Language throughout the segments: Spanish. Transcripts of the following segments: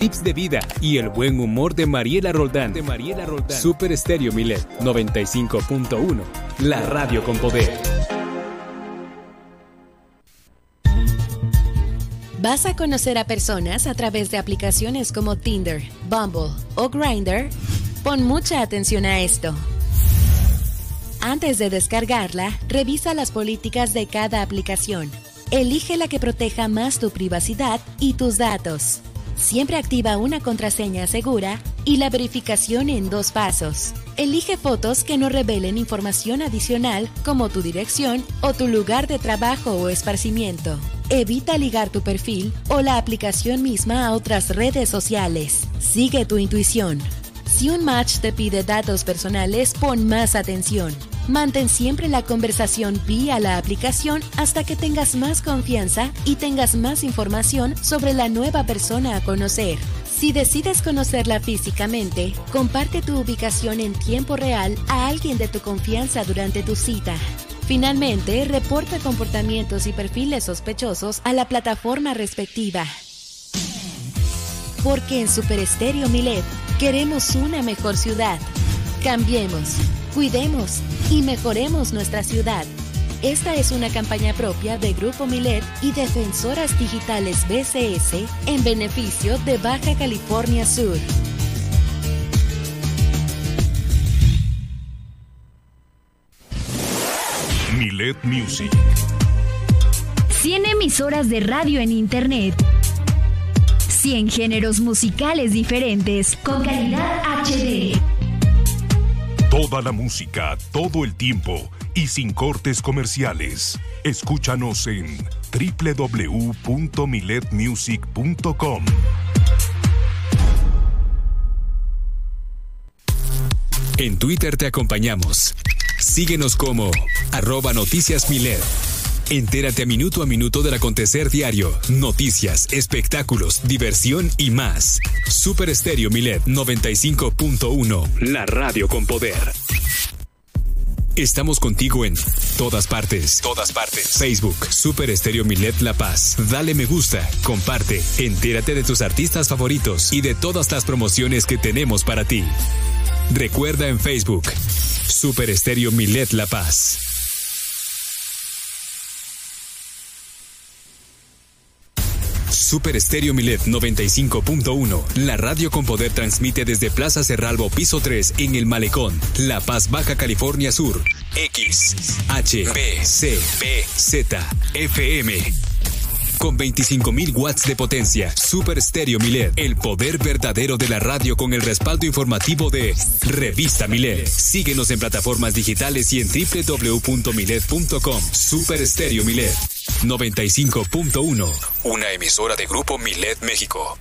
tips de vida y el buen humor de Mariela Roldán. De Mariela Roldán. Super Estéreo Milet 95.1. La radio con poder. ¿Vas a conocer a personas a través de aplicaciones como Tinder, Bumble o Grindr? Pon mucha atención a esto. Antes de descargarla, revisa las políticas de cada aplicación. Elige la que proteja más tu privacidad y tus datos. Siempre activa una contraseña segura y la verificación en dos pasos. Elige fotos que no revelen información adicional como tu dirección o tu lugar de trabajo o esparcimiento. Evita ligar tu perfil o la aplicación misma a otras redes sociales. Sigue tu intuición. Si un match te pide datos personales, pon más atención. Mantén siempre la conversación vía la aplicación hasta que tengas más confianza y tengas más información sobre la nueva persona a conocer. Si decides conocerla físicamente, comparte tu ubicación en tiempo real a alguien de tu confianza durante tu cita. Finalmente, reporta comportamientos y perfiles sospechosos a la plataforma respectiva. Porque en Super Estéreo Milet queremos una mejor ciudad. Cambiemos, cuidemos y mejoremos nuestra ciudad. Esta es una campaña propia de Grupo Milet y Defensoras Digitales BCS en beneficio de Baja California Sur. Milet Music. 100 emisoras de radio en Internet. 100 géneros musicales diferentes con calidad HD. Toda la música, todo el tiempo y sin cortes comerciales. Escúchanos en www.miletmusic.com. En Twitter te acompañamos. Síguenos como arroba noticias. Entérate a minuto a minuto del acontecer diario, noticias, espectáculos, diversión y más. Super Estéreo Milet 95.1, la radio con poder. Estamos contigo en todas partes. Todas partes. Facebook, Super Estéreo Milet La Paz. Dale me gusta, comparte, entérate de tus artistas favoritos y de todas las promociones que tenemos para ti. Recuerda en Facebook, Super Estéreo Milet La Paz. Super Estéreo Milet 95.1. La radio con poder transmite desde Plaza Cerralbo, piso 3, en el Malecón, La Paz, Baja California Sur. X, H, B, C, P, Z, FM. Con 25.000 watts de potencia, Super Stereo Milet, el poder verdadero de la radio con el respaldo informativo de Revista Milet. Síguenos en plataformas digitales y en www.milet.com. Super Stereo Milet 95.1, una emisora de Grupo Milet México.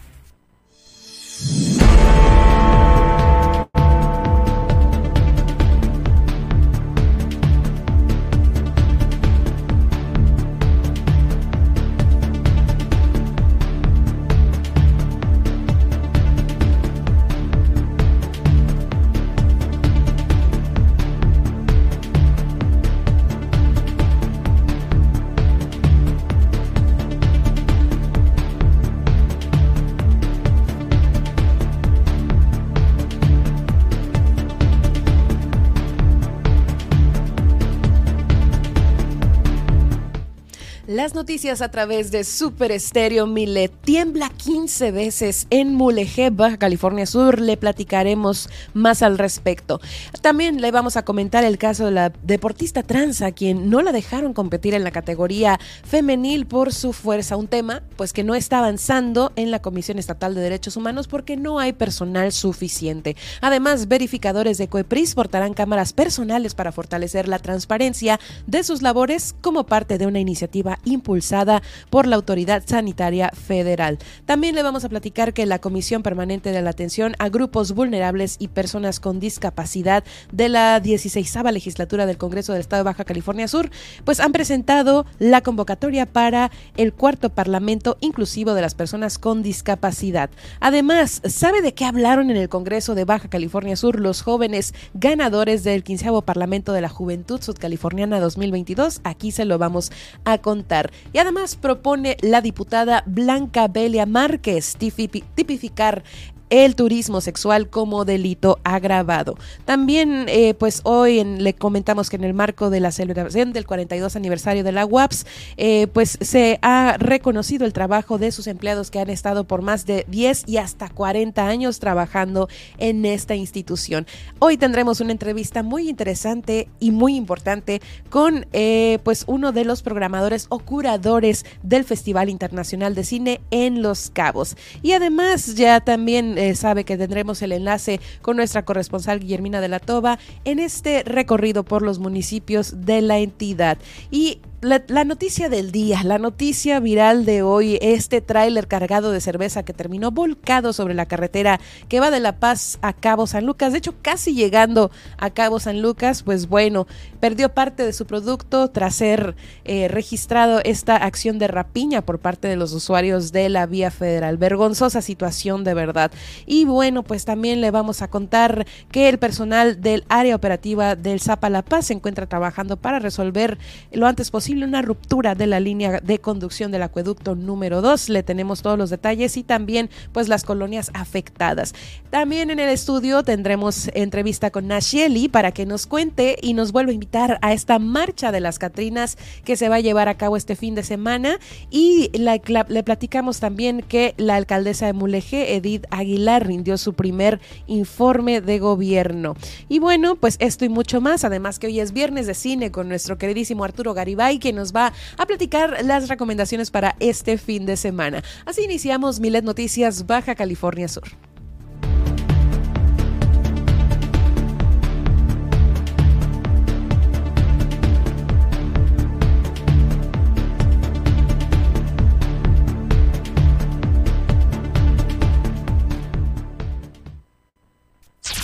Las noticias a través de Super Estéreo Milet. Tiembla 15 veces en Mulegé, Baja California Sur. Le platicaremos más al respecto. También le vamos a comentar el caso de la deportista trans a quien no la dejaron competir en la categoría femenil por su fuerza. Un tema pues que no está avanzando en la Comisión Estatal de Derechos Humanos porque no hay personal suficiente. Además, verificadores de COEPRIS portarán cámaras personales para fortalecer la transparencia de sus labores como parte de una iniciativa impulsada por la Autoridad Sanitaria Federal. También le vamos a platicar que la Comisión Permanente de la Atención a Grupos Vulnerables y Personas con Discapacidad de la 16 legislatura del Congreso del Estado de Baja California Sur, pues han presentado la convocatoria para el cuarto Parlamento inclusivo de las personas con discapacidad. Además, ¿sabe de qué hablaron en el Congreso de Baja California Sur los jóvenes ganadores del 15 Parlamento de la Juventud Sudcaliforniana 2022? Aquí se lo vamos a contar. Y además propone la diputada Blanca Belia Márquez tipificar el turismo sexual como delito agravado. También, eh, pues hoy le comentamos que en el marco de la celebración del 42 aniversario de la UAPS, eh, pues se ha reconocido el trabajo de sus empleados que han estado por más de 10 y hasta 40 años trabajando en esta institución. Hoy tendremos una entrevista muy interesante y muy importante con eh, pues uno de los programadores o curadores del Festival Internacional de Cine en Los Cabos. Y además ya también eh, sabe que tendremos el enlace con nuestra corresponsal Guillermina de la Toba en este recorrido por los municipios de la entidad. Y la, noticia del día, la noticia viral de hoy, este tráiler cargado de cerveza que terminó volcado sobre la carretera que va de La Paz a Cabo San Lucas, de hecho casi llegando a Cabo San Lucas, pues bueno, perdió parte de su producto tras ser eh, registrado esta acción de rapiña por parte de los usuarios de la vía federal. Vergonzosa situación de verdad. Y bueno, pues también le vamos a contar que el personal del área operativa del Zapa La Paz se encuentra trabajando para resolver lo antes posible una ruptura de la línea de conducción del acueducto número 2. Le tenemos todos los detalles y también pues las colonias afectadas. También en el estudio tendremos entrevista con Nashieli para que nos cuente y nos vuelva a invitar a esta marcha de las Catrinas que se va a llevar a cabo este fin de semana y le platicamos también que la alcaldesa de Mulegé, Edith Aguilar, rindió su primer informe de gobierno. Y bueno, pues esto y mucho más, además que hoy es viernes de cine con nuestro queridísimo Arturo Garibay, que nos va a platicar las recomendaciones para este fin de semana. Así iniciamos Milet Noticias Baja California Sur.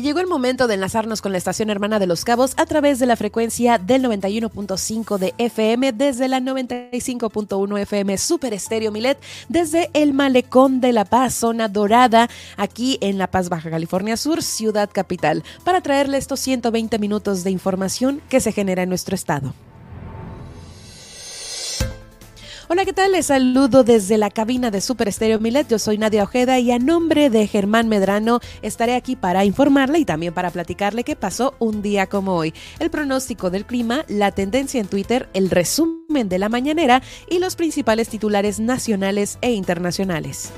Llegó el momento de enlazarnos con la estación hermana de Los Cabos a través de la frecuencia del 91.5 de FM desde la 95.1 FM Super Estéreo Milet desde el Malecón de La Paz, zona dorada, aquí en La Paz, Baja California Sur, ciudad capital, para traerle estos 120 minutos de información que se genera en nuestro estado. Hola, ¿qué tal? Les saludo desde la cabina de Super Estéreo Milet. Yo soy Nadia Ojeda y a nombre de Germán Medrano estaré aquí para informarle y también para platicarle qué pasó un día como hoy. El pronóstico del clima, la tendencia en Twitter, el resumen de la mañanera y los principales titulares nacionales e internacionales.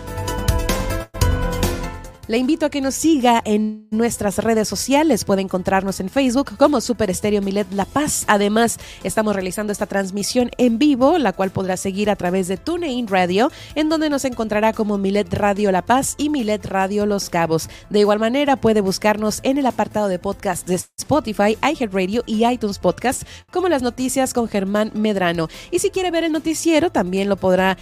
Le invito a que nos siga en nuestras redes sociales. Puede encontrarnos en Facebook como Super Estéreo Milet La Paz. Además, estamos realizando esta transmisión en vivo, la cual podrá seguir a través de TuneIn Radio, en donde nos encontrará como Milet Radio La Paz y Milet Radio Los Cabos. De igual manera, puede buscarnos en el apartado de podcast de Spotify, iHeartRadio y iTunes Podcast, como las noticias con Germán Medrano. Y si quiere ver el noticiero, también lo podrá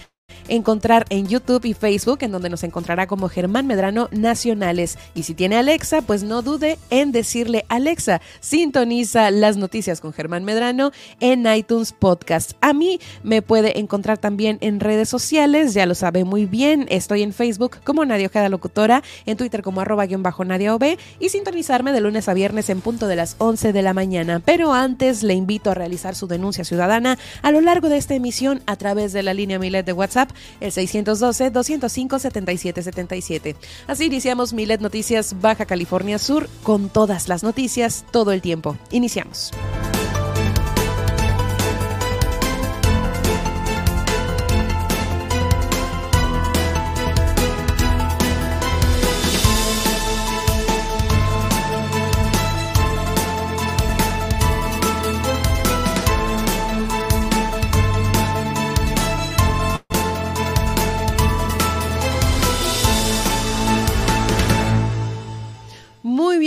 encontrar en YouTube y Facebook, en donde nos encontrará como Germán Medrano Nacionales. Y si tiene Alexa, pues no dude en decirle Alexa, sintoniza las noticias con Germán Medrano en iTunes Podcast. A mí me puede encontrar también en redes sociales, ya lo sabe muy bien, estoy en Facebook como Nadia Ojeda Locutora, en Twitter como arroba guion bajo Nadia OB y sintonizarme de lunes a viernes en punto de las 11 de la mañana. Pero antes le invito a realizar su denuncia ciudadana a lo largo de esta emisión a través de la línea Milet de WhatsApp el 612-205-7777. Así iniciamos Milet Noticias Baja California Sur con todas las noticias todo el tiempo. Iniciamos.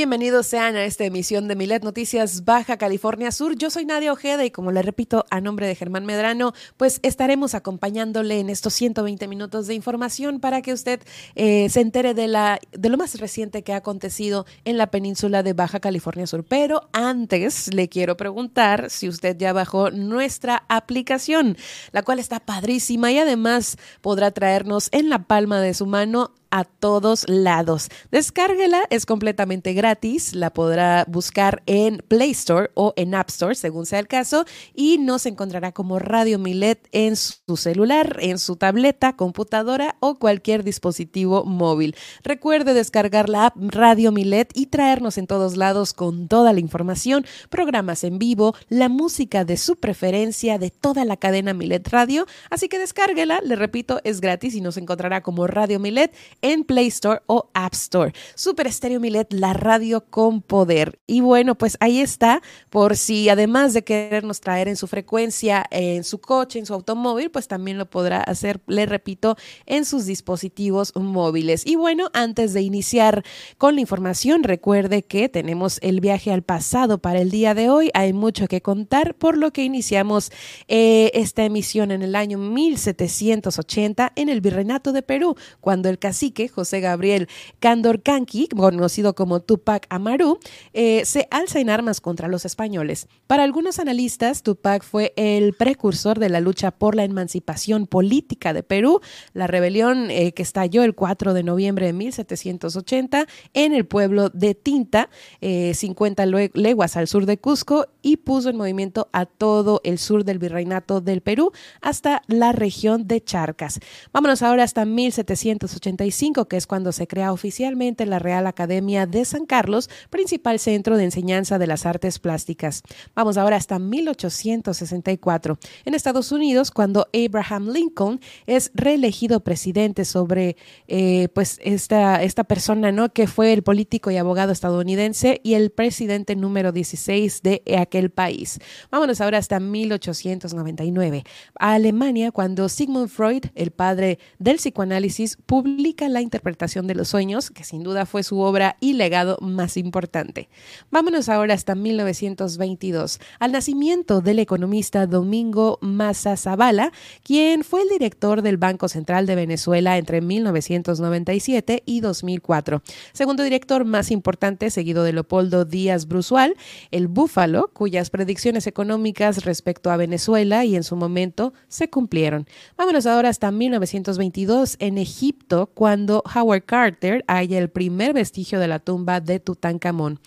Bienvenidos sean a esta emisión de Milet Noticias Baja California Sur. Yo soy Nadia Ojeda y como le repito a nombre de Germán Medrano, pues estaremos acompañándole en estos 120 minutos de información para que usted eh, se entere de, la, de lo más reciente que ha acontecido en la península de Baja California Sur. Pero antes le quiero preguntar si usted ya bajó nuestra aplicación, la cual está padrísima y además podrá traernos en la palma de su mano a todos lados. Descárguela, es completamente gratis, la podrá buscar en Play Store o en App Store, según sea el caso, y nos encontrará como Radio Milet en su celular, en su tableta, computadora o cualquier dispositivo móvil. Recuerde descargar la app Radio Milet y traernos en todos lados con toda la información, programas en vivo, la música de su preferencia de toda la cadena Milet Radio. Así que descárguela, le repito, es gratis y nos encontrará como Radio Milet en Play Store o App Store. Super Estéreo Milet, la radio con poder. Y bueno, pues ahí está, por si además de querernos traer en su frecuencia, en su coche, en su automóvil, pues también lo podrá hacer, le repito, en sus dispositivos móviles. Y bueno, antes de iniciar con la información, recuerde que tenemos el viaje al pasado para el día de hoy. Hay mucho que contar, por lo que iniciamos eh, esta emisión en el año 1780 en el Virreinato de Perú, cuando el cacique José Gabriel Candorcanqui, conocido como Tupac Amaru, eh, se alza en armas contra los españoles. Para algunos analistas, Tupac fue el precursor de la lucha por la emancipación política de Perú, la rebelión eh, que estalló el 4 de noviembre de 1780 en el pueblo de Tinta, 50 eh, leguas al sur de Cusco, y puso en movimiento a todo el sur del virreinato del Perú hasta la región de Charcas. Vámonos ahora hasta 1785 que es cuando se crea oficialmente la Real Academia de San Carlos, principal centro de enseñanza de las artes plásticas. Vamos ahora hasta 1864. En Estados Unidos, cuando Abraham Lincoln es reelegido presidente sobre eh, pues esta, esta persona, ¿no? Que fue el político y abogado estadounidense y el presidente número 16 de aquel país. Vámonos ahora hasta 1899. A Alemania, cuando Sigmund Freud, el padre del psicoanálisis, publica la interpretación de los sueños, que sin duda fue su obra y legado más importante. Vámonos ahora hasta 1922, al nacimiento del economista Domingo Maza Zavala, quien fue el director del Banco Central de Venezuela entre 1997 y 2004. Segundo director más importante, seguido de Leopoldo Díaz Brusual, el Búfalo, cuyas predicciones económicas respecto a Venezuela y en su momento se cumplieron. Vámonos ahora hasta 1922 en Egipto, cuando Howard Carter haya el primer vestigio de la tumba de Tutankamón.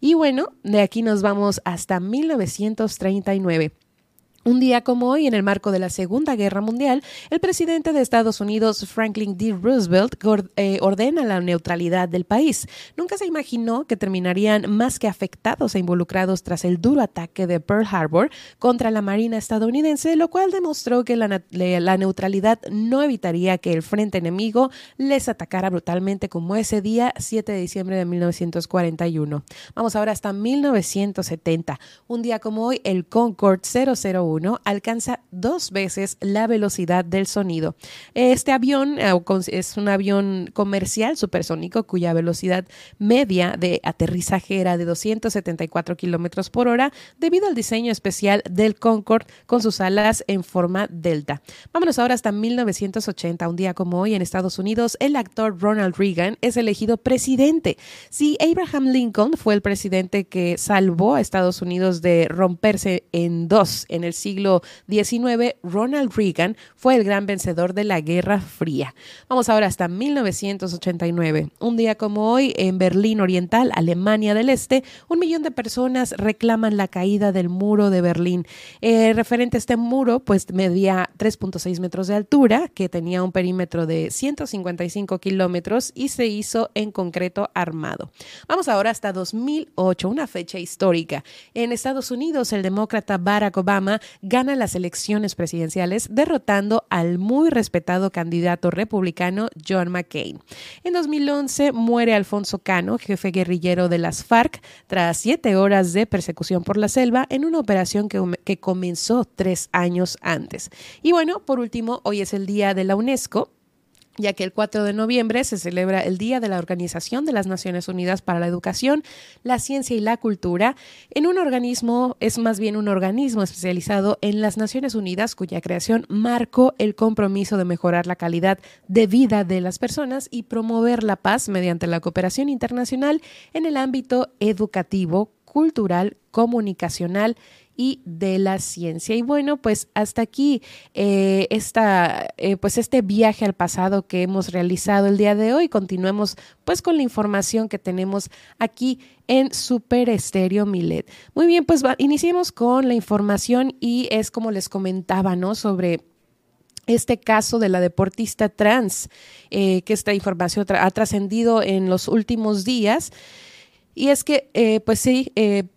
Y bueno, de aquí nos vamos hasta 1939. Un día como hoy, en el marco de la Segunda Guerra Mundial, el presidente de Estados Unidos, Franklin D. Roosevelt, eh, ordena la neutralidad del país. Nunca se imaginó que terminarían más que afectados e involucrados tras el duro ataque de Pearl Harbor contra la Marina estadounidense, lo cual demostró que la, neutralidad no evitaría que el frente enemigo les atacara brutalmente como ese día 7 de diciembre de 1941. Vamos ahora hasta 1970. Un día como hoy, el Concorde 001 alcanza dos veces la velocidad del sonido. Este avión eh, es un avión comercial supersónico cuya velocidad media de aterrizaje era de 274 kilómetros por hora debido al diseño especial del Concorde con sus alas en forma delta. Vámonos ahora hasta 1980, un día como hoy en Estados Unidos, el actor Ronald Reagan es elegido presidente. Si Abraham Lincoln fue el presidente que salvó a Estados Unidos de romperse en dos en el siglo XIX, Ronald Reagan fue el gran vencedor de la Guerra Fría. Vamos ahora hasta 1989. Un día como hoy, en Berlín Oriental, Alemania del Este, un millón de personas reclaman la caída del muro de Berlín. Eh, referente a este muro, pues medía 3.6 metros de altura, que tenía un perímetro de 155 kilómetros y se hizo en concreto armado. Vamos ahora hasta 2008, una fecha histórica. En Estados Unidos, el demócrata Barack Obama gana las elecciones presidenciales derrotando al muy respetado candidato republicano John McCain. En 2011 muere Alfonso Cano, jefe guerrillero de las FARC, tras siete horas de persecución por la selva en una operación que, que comenzó tres años antes. Y bueno, por último, hoy es el día de la UNESCO ya que el 4 de noviembre se celebra el Día de la Organización de las Naciones Unidas para la Educación, la Ciencia y la Cultura, en un organismo, es más bien un organismo especializado en las Naciones Unidas, cuya creación marcó el compromiso de mejorar la calidad de vida de las personas y promover la paz mediante la cooperación internacional en el ámbito educativo, cultural, comunicacional y de la ciencia. Y bueno, pues hasta aquí eh, eh, pues este viaje al pasado que hemos realizado el día de hoy. Continuemos pues con la información que tenemos aquí en Super Estéreo Milet. Muy bien, pues iniciemos con la información y es como les comentaba, ¿no? Sobre este caso de la deportista trans, eh, que esta información ha trascendido en los últimos días. Y es que, pues sí,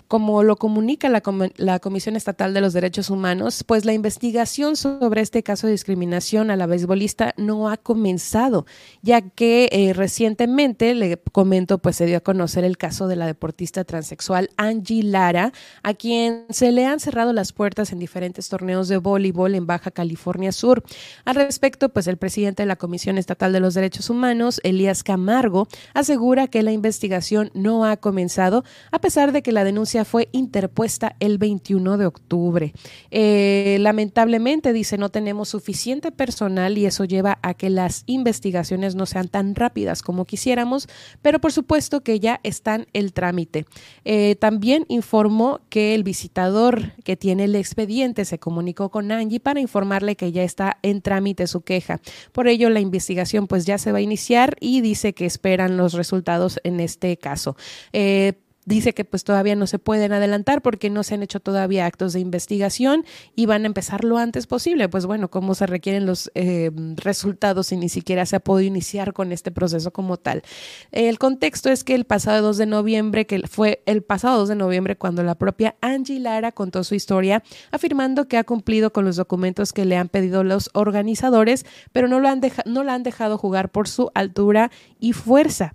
como lo comunica la, la, Comisión Estatal de los Derechos Humanos, pues la investigación sobre este caso de discriminación a la beisbolista no ha comenzado, ya que eh, recientemente, le comento, pues se dio a conocer el caso de la deportista transexual Angie Lara, a quien se le han cerrado las puertas en diferentes torneos de voleibol en Baja California Sur. Al respecto, pues el presidente de la Comisión Estatal de los Derechos Humanos, Elías Camargo, asegura que la investigación no ha comenzado, a pesar de que la denuncia fue interpuesta el 21 de octubre. Eh, lamentablemente, dice, no tenemos suficiente personal y eso lleva a que las investigaciones no sean tan rápidas como quisiéramos, pero por supuesto que ya están el trámite. Eh, también informó que el visitador que tiene el expediente se comunicó con Angie para informarle que ya está en trámite su queja. Por ello, la investigación pues ya se va a iniciar y dice que esperan los resultados en este caso. Eh, dice que pues todavía no se pueden adelantar porque no se han hecho todavía actos de investigación y van a empezar lo antes posible. Pues bueno, cómo se requieren los eh, resultados y ni siquiera se ha podido iniciar con este proceso como tal. El contexto es que el pasado 2 de noviembre, que fue el pasado 2 de noviembre cuando la propia Angie Lara contó su historia, afirmando que ha cumplido con los documentos que le han pedido los organizadores, pero no, lo han no la han dejado jugar por su altura y fuerza.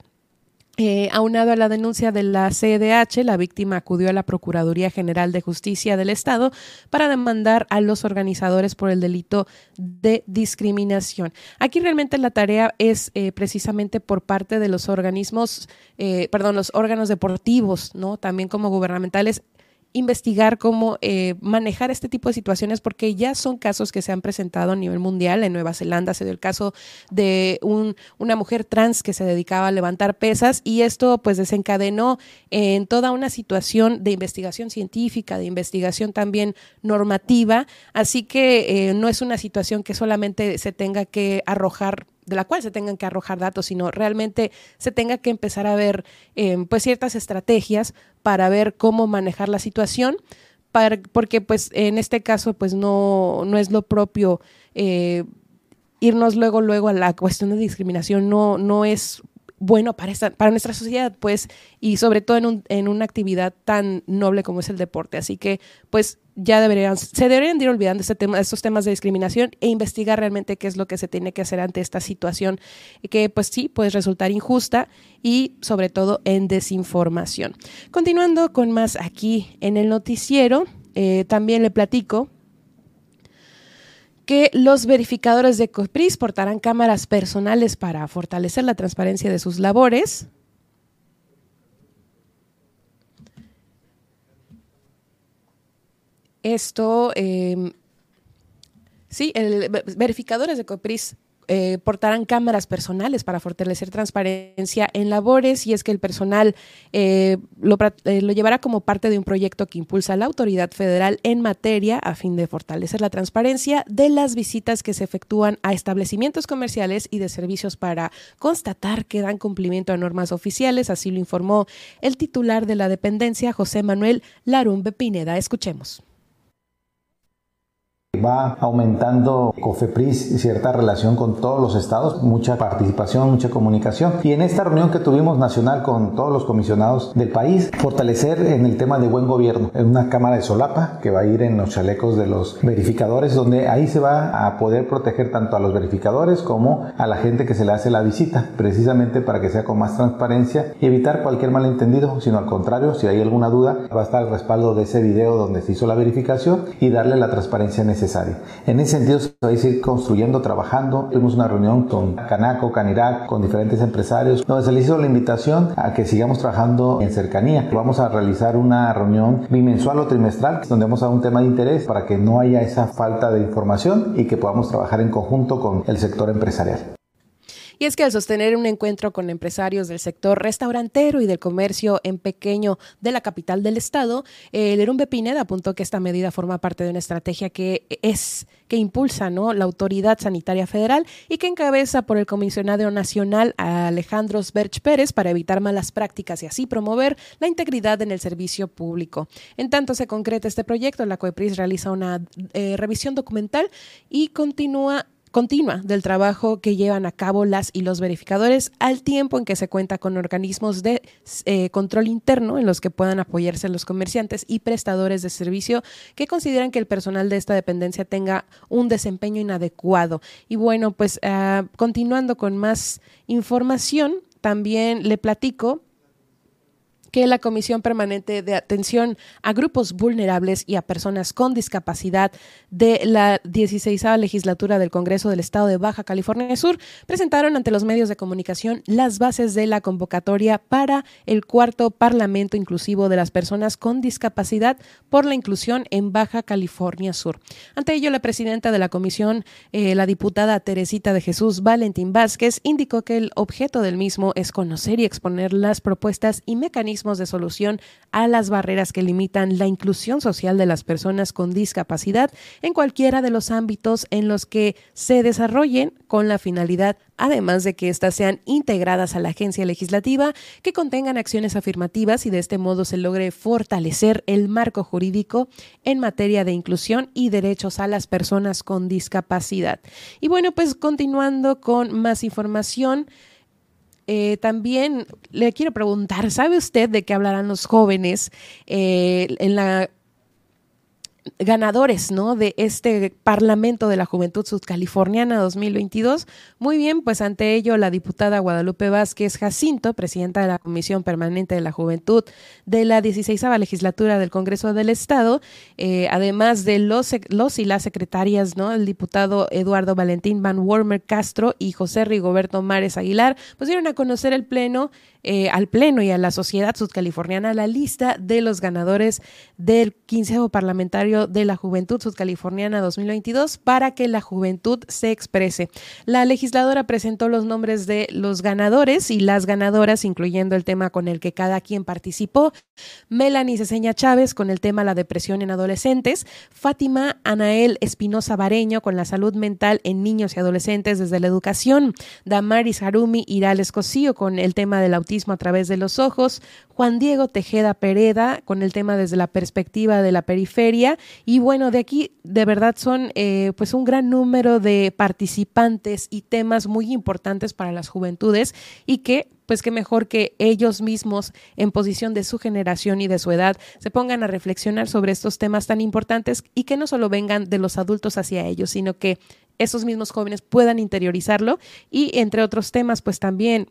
Eh, aunado a la denuncia de la CDH, la víctima acudió a la Procuraduría General de Justicia del Estado para demandar a los organizadores por el delito de discriminación. Aquí realmente la tarea es eh, precisamente por parte de los organismos, eh, perdón, los órganos deportivos, ¿no? También como gubernamentales, investigar cómo eh, manejar este tipo de situaciones porque ya son casos que se han presentado a nivel mundial. En Nueva Zelanda se dio el caso de un, una mujer trans que se dedicaba a levantar pesas y esto pues desencadenó en toda una situación de investigación científica, de investigación también normativa. Así que eh, no es una situación que solamente se tenga que arrojar de la cual se tengan que arrojar datos, sino realmente se tenga que empezar a ver em, pues ciertas estrategias para ver cómo manejar la situación, para, porque pues en este caso pues no, no es lo propio eh, irnos luego luego a la cuestión de discriminación, no, no es bueno para, esta, para nuestra sociedad, pues, y sobre todo en, un, en una actividad tan noble como es el deporte. Así que, pues, ya deberían, se deberían ir olvidando este tema, estos temas de discriminación e investigar realmente qué es lo que se tiene que hacer ante esta situación que pues sí puede resultar injusta y sobre todo en desinformación. Continuando con más aquí en el noticiero, eh, también le platico que los verificadores de COPRIS portarán cámaras personales para fortalecer la transparencia de sus labores. Esto, eh, sí, el, verificadores de COPRIS eh, portarán cámaras personales para fortalecer transparencia en labores y es que el personal eh, lo, eh, lo, llevará como parte de un proyecto que impulsa la autoridad federal en materia a fin de fortalecer la transparencia de las visitas que se efectúan a establecimientos comerciales y de servicios para constatar que dan cumplimiento a normas oficiales, así lo informó el titular de la dependencia, José Manuel Larumbe Pineda. Escuchemos. Va aumentando COFEPRIS cierta relación con todos los estados, mucha participación, mucha comunicación. Y en esta reunión que tuvimos nacional con todos los comisionados del país, fortalecer en el tema de buen gobierno, en una cámara de solapa que va a ir en los chalecos de los verificadores, donde ahí se va a poder proteger tanto a los verificadores como a la gente que se le hace la visita, precisamente para que sea con más transparencia y evitar cualquier malentendido, sino al contrario, si hay alguna duda, va a estar el respaldo de ese video donde se hizo la verificación y darle la transparencia necesaria necesaria. En ese sentido se va a ir construyendo, trabajando. Tuvimos una reunión con Canaco, Canirac, con diferentes empresarios, donde se les hizo la invitación a que sigamos trabajando en cercanía. Vamos a realizar una reunión bimensual o trimestral donde vamos a un tema de interés para que no haya esa falta de información y que podamos trabajar en conjunto con el sector empresarial. Y es que al sostener un encuentro con empresarios del sector restaurantero y del comercio en pequeño de la capital del estado, el Lerumbe Pineda apuntó que esta medida forma parte de una estrategia que es que impulsa ¿no? la Autoridad Sanitaria Federal y que encabeza por el comisionado nacional Alejandro Berch Pérez para evitar malas prácticas y así promover la integridad en el servicio público. En tanto se concreta este proyecto, la COEPRIS realiza una eh, revisión documental y continúa continua del trabajo que llevan a cabo las y los verificadores al tiempo en que se cuenta con organismos de eh, control interno en los que puedan apoyarse los comerciantes y prestadores de servicio que consideran que el personal de esta dependencia tenga un desempeño inadecuado. Y bueno, pues ah, continuando con más información, también le platico que la Comisión Permanente de Atención a Grupos Vulnerables y a Personas con Discapacidad de la 16 legislatura del Congreso del Estado de Baja California Sur presentaron ante los medios de comunicación las bases de la convocatoria para el cuarto Parlamento Inclusivo de las Personas con Discapacidad por la Inclusión en Baja California Sur. Ante ello, la presidenta de la comisión, eh, la diputada Teresita de Jesús Valentín Vázquez, indicó que el objeto del mismo es conocer y exponer las propuestas y mecanismos de solución a las barreras que limitan la inclusión social de las personas con discapacidad en cualquiera de los ámbitos en los que se desarrollen con la finalidad, además de que éstas sean integradas a la agencia legislativa, que contengan acciones afirmativas y de este modo se logre fortalecer el marco jurídico en materia de inclusión y derechos a las personas con discapacidad. Y bueno, pues continuando con más información, eh, también le quiero preguntar, ¿sabe usted de qué hablarán los jóvenes eh, en la ganadores ¿no? de este Parlamento de la Juventud Sudcaliforniana 2022. Muy bien, pues ante ello la diputada Guadalupe Vázquez Jacinto, presidenta de la Comisión Permanente de la Juventud de la 16 legislatura del Congreso del Estado, eh, además de los, los y las secretarias, ¿no? el diputado Eduardo Valentín Van Wormer Castro y José Rigoberto Mares Aguilar, dieron a conocer el Pleno eh, al Pleno y a la sociedad sudcaliforniana la lista de los ganadores del 15 parlamentario de la Juventud Sudcaliforniana 2022 para que la juventud se exprese. La legisladora presentó los nombres de los ganadores y las ganadoras, incluyendo el tema con el que cada quien participó. Melanie Ceseña Chávez con el tema la depresión en adolescentes, Fátima Anael Espinosa Bareño con la salud mental en niños y adolescentes desde la educación, Damaris Harumi Irales Cosío con el tema del autismo a través de los ojos, Juan Diego Tejeda Pereda con el tema desde la perspectiva de la periferia. Y bueno, de aquí de verdad son eh, pues un gran número de participantes y temas muy importantes para las juventudes y que pues que mejor que ellos mismos en posición de su generación y de su edad se pongan a reflexionar sobre estos temas tan importantes y que no solo vengan de los adultos hacia ellos, sino que esos mismos jóvenes puedan interiorizarlo y entre otros temas pues también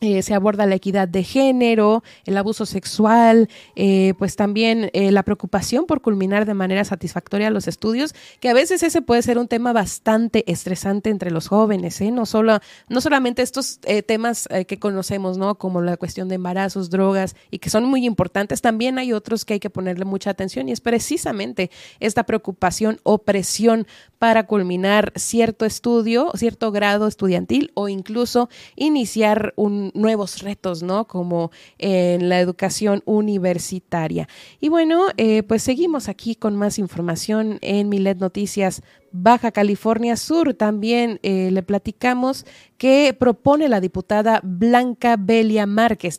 eh, se aborda la equidad de género, el abuso sexual, eh, pues también eh, la preocupación por culminar de manera satisfactoria los estudios, que a veces ese puede ser un tema bastante estresante entre los jóvenes, no, solo, no solamente estos temas que conocemos, ¿no? como la cuestión de embarazos, drogas, y que son muy importantes, también hay otros que hay que ponerle mucha atención y es precisamente esta preocupación o presión para culminar cierto estudio, cierto grado estudiantil o incluso iniciar un, nuevos retos, ¿no? Como en la educación universitaria. Y bueno, eh, pues seguimos aquí con más información en Milet Noticias Baja California Sur. También eh, le platicamos que propone la diputada Blanca Belia Márquez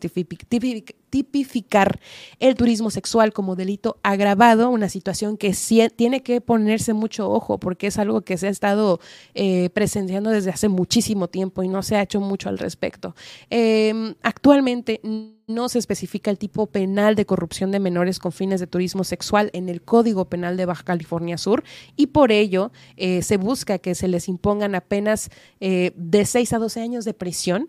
tipificar el turismo sexual como delito agravado, una situación que tiene que ponerse mucho ojo porque es algo que se ha estado eh, presenciando desde hace muchísimo tiempo y no se ha hecho mucho al respecto. Em, actualmente no se especifica el tipo penal de corrupción de menores con fines de turismo sexual en el Código Penal de Baja California Sur y por ello eh, se busca que se les impongan apenas eh, de 6 a 12 años de prisión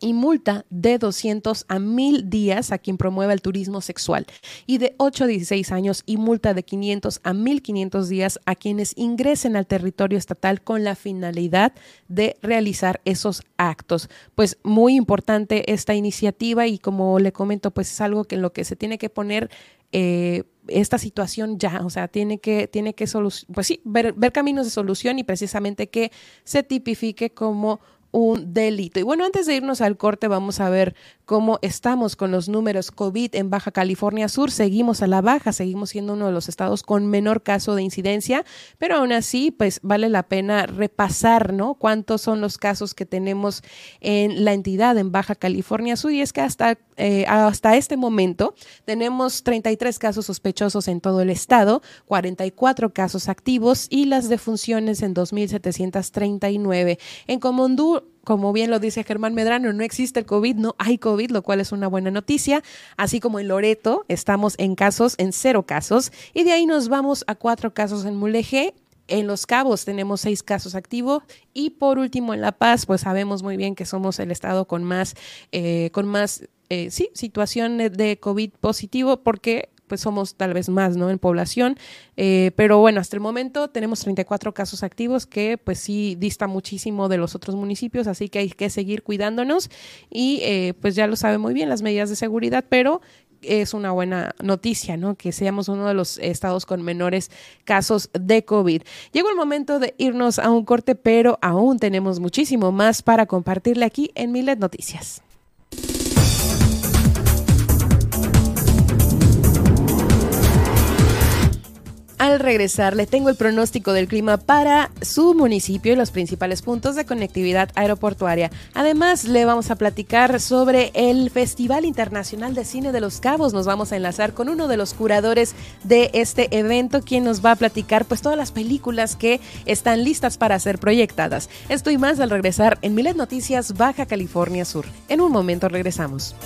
y multa de 200 a 1000 días a quien promueva el turismo sexual y de 8 a 16 años y multa de 500 a 1500 días a quienes ingresen al territorio estatal con la finalidad de realizar esos actos. Pues muy importante esta iniciativa y como le comento, pues es algo que en lo que se tiene que poner eh, esta situación ya, o sea, tiene que, tiene que pues sí, ver, ver caminos de solución y precisamente que se tipifique como un delito. Y bueno, antes de irnos al corte, vamos a ver cómo estamos con los números COVID en Baja California Sur. Seguimos a la baja, seguimos siendo uno de los estados con menor caso de incidencia, pero aún así, pues vale la pena repasar, ¿no? Cuántos son los casos que tenemos en la entidad en Baja California Sur. Y es que hasta, eh, hasta este momento tenemos 33 casos sospechosos en todo el estado, 44 casos activos y las defunciones en 2.739. En Comondú, como bien lo dice Germán Medrano, no existe el COVID, no hay COVID, lo cual es una buena noticia. Así como en Loreto, estamos en casos, en cero casos, y de ahí nos vamos a cuatro casos en Mulegé. En Los Cabos tenemos seis casos activos y por último en La Paz, pues sabemos muy bien que somos el estado con más, eh, con más, eh, sí, situación de COVID positivo porque pues somos tal vez más, ¿no? En población. Eh, pero bueno, hasta el momento tenemos 34 casos activos que pues sí dista muchísimo de los otros municipios, así que hay que seguir cuidándonos y eh, pues ya lo sabe muy bien las medidas de seguridad, pero es una buena noticia, ¿no? Que seamos uno de los estados con menores casos de COVID. Llegó el momento de irnos a un corte, pero aún tenemos muchísimo más para compartirle aquí en Milet Noticias. Al regresar, le tengo el pronóstico del clima para su municipio y los principales puntos de conectividad aeroportuaria. Además, le vamos a platicar sobre el Festival Internacional de Cine de los Cabos. Nos vamos a enlazar con uno de los curadores de este evento, quien nos va a platicar pues todas las películas que están listas para ser proyectadas. Esto y más al regresar en Milet Noticias Baja California Sur. En un momento regresamos.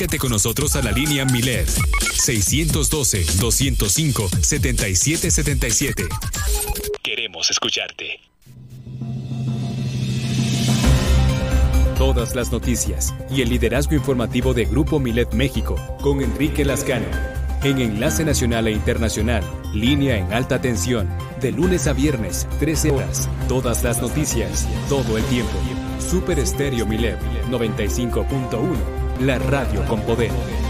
Comunícate con nosotros a la línea Milet 612-205-7777. Queremos escucharte. Todas las noticias y el liderazgo informativo de Grupo Milet México con Enrique Lascano. En Enlace Nacional e Internacional, línea en alta tensión, de lunes a viernes, 13 horas. Todas las noticias, todo el tiempo. Super Estéreo Milet 95.1 la radio con poder.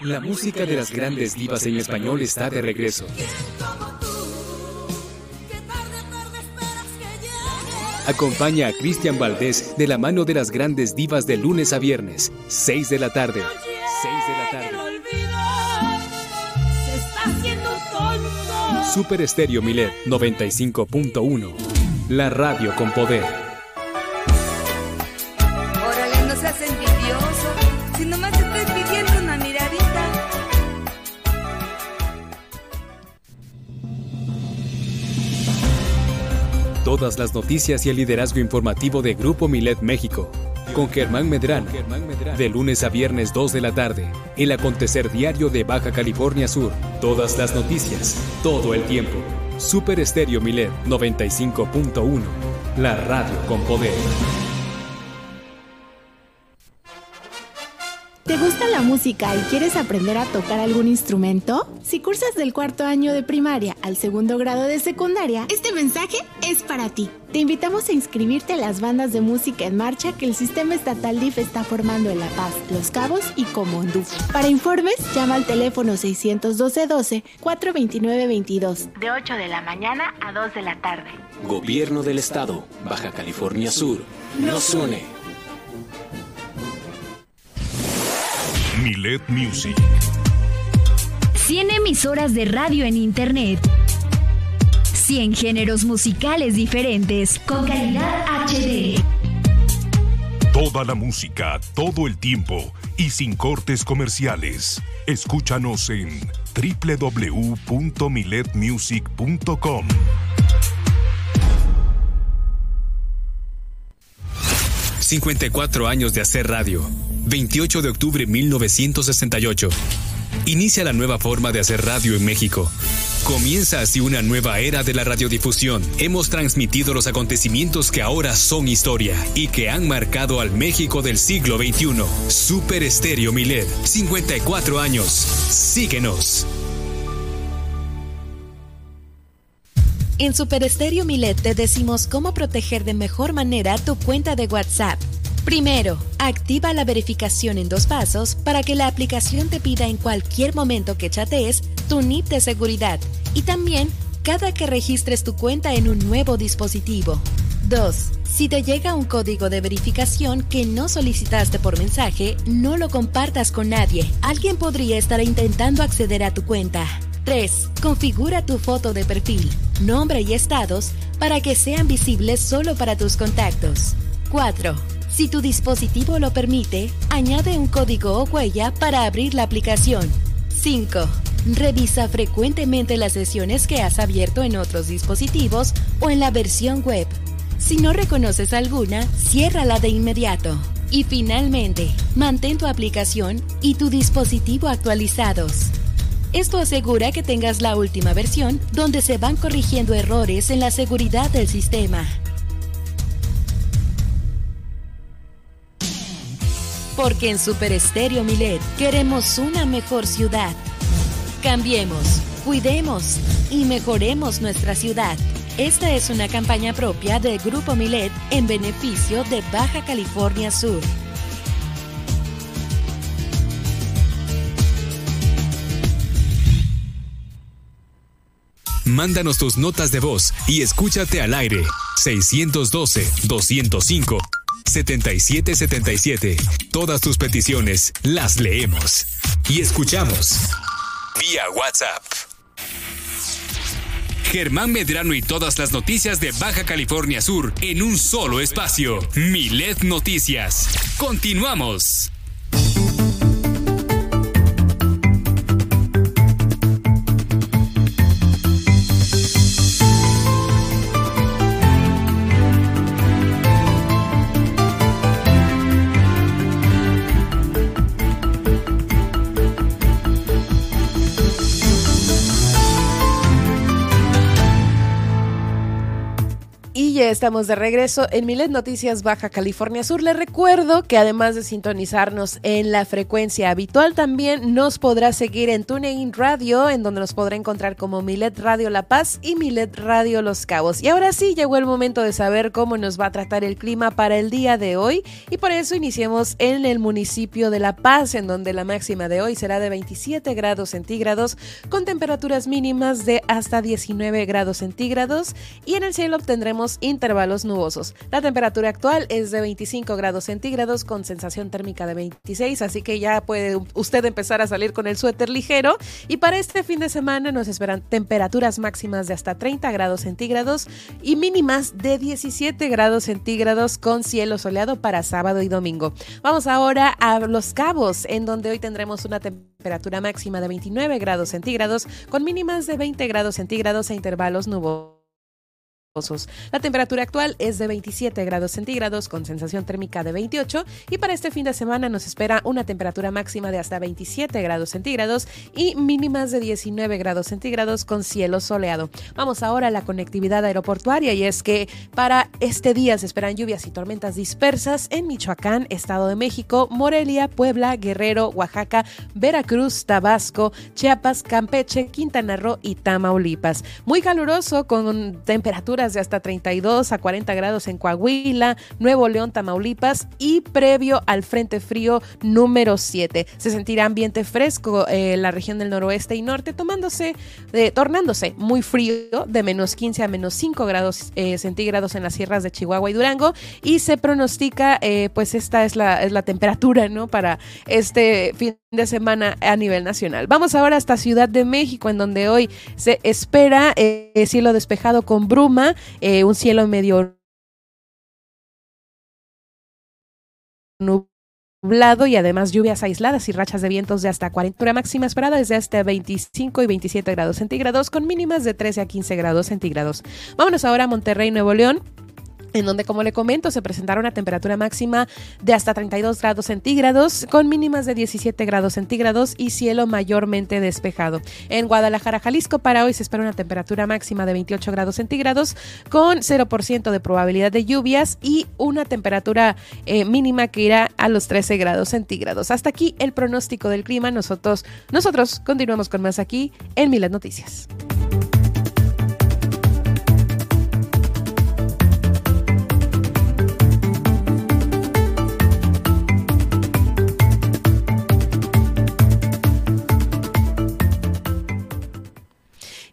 La música de las grandes divas en español está de regreso. Acompaña a Cristian Valdés de la mano de las grandes divas de lunes a viernes, 6 de la tarde. 6 de la tarde. Super Estéreo Milet 95.1. La radio con poder. Todas las noticias y el liderazgo informativo de Grupo Milet México. Con Germán Medrano. De lunes a viernes 2 de la tarde. El acontecer diario de Baja California Sur. Todas las noticias. Todo el tiempo. Super Estéreo Milet 95.1. La radio con poder. ¿Te gusta la música y quieres aprender a tocar algún instrumento? Si cursas del cuarto año de primaria al segundo grado de secundaria, este mensaje es para ti. Te invitamos a inscribirte a las bandas de música en marcha que el sistema estatal DIF está formando en La Paz, Los Cabos y Comondú. Para informes, llama al teléfono 612-12-429-22, de 8 de la mañana a 2 de la tarde. Gobierno del Estado, Baja California Sur. No suene. Milet Music. 100 emisoras de radio en Internet. 100 géneros musicales diferentes con calidad HD. Toda la música, todo el tiempo y sin cortes comerciales. Escúchanos en www.miletmusic.com. ...54 años de hacer radio... 28 de octubre de 1968. Inicia la nueva forma de hacer radio en México. Comienza así una nueva era de la radiodifusión. Hemos transmitido los acontecimientos que ahora son historia y que han marcado al México del siglo XXI. Super Estéreo Milet, 54 años. Síguenos. En Super Estéreo Milet te decimos cómo proteger de mejor manera tu cuenta de WhatsApp. Primero, activa la verificación en dos pasos para que la aplicación te pida en cualquier momento que chatees tu NIP de seguridad y también cada que registres tu cuenta en un nuevo dispositivo. 2. Si te llega un código de verificación que no solicitaste por mensaje, no lo compartas con nadie. Alguien podría estar intentando acceder a tu cuenta. 3. Configura tu foto de perfil, nombre y estados para que sean visibles solo para tus contactos. 4. Si tu dispositivo lo permite, añade un código o huella para abrir la aplicación. 5. Revisa frecuentemente las sesiones que has abierto en otros dispositivos o en la versión web. Si no reconoces alguna, ciérrala de inmediato. Y finalmente, mantén tu aplicación y tu dispositivo actualizados. Esto asegura que tengas la última versión donde se van corrigiendo errores en la seguridad del sistema. Porque en Super Estéreo Milet queremos una mejor ciudad. Cambiemos, cuidemos y mejoremos nuestra ciudad. Esta es una campaña propia del Grupo Milet en beneficio de Baja California Sur. Mándanos tus notas de voz y escúchate al aire. 612-205. 7777. Todas tus peticiones las leemos y escuchamos vía WhatsApp. Germán Medrano y todas las noticias de Baja California Sur en un solo espacio. Milet Noticias. Continuamos. Ya estamos de regreso en Milet Noticias Baja California Sur. Les recuerdo que además de sintonizarnos en la frecuencia habitual, también nos podrá seguir en TuneIn Radio, en donde nos podrá encontrar como Milet Radio La Paz y Milet Radio Los Cabos. Y ahora sí, llegó el momento de saber cómo nos va a tratar el clima para el día de hoy. Y por eso iniciemos en el municipio de La Paz, en donde la máxima de hoy será de 27 grados centígrados, con temperaturas mínimas de hasta 19 grados centígrados. Y en el cielo obtendremos intervalos nubosos. La temperatura actual es de 25 grados centígrados con sensación térmica de 26, así que ya puede usted empezar a salir con el suéter ligero. Y para este fin de semana nos esperan temperaturas máximas de hasta 30 grados centígrados y mínimas de 17 grados centígrados con cielo soleado para sábado y domingo. Vamos ahora a Los Cabos, en donde hoy tendremos una temperatura máxima de 29 grados centígrados con mínimas de 20 grados centígrados e intervalos nubosos La temperatura actual es de 27 grados centígrados con sensación térmica de 28 y para este fin de semana nos espera una temperatura máxima de hasta 27 grados centígrados y mínimas de 19 grados centígrados con cielo soleado. Vamos ahora a la conectividad aeroportuaria y es que para este día se esperan lluvias y tormentas dispersas en Michoacán, Estado de México, Morelia, Puebla, Guerrero, Oaxaca, Veracruz, Tabasco, Chiapas, Campeche, Quintana Roo y Tamaulipas. Muy caluroso con temperaturas de hasta 32 a 40 grados en Coahuila, Nuevo León, Tamaulipas y previo al Frente Frío número 7. Se sentirá ambiente fresco en la región del noroeste y norte, tomándose, eh, tornándose muy frío de menos 15 a menos 5 grados eh, centígrados en las sierras de Chihuahua y Durango y se pronostica, eh, pues esta es la, es la temperatura, ¿no? Para este fin de semana a nivel nacional. Vamos ahora hasta Ciudad de México, en donde hoy se espera cielo despejado con bruma eh, un cielo medio nublado y además lluvias aisladas y rachas de vientos de hasta 40 máxima esperada desde hasta 25 y 27 grados centígrados con mínimas de 13 a 15 grados centígrados. Vámonos ahora a Monterrey, Nuevo León en donde, como le comento, se presentará una temperatura máxima de hasta 32 grados centígrados, con mínimas de 17 grados centígrados y cielo mayormente despejado. En Guadalajara, Jalisco, para hoy se espera una temperatura máxima de 28 grados centígrados, con 0% de probabilidad de lluvias y una temperatura eh, mínima que irá a los 13 grados centígrados. Hasta aquí el pronóstico del clima. Nosotros, nosotros continuamos con más aquí en Miles Noticias.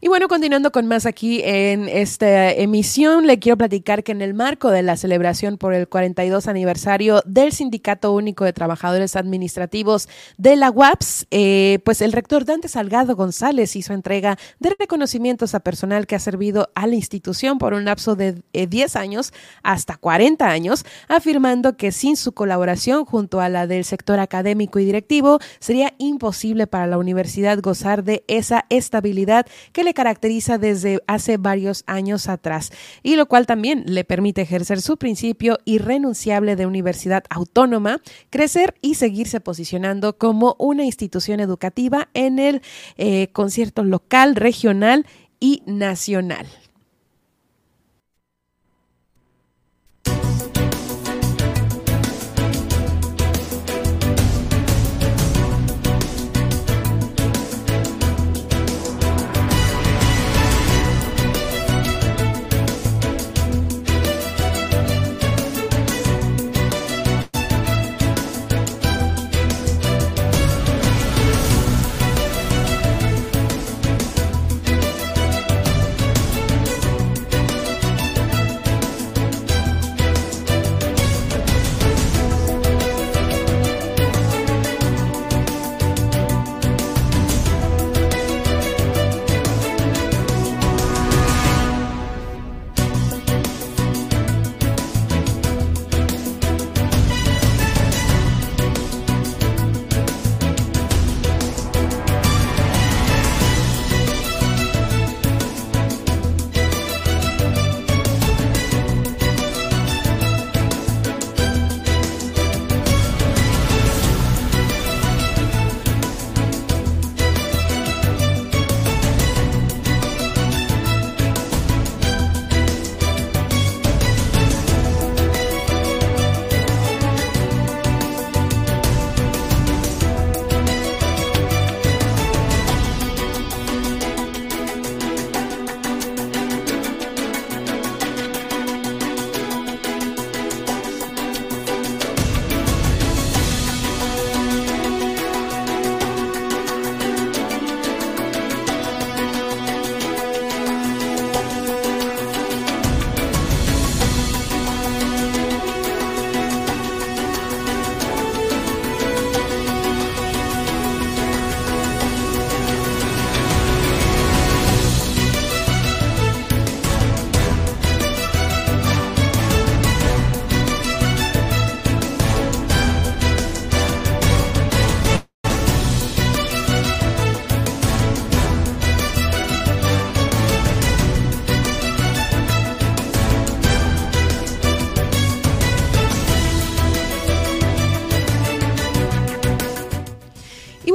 Y bueno, continuando con más aquí en esta emisión, le quiero platicar que en el marco de la celebración por el 42 aniversario del Sindicato Único de Trabajadores Administrativos de la UAPS, eh, pues el rector Dante Salgado González hizo entrega de reconocimientos a personal que ha servido a la institución por un lapso de 10 eh, años hasta 40 años, afirmando que sin su colaboración junto a la del sector académico y directivo sería imposible para la universidad gozar de esa estabilidad que le caracteriza desde hace varios años atrás y lo cual también le permite ejercer su principio irrenunciable de universidad autónoma, crecer y seguirse posicionando como una institución educativa en el eh, concierto local, regional y nacional.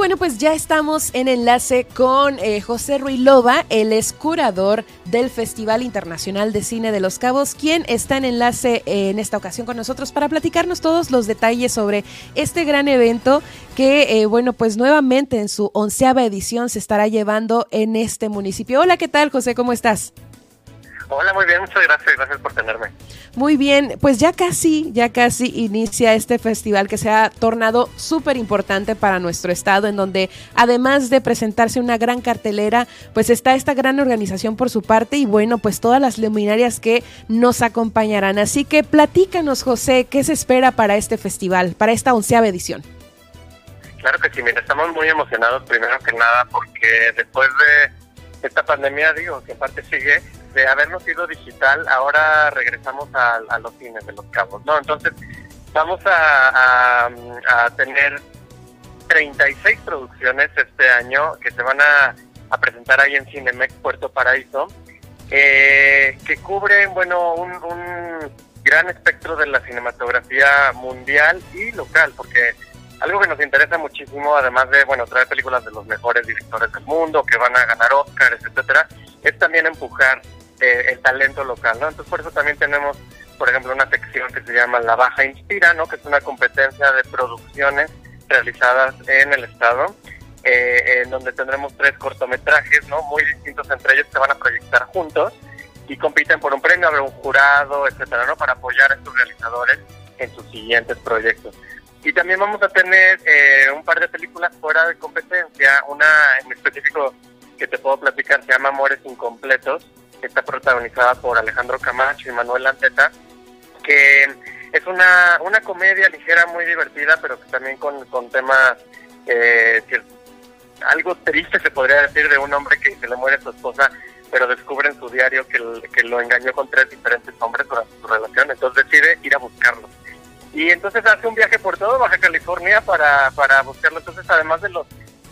Bueno, pues ya estamos en enlace con eh, José Ruilova, el escurador del Festival Internacional de Cine de Los Cabos, quien está en enlace eh, en esta ocasión con nosotros para platicarnos todos los detalles sobre este gran evento que, eh, bueno, pues nuevamente en su onceava edición se estará llevando en este municipio. Hola, ¿qué tal, José? ¿Cómo estás? Hola, muy bien, muchas gracias, gracias por tenerme. Muy bien, pues ya casi, ya casi inicia este festival que se ha tornado súper importante para nuestro estado, en donde además de presentarse una gran cartelera, pues está esta gran organización por su parte y bueno, pues todas las luminarias que nos acompañarán. Así que platícanos, José, ¿qué se espera para este festival, para esta onceava edición? Claro que sí, mira, estamos muy emocionados primero que nada porque después de esta pandemia, digo, que en parte sigue, de habernos ido digital, ahora regresamos a, los cines de los cabos, ¿no? Entonces, vamos a, tener 36 producciones este año que se van a, presentar ahí en Cinemex Puerto Paraíso, eh, que cubren, bueno, un, un gran espectro de la cinematografía mundial y local, porque algo que nos interesa muchísimo, además de, bueno, traer películas de los mejores directores del mundo, que van a ganar Oscars, etcétera, es también empujar eh, el talento local, ¿no? Entonces por eso también tenemos, por ejemplo, una sección que se llama La Baja Inspira, ¿no? Que es una competencia de producciones realizadas en el estado, eh, en donde tendremos tres cortometrajes, ¿no? Muy distintos entre ellos que van a proyectar juntos y compiten por un premio, habrá un jurado, etcétera, ¿no? Para apoyar a estos realizadores en sus siguientes proyectos. Y también vamos a tener eh, un par de películas fuera de competencia, una en específico que te puedo platicar se llama Amores Incompletos, está protagonizada por Alejandro Camacho y Manuel Anteta, que es una, una comedia ligera, muy divertida, pero que también con, con temas, eh, algo triste se podría decir de un hombre que se le muere su esposa, pero descubre en su diario que, que lo engañó con tres diferentes hombres durante su relación, entonces decide ir a buscarlo. Y entonces hace un viaje por todo Baja California para, para buscarlo. Entonces, además de los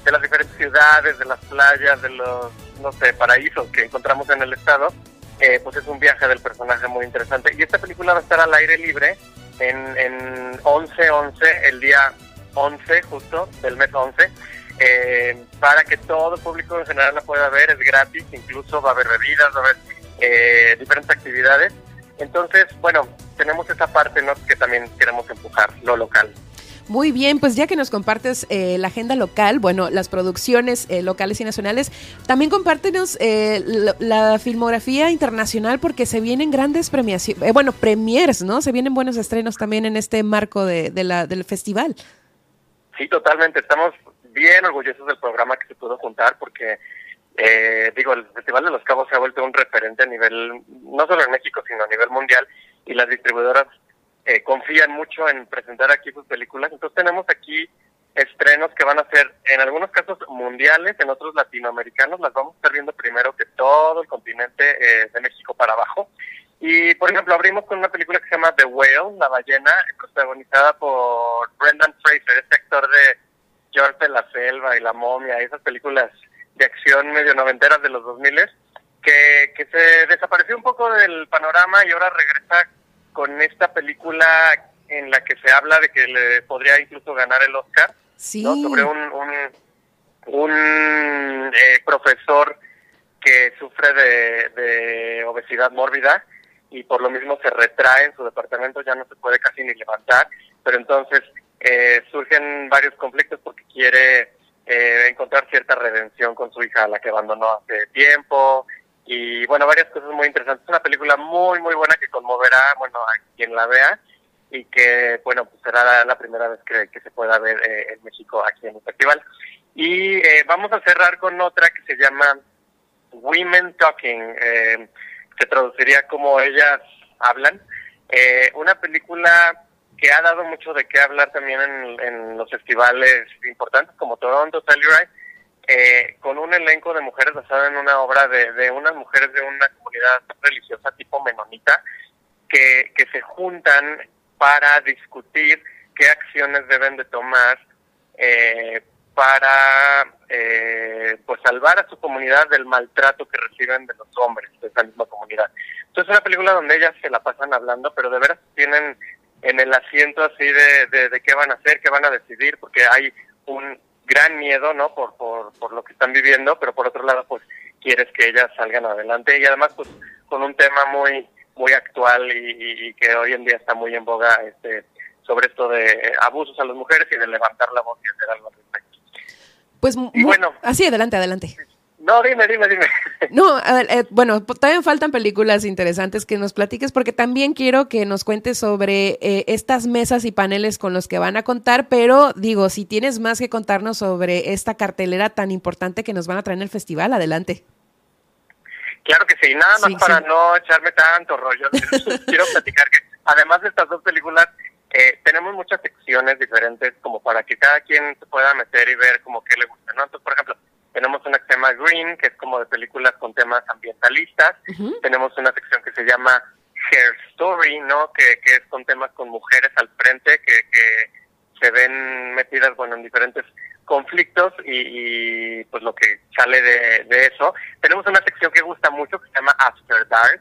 de las diferentes ciudades, de las playas, de los no sé, paraísos que encontramos en el estado, eh, pues es un viaje del personaje muy interesante. Y esta película va a estar al aire libre en, en 11-11, el día 11 justo del mes 11, eh, para que todo el público en general la pueda ver, es gratis, incluso va a haber bebidas, va a haber eh, diferentes actividades. Entonces, bueno, tenemos esa parte ¿no? que también queremos empujar, lo local. Muy bien, pues ya que nos compartes eh, la agenda local, bueno, las producciones eh, locales y nacionales, también compártenos eh, la, filmografía internacional porque se vienen grandes premiaciones, bueno, premiers, ¿no? Se vienen buenos estrenos también en este marco de, la, del festival. Sí, totalmente. Estamos bien orgullosos del programa que se pudo juntar porque, digo, el Festival de los Cabos se ha vuelto un referente a nivel, no solo en México, sino a nivel mundial y las distribuidoras eh, confían mucho en presentar aquí sus películas. Entonces tenemos aquí estrenos que van a ser en algunos casos mundiales, en otros latinoamericanos. Las vamos a estar viendo primero que todo el continente eh, de México para abajo. Y, por ejemplo, abrimos con una película que se llama The Whale, La Ballena, protagonizada por Brendan Fraser, este actor de George de la Selva y La Momia, y esas películas de acción medio noventeras de los 2000 que, que se desapareció un poco del panorama y ahora regresa con esta película en la que se habla de que le podría incluso ganar el Oscar, sobre un, un, eh, profesor que sufre de, obesidad mórbida y por lo mismo se retrae en su departamento, ya no se puede casi ni levantar, pero entonces eh, surgen varios conflictos porque quiere eh, encontrar cierta redención con su hija, a la que abandonó hace tiempo, y bueno, varias cosas muy interesantes. Es una película muy, muy buena que conmoverá, bueno, a quien la vea y que, bueno, pues será la, primera vez que, se pueda ver eh, en México aquí en el festival. Y eh, vamos a cerrar con otra que se llama Women Talking, eh, se traduciría como ellas hablan. Eh, una película que ha dado mucho de qué hablar también en, en los festivales importantes como Toronto, Telluride, eh, con un elenco de mujeres basada en una obra de, de unas mujeres de una comunidad religiosa tipo menonita que, que se juntan para discutir qué acciones deben de tomar eh, para eh, pues salvar a su comunidad del maltrato que reciben de los hombres de esa misma comunidad. Entonces es una película donde ellas se la pasan hablando, pero de veras tienen en el asiento así de, de, de qué van a hacer, qué van a decidir, porque hay un gran miedo, ¿no? Por, por, por lo que están viviendo, pero por otro lado, pues quieres que ellas salgan adelante y además, pues con un tema muy muy actual y, que hoy en día está muy en boga este sobre esto de abusos a las mujeres y de levantar la voz y hacer algo al respecto. Pues bueno, así adelante, adelante. No, dime, dime, dime. No, a ver, eh, bueno, también faltan películas interesantes que nos platiques porque también quiero que nos cuentes sobre eh, estas mesas y paneles con los que van a contar, pero digo, si tienes más que contarnos sobre esta cartelera tan importante que nos van a traer en el festival, adelante. Claro que sí, nada más para no echarme tanto rollo. Quiero platicar que además de estas dos películas, eh, tenemos muchas secciones diferentes como para que cada quien se pueda meter y ver como que le gusta, ¿no? Entonces, por ejemplo, tenemos una que se llama Green, que es como de películas con temas ambientalistas. Tenemos una sección que se llama Hair Story, ¿no? Que, que es con temas con mujeres al frente que, que se ven metidas, bueno, en diferentes conflictos y, pues lo que sale de, eso. Tenemos una sección que gusta mucho que se llama After Dark,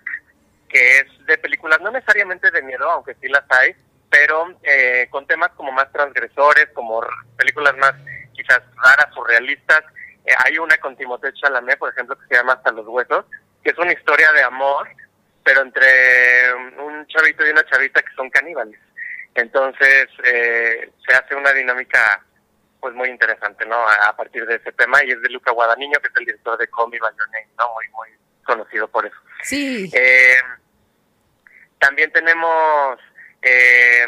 que es de películas no necesariamente de miedo, aunque sí las hay, pero eh, con temas como más transgresores, como películas más quizás raras, surrealistas. Eh, hay una con Timothée Chalamet, por ejemplo, que se llama Hasta los Huesos, que es una historia de amor, pero entre un chavito y una chavita que son caníbales. Entonces eh, se hace una dinámica pues muy interesante, ¿no? A, partir de ese tema y es de Luca Guadagnino, que es el director de Call Me By Your Name, ¿no? Muy, muy conocido por eso. Sí. Eh, también tenemos eh,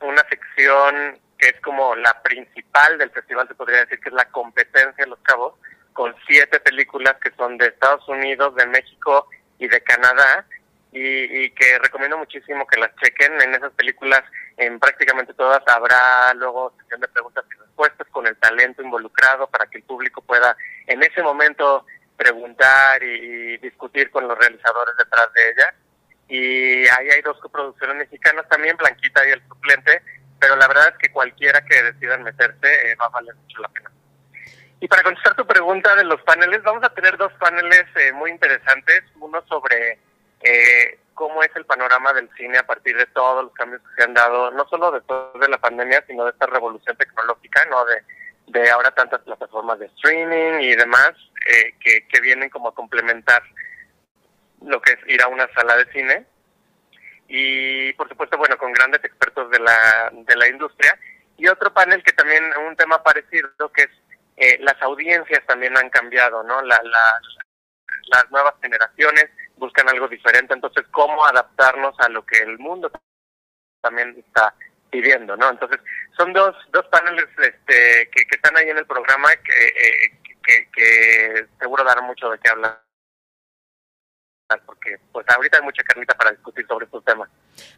una sección que es como la principal del festival, se podría decir que es la competencia de Los Cabos, con siete películas que son de Estados Unidos, de México y de Canadá, y, que recomiendo muchísimo que las chequen. En esas películas, en prácticamente todas, habrá luego sesión de preguntas y respuestas con el talento involucrado para que el público pueda en ese momento preguntar y, discutir con los realizadores detrás de ella. Y ahí hay dos coproducciones mexicanas también, Blanquita y El Suplente, pero la verdad es que cualquiera que decidan meterse eh, va a valer mucho la pena. Y para contestar tu pregunta de los paneles, vamos a tener dos paneles eh, muy interesantes, uno sobre eh, cómo es el panorama del cine a partir de todos los cambios que se han dado, no solo después de la pandemia, sino de esta revolución tecnológica, ¿no? De, de ahora tantas plataformas de streaming y demás eh, que, que vienen como a complementar lo que es ir a una sala de cine. Y por supuesto, bueno, con grandes expertos de la, de la industria. Y otro panel que también, un tema parecido, que es eh, las audiencias también han cambiado, ¿no? La, la, las nuevas generaciones buscan algo diferente, entonces cómo adaptarnos a lo que el mundo también está pidiendo, ¿no? Entonces son dos, dos paneles este, que, que están ahí en el programa que, eh, que, que seguro darán mucho de qué hablar porque pues ahorita hay mucha carnita para discutir sobre estos temas.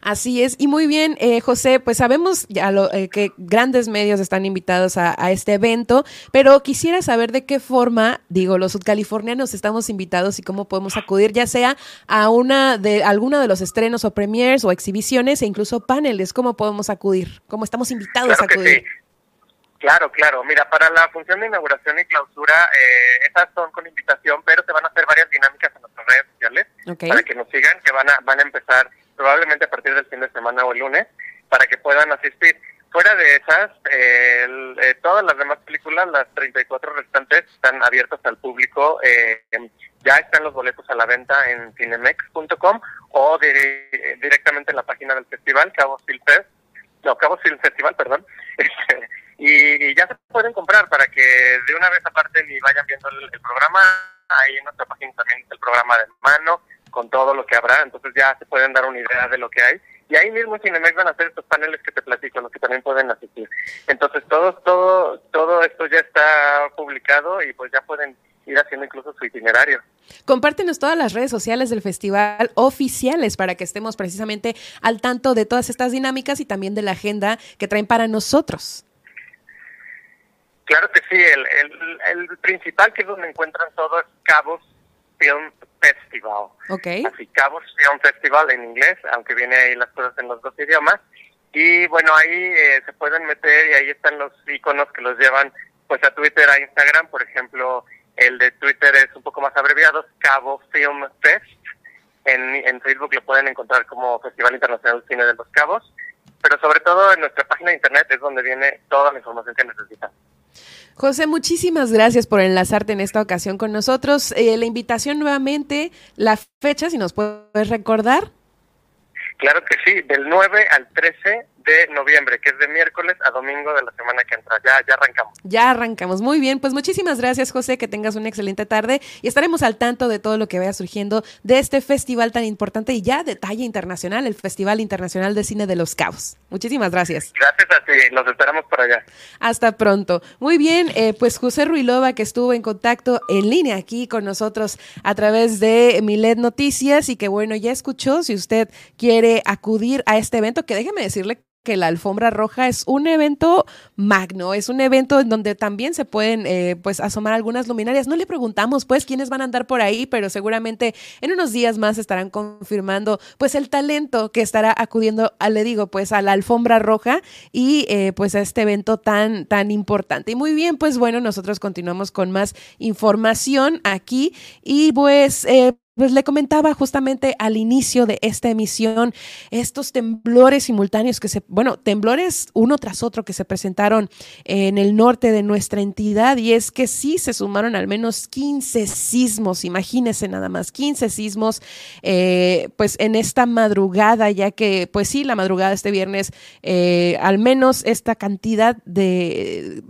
Así es, y muy bien, eh, José, pues sabemos ya lo, eh, que grandes medios están invitados a, este evento, pero quisiera saber de qué forma, digo, los sudcalifornianos estamos invitados y cómo podemos acudir, ya sea a una de alguno de los estrenos o premiers o exhibiciones e incluso paneles, cómo podemos acudir, cómo estamos invitados a acudir. Claro, claro. Mira, para la función de inauguración y clausura, eh, esas son con invitación, pero se van a hacer varias dinámicas en nuestras para que nos sigan, que van a, van a empezar probablemente a partir del fin de semana o el lunes, para que puedan asistir. Fuera de esas, eh, todas las demás películas, las 34 restantes, están abiertas al público. Eh, ya están los boletos a la venta en cinemex.com o directamente en la página del festival, Cabo Film. No, Cabo Film Festival, perdón. Y, ya se pueden comprar para que de una vez aparte y vayan viendo el, programa. Ahí en nuestra página también está el programa de mano con todo lo que habrá, entonces ya se pueden dar una idea de lo que hay. Y ahí mismo en Cinemex van a hacer estos paneles que te platico, los que también pueden asistir. Entonces todo, todo, todo esto ya está publicado y pues ya pueden ir haciendo incluso su itinerario. Compártenos todas las redes sociales del festival oficiales para que estemos precisamente al tanto de todas estas dinámicas y también de la agenda que traen para nosotros. Claro que sí, el, el, principal que es donde encuentran todo es Cabos Film Festival. Okay. Así, Cabos Film Festival en inglés, aunque viene ahí las cosas en los dos idiomas. Y bueno, ahí eh, se pueden meter y ahí están los iconos que los llevan pues a Twitter, a Instagram. Por ejemplo, el de Twitter es un poco más abreviado, Cabo Film Fest. En, en Facebook lo pueden encontrar como Festival Internacional de Cine de los Cabos. Pero sobre todo en nuestra página de internet es donde viene toda la información que necesitan. José, muchísimas gracias por enlazarte en esta ocasión con nosotros. Eh, la invitación nuevamente, la fecha, si nos puedes recordar. Claro que sí, del 9 al 13 de noviembre, que es de miércoles a domingo de la semana que entra. Ya, ya arrancamos. Ya arrancamos. Muy bien, pues muchísimas gracias, José, que tengas una excelente tarde y estaremos al tanto de todo lo que vaya surgiendo de este festival tan importante y ya de talla internacional, el Festival Internacional de Cine de los Cabos. Muchísimas gracias. Gracias a ti, los esperamos por allá. Hasta pronto. Muy bien, eh, pues José Ruilova, que estuvo en contacto en línea aquí con nosotros a través de Milet Noticias y que bueno, ya escuchó, si usted quiere acudir a este evento, que déjeme decirle que la alfombra roja es un evento magno, es un evento en donde también se pueden eh, pues asomar algunas luminarias. No le preguntamos pues quiénes van a andar por ahí, pero seguramente en unos días más estarán confirmando pues el talento que estará acudiendo, a, le digo pues a la alfombra roja y eh, pues a este evento tan tan importante. Y muy bien, pues bueno, nosotros continuamos con más información aquí y pues eh, pues le comentaba justamente al inicio de esta emisión estos temblores simultáneos que se, bueno, temblores uno tras otro que se presentaron en el norte de nuestra entidad y es que sí se sumaron al menos 15 sismos, imagínense nada más, 15 sismos, eh, pues en esta madrugada, ya que pues sí, la madrugada este viernes, eh, al menos esta cantidad de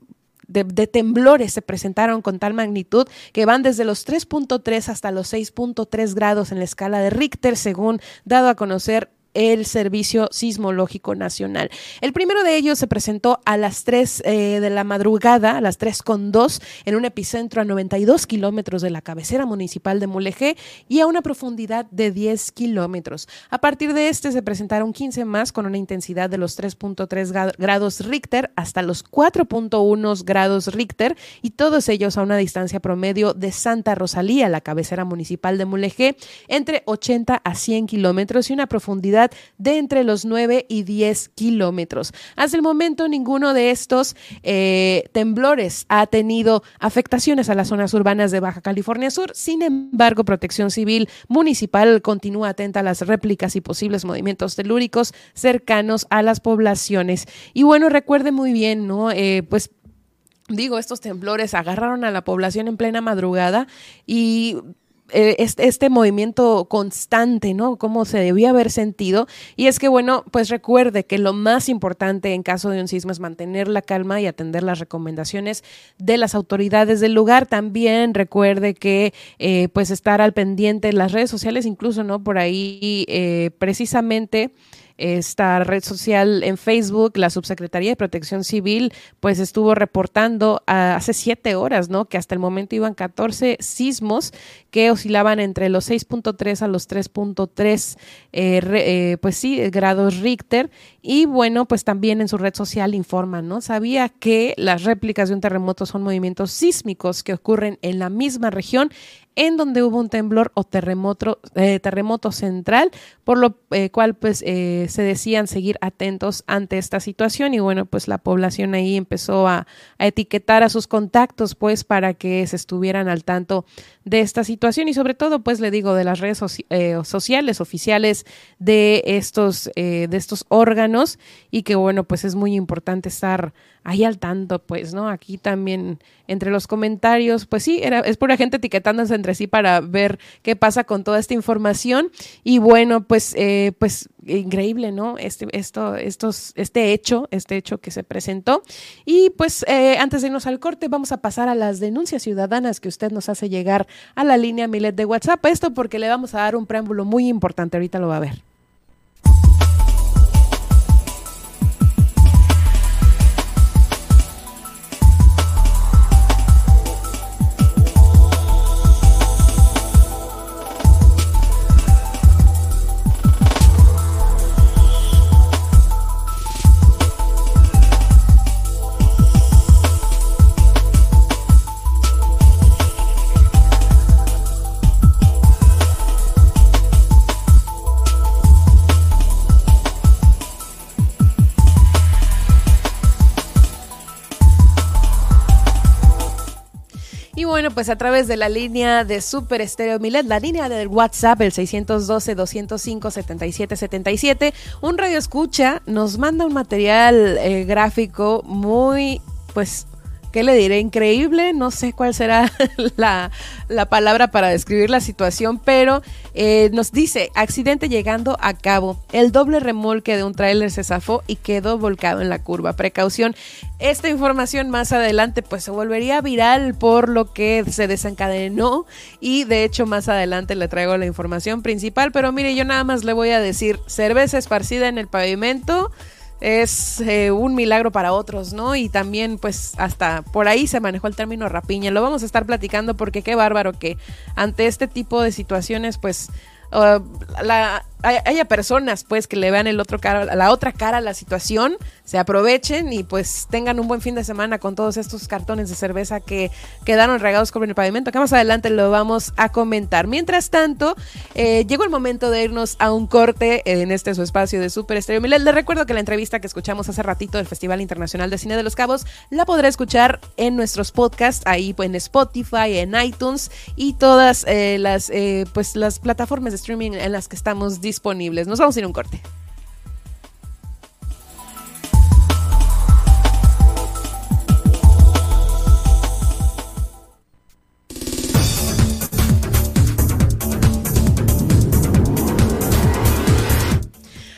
de, temblores se presentaron con tal magnitud que van desde los 3.3 hasta los 6.3 grados en la escala de Richter, según dado a conocer el Servicio Sismológico Nacional. El primero de ellos se presentó a las 3 eh, de la madrugada, a las 3 con 2, en un epicentro a 92 kilómetros de la cabecera municipal de Mulegé y a una profundidad de 10 kilómetros. A partir de este se presentaron 15 más con una intensidad de los 3.3 grados Richter hasta los 4.1 grados Richter y todos ellos a una distancia promedio de Santa Rosalía, la cabecera municipal de Mulegé, entre 80 a 100 kilómetros y una profundidad de entre los 9 y 10 kilómetros. Hasta el momento, ninguno de estos eh, temblores ha tenido afectaciones a las zonas urbanas de Baja California Sur. Sin embargo, Protección Civil Municipal continúa atenta a las réplicas y posibles movimientos telúricos cercanos a las poblaciones. Y bueno, recuerde muy bien, ¿no? Eh, pues digo, estos temblores agarraron a la población en plena madrugada y eh, este, movimiento constante, ¿no? Cómo se debía haber sentido. Y es que, bueno, pues recuerde que lo más importante en caso de un sismo es mantener la calma y atender las recomendaciones de las autoridades del lugar. También recuerde que, eh, pues, estar al pendiente en las redes sociales, incluso, ¿no? Por ahí, eh, precisamente esta red social en Facebook, la Subsecretaría de Protección Civil, pues estuvo reportando hace siete horas, ¿no? Que hasta el momento iban 14 sismos que oscilaban entre los 6.3 a los 3.3, eh, eh, pues sí, grados Richter. Y bueno, pues también en su red social informan, ¿no? Sabía que las réplicas de un terremoto son movimientos sísmicos que ocurren en la misma región en donde hubo un temblor o terremoto, eh, terremoto central, por lo eh, cual pues eh, se decían seguir atentos ante esta situación. Y bueno, pues la población ahí empezó a, etiquetar a sus contactos pues para que se estuvieran al tanto de esta situación. Y sobre todo pues le digo de las redes sociales oficiales de estos, de estos órganos. Y que bueno pues es muy importante estar ahí al tanto, pues, ¿no? Aquí también entre los comentarios, pues sí, era, es pura gente etiquetándose entre sí para ver qué pasa con toda esta información. Y bueno, pues, eh, pues increíble, ¿no? Este, esto, estos, este hecho, este hecho que se presentó. Y pues eh, antes de irnos al corte, vamos a pasar a las denuncias ciudadanas que usted nos hace llegar a la línea Milet de WhatsApp. Esto porque le vamos a dar un preámbulo muy importante, ahorita lo va a ver. Pues a través de la línea de Super Estéreo Milet, la línea del WhatsApp, el 612-205-7777, un radio escucha nos manda un material eh, gráfico muy, pues, ¿qué le diré? Increíble, no sé cuál será la, palabra para describir la situación, pero eh, nos dice, accidente llegando a cabo, el doble remolque de un tráiler se zafó y quedó volcado en la curva. Precaución, esta información más adelante pues se volvería viral por lo que se desencadenó y de hecho más adelante le traigo la información principal, pero mire, yo nada más le voy a decir, cerveza esparcida en el pavimento, es eh, un milagro para otros, ¿no? Y también pues hasta por ahí se manejó el término rapiña. Lo vamos a estar platicando porque qué bárbaro que ante este tipo de situaciones pues uh, haya personas pues que le vean el otro cara, la otra cara a la situación, se aprovechen y pues tengan un buen fin de semana con todos estos cartones de cerveza que quedaron regados con el pavimento, que más adelante lo vamos a comentar. Mientras tanto, eh, llegó el momento de irnos a un corte en este su espacio de Super Estéreo Milet. Les recuerdo que la entrevista que escuchamos hace ratito del Festival Internacional de Cine de los Cabos la podrá escuchar en nuestros podcasts, ahí en Spotify, en iTunes y todas eh, las, eh, pues, las plataformas de streaming en las que estamos disponibles. Nos vamos a ir un corte.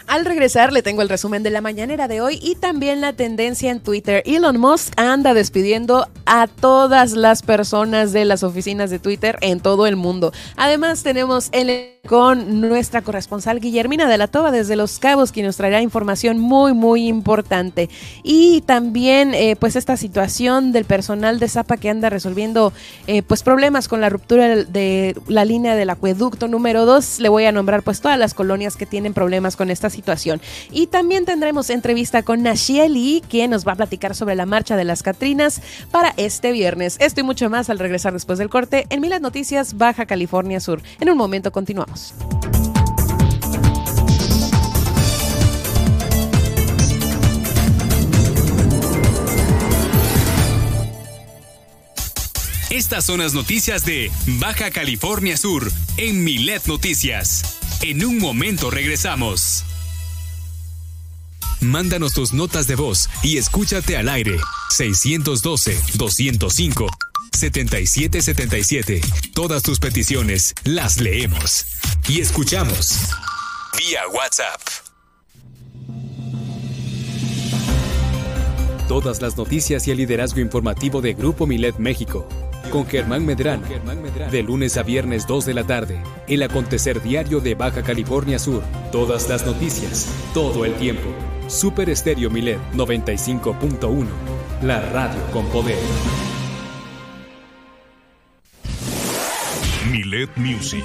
Al regresar le tengo el resumen de la mañanera de hoy y también la tendencia en Twitter. Elon Musk anda despidiendo a todas las personas de las oficinas de Twitter en todo el mundo. Además tenemos el con nuestra corresponsal Guillermina de la Toba desde Los Cabos, quien nos traerá información muy, muy importante. Y también, eh, pues, esta situación del personal de Zapa que anda resolviendo, eh, pues, problemas con la ruptura de la línea del acueducto número 2. Le voy a nombrar, pues, todas las colonias que tienen problemas con esta situación. Y también tendremos entrevista con Nashieli, quien nos va a platicar sobre la marcha de las Catrinas para este viernes. Esto y mucho más al regresar después del corte en Milas Noticias, Baja California Sur. En un momento continuamos. Estas son las noticias de Baja California Sur en Milet Noticias. En un momento regresamos. Mándanos tus notas de voz y escúchate al aire. 612 205 7777. Todas tus peticiones las leemos y escuchamos vía WhatsApp. Todas las noticias y el liderazgo informativo de Grupo Milet México. Con Germán Medrano. De lunes a viernes 2 de la tarde. El acontecer diario de Baja California Sur. Todas las noticias. Todo el tiempo. Super Estéreo Milet 95.1. La radio con poder. Milet Music.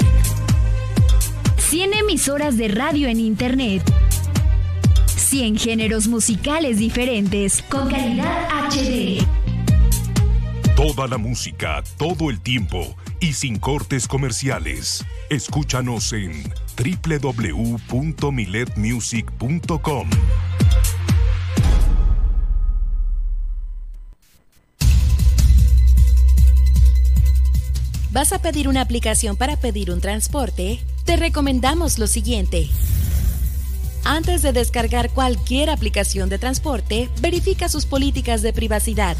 100 emisoras de radio en Internet. 100 géneros musicales diferentes con calidad HD. Toda la música, todo el tiempo y sin cortes comerciales. Escúchanos en www.miletmusic.com. ¿Vas a pedir una aplicación para pedir un transporte? Te recomendamos lo siguiente. Antes de descargar cualquier aplicación de transporte, verifica sus políticas de privacidad.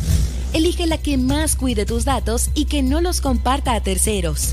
Elige la que más cuide tus datos y que no los comparta a terceros.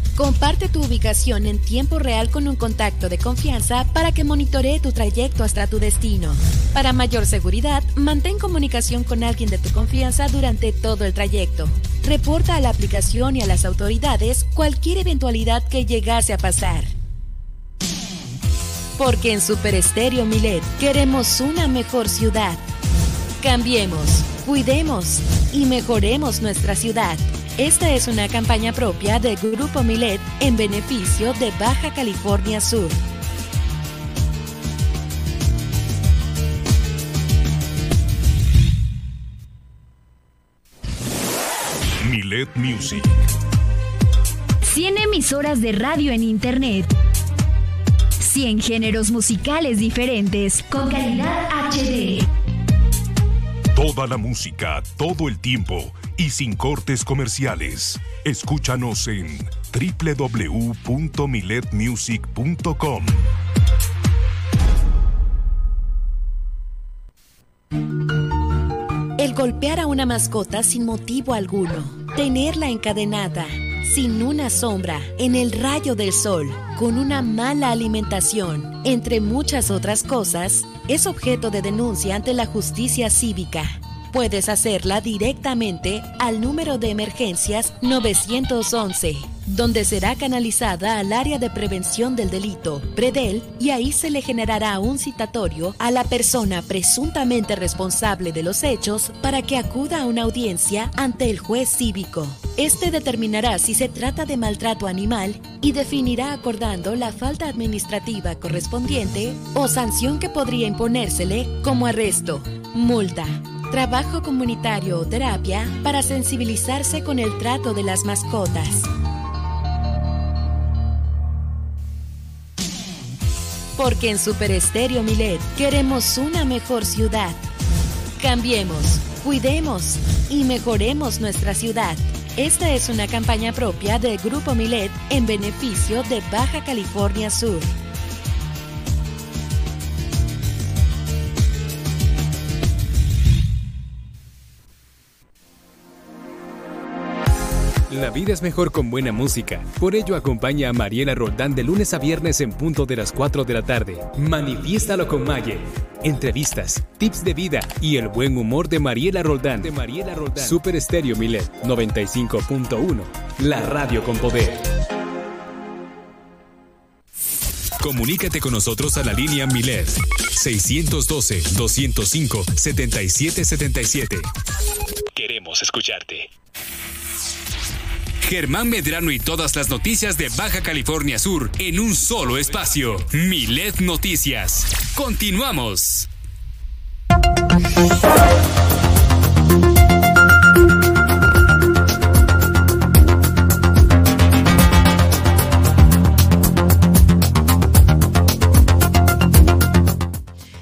Comparte tu ubicación en tiempo real con un contacto de confianza para que monitoree tu trayecto hasta tu destino. Para mayor seguridad, mantén comunicación con alguien de tu confianza durante todo el trayecto. Reporta a la aplicación y a las autoridades cualquier eventualidad que llegase a pasar. Porque en Super Estéreo Milet queremos una mejor ciudad. Cambiemos, cuidemos y mejoremos nuestra ciudad. Esta es una campaña propia de Grupo Milet en beneficio de Baja California Sur. Milet Music. 100 emisoras de radio en Internet. 100 géneros musicales diferentes con calidad HD. Toda la música, todo el tiempo y sin cortes comerciales. Escúchanos en www.miletmusic.com. El golpear a una mascota sin motivo alguno, tenerla encadenada, sin una sombra, en el rayo del sol, con una mala alimentación, entre muchas otras cosas, es objeto de denuncia ante la justicia cívica. Puedes hacerla directamente al número de emergencias 911, donde será canalizada al área de prevención del delito, PREDEL, y ahí se le generará un citatorio a la persona presuntamente responsable de los hechos para que acuda a una audiencia ante el juez cívico. Este determinará si se trata de maltrato animal y definirá acordando la falta administrativa correspondiente o sanción que podría imponérsele como arresto, multa, trabajo comunitario o terapia para sensibilizarse con el trato de las mascotas. Porque en Super Estéreo Milet queremos una mejor ciudad. Cambiemos, cuidemos y mejoremos nuestra ciudad. Esta es una campaña propia del Grupo Milet en beneficio de Baja California Sur. La vida es mejor con buena música. Por ello acompaña a Mariela Roldán de lunes a viernes en punto de las 4 de la tarde. Manifiéstalo con Maye. Entrevistas, tips de vida y el buen humor de Mariela Roldán. De Mariela Roldán. Super Estéreo Milet 95.1. La radio con poder. Comunícate con nosotros a la línea Milet 612 205 7777. Queremos escucharte. Germán Medrano y todas las noticias de Baja California Sur en un solo espacio. Milet Noticias. Continuamos.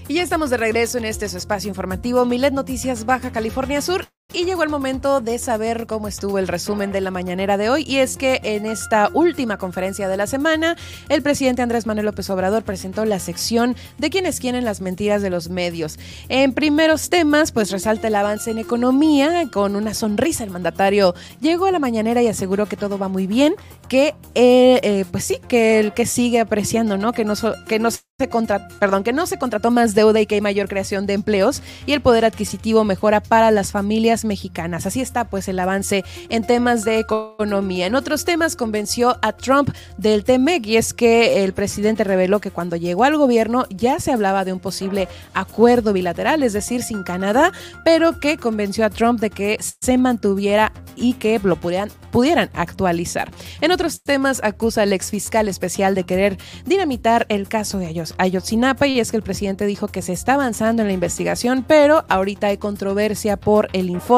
Y ya estamos de regreso en este su espacio informativo Milet Noticias Baja California Sur. Y llegó el momento de saber cómo estuvo el resumen de la mañanera de hoy. Y es que en esta última conferencia de la semana, el presidente Andrés Manuel López Obrador presentó la sección de quienes quieren las mentiras de los medios. En primeros temas, pues resalta el avance en economía. Con una sonrisa, el mandatario llegó a la mañanera y aseguró que todo va muy bien, que, eh, eh, pues sí, que el que sigue apreciando, ¿no? Que no, so- que no se contra- perdón, que no se contrató más deuda y que hay mayor creación de empleos y el poder adquisitivo mejora para las familias mexicanas. Así está pues el avance en temas de economía. En otros temas convenció a Trump del TEMEC y es que el presidente reveló que cuando llegó al gobierno ya se hablaba de un posible acuerdo bilateral, es decir, sin Canadá, pero que convenció a Trump de que se mantuviera y que lo pudieran, pudieran actualizar. En otros temas acusa al ex fiscal especial de querer dinamitar el caso de Ayotzinapa y es que el presidente dijo que se está avanzando en la investigación, pero ahorita hay controversia por el informe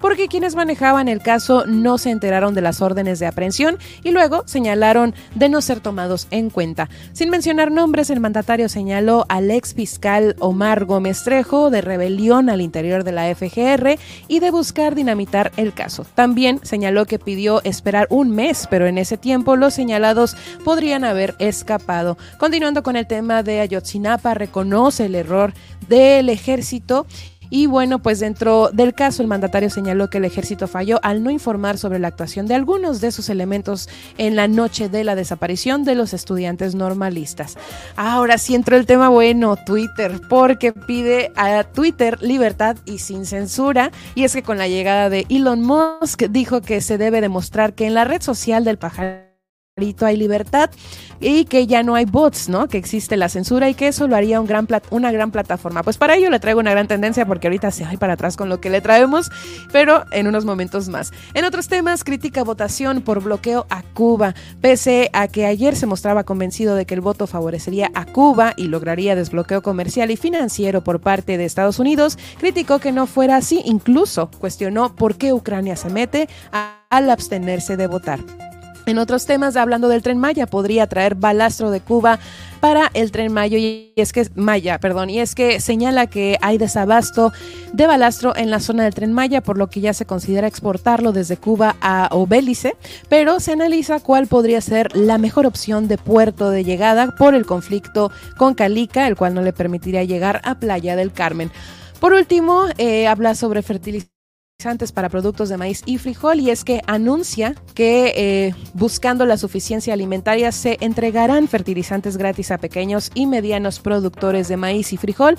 porque quienes manejaban el caso no se enteraron de las órdenes de aprehensión y luego señalaron de no ser tomados en cuenta. Sin mencionar nombres, el mandatario señaló al ex fiscal Omar Gómez Trejo de rebelión al interior de la FGR y de buscar dinamitar el caso. También señaló que pidió esperar un mes, pero en ese tiempo los señalados podrían haber escapado. Continuando con el tema de Ayotzinapa, reconoce el error del ejército. Y bueno, pues dentro del caso el mandatario señaló que el ejército falló al no informar sobre la actuación de algunos de sus elementos en la noche de la desaparición de los estudiantes normalistas. Ahora sí entró el tema bueno, Twitter, porque pide a Twitter libertad y sin censura. Y es que con la llegada de Elon Musk dijo que se debe demostrar que en la red social del pajarito hay libertad y que ya no hay bots, ¿no? Que existe la censura y que eso lo haría una gran plataforma. Pues para ello le traigo una gran tendencia porque ahorita se va para atrás con lo que le traemos, pero en unos momentos más. En otros temas, crítica votación por bloqueo a Cuba. Pese a que ayer se mostraba convencido de que el voto favorecería a Cuba y lograría desbloqueo comercial y financiero por parte de Estados Unidos, criticó que no fuera así, incluso cuestionó por qué Ucrania se mete al abstenerse de votar. En otros temas, hablando del tren Maya, podría traer balastro de Cuba para el tren Maya y es que Maya, perdón, y es que señala que hay desabasto de balastro en la zona del tren Maya, por lo que ya se considera exportarlo desde Cuba a Obélice, pero se analiza cuál podría ser la mejor opción de puerto de llegada por el conflicto con Calica, el cual no le permitiría llegar a Playa del Carmen. Por último, eh, habla sobre fertilización para productos de maíz y frijol y es que anuncia que eh, buscando la suficiencia alimentaria se entregarán fertilizantes gratis a pequeños y medianos productores de maíz y frijol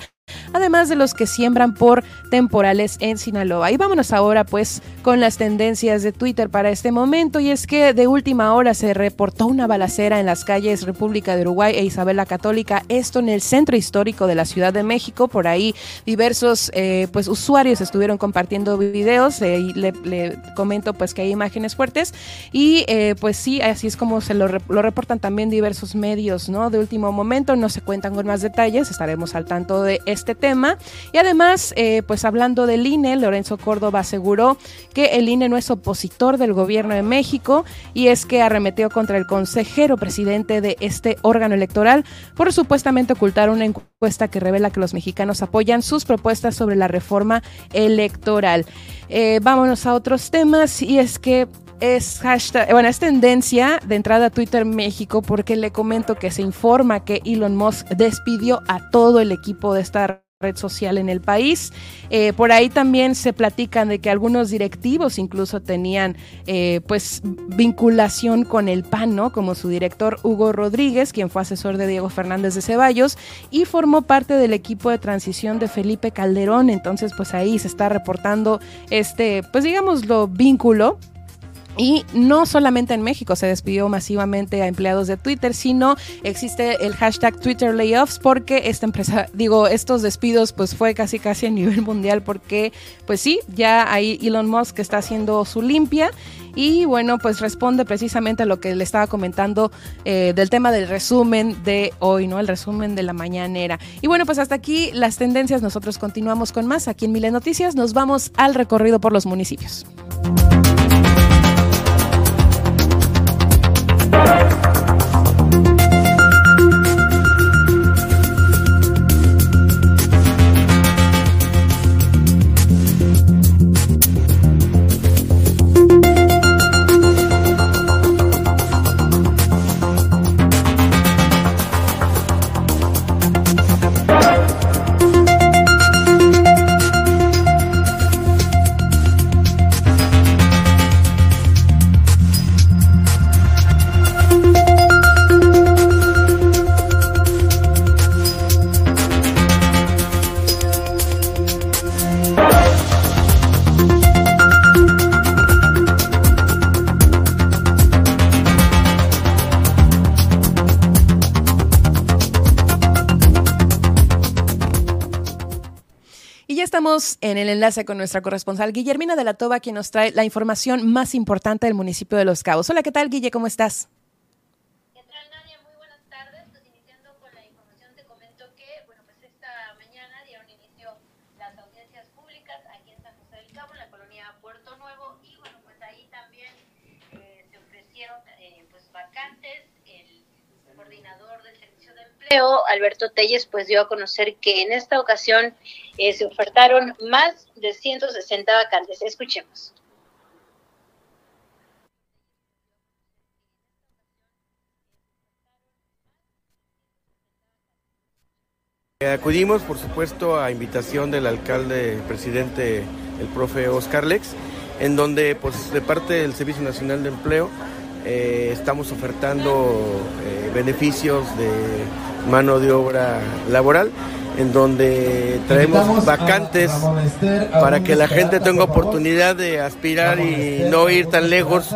además de los que siembran por temporales en Sinaloa. Y vámonos ahora pues con las tendencias de Twitter para este momento y es que de última hora se reportó una balacera en las calles República de Uruguay e Isabel la Católica, esto en el centro histórico de la Ciudad de México, por ahí diversos eh, pues usuarios estuvieron compartiendo videos eh, le, comento pues que hay imágenes fuertes y eh, pues sí, así es como se lo, reportan también diversos medios, ¿no? De último momento, no se cuentan con más detalles, estaremos al tanto de este tema. Y además, eh, pues hablando del INE, Lorenzo Córdoba aseguró que el INE no es opositor del gobierno de México y es que arremetió contra el consejero presidente de este órgano electoral por supuestamente ocultar una encuesta que revela que los mexicanos apoyan sus propuestas sobre la reforma electoral. Eh, vámonos a otros temas y es que es hashtag, bueno, es tendencia de entrada a Twitter México porque le comento que se informa que Elon Musk despidió a todo el equipo de esta red social en el país. Eh, por ahí también se platican de que algunos directivos incluso tenían eh, pues vinculación con el PAN, ¿no? Como su director Hugo Rodríguez, quien fue asesor de Diego Fernández de Ceballos y formó parte del equipo de transición de Felipe Calderón. Entonces, pues ahí se está reportando este, pues digámoslo, vínculo y no solamente en México se despidió masivamente a empleados de Twitter, sino existe el hashtag Twitter Layoffs porque esta empresa, digo, estos despidos pues fue casi casi a nivel mundial porque pues sí, ya hay Elon Musk que está haciendo su limpia y bueno, pues responde precisamente a lo que le estaba comentando eh, del tema del resumen de hoy, ¿no? El resumen de la mañanera. Y bueno, pues hasta aquí las tendencias, nosotros continuamos con más aquí en Milen Noticias, nos vamos al recorrido por los municipios. En el enlace con nuestra corresponsal Guillermina de la Toba, quien nos trae la información más importante del municipio de Los Cabos. Hola, ¿qué tal, Guille? ¿Cómo estás? Muy buenas tardes. Pues iniciando con la información, te comento que, pues esta mañana dieron inicio las audiencias públicas aquí en San José del Cabo, en la colonia Puerto Nuevo, y bueno, pues ahí también eh, se ofrecieron eh, pues vacantes. El coordinador del servicio de empleo, Alberto Telles, pues dio a conocer que en esta ocasión eh, se ofertaron más de 160 vacantes. Escuchemos. Acudimos, por supuesto, a invitación del alcalde, presidente, el profe Oscar Lex, en donde, pues, de parte del Servicio Nacional de Empleo, eh, estamos ofertando eh, beneficios de mano de obra laboral en donde traemos vacantes para que la gente tenga oportunidad de aspirar y no ir tan lejos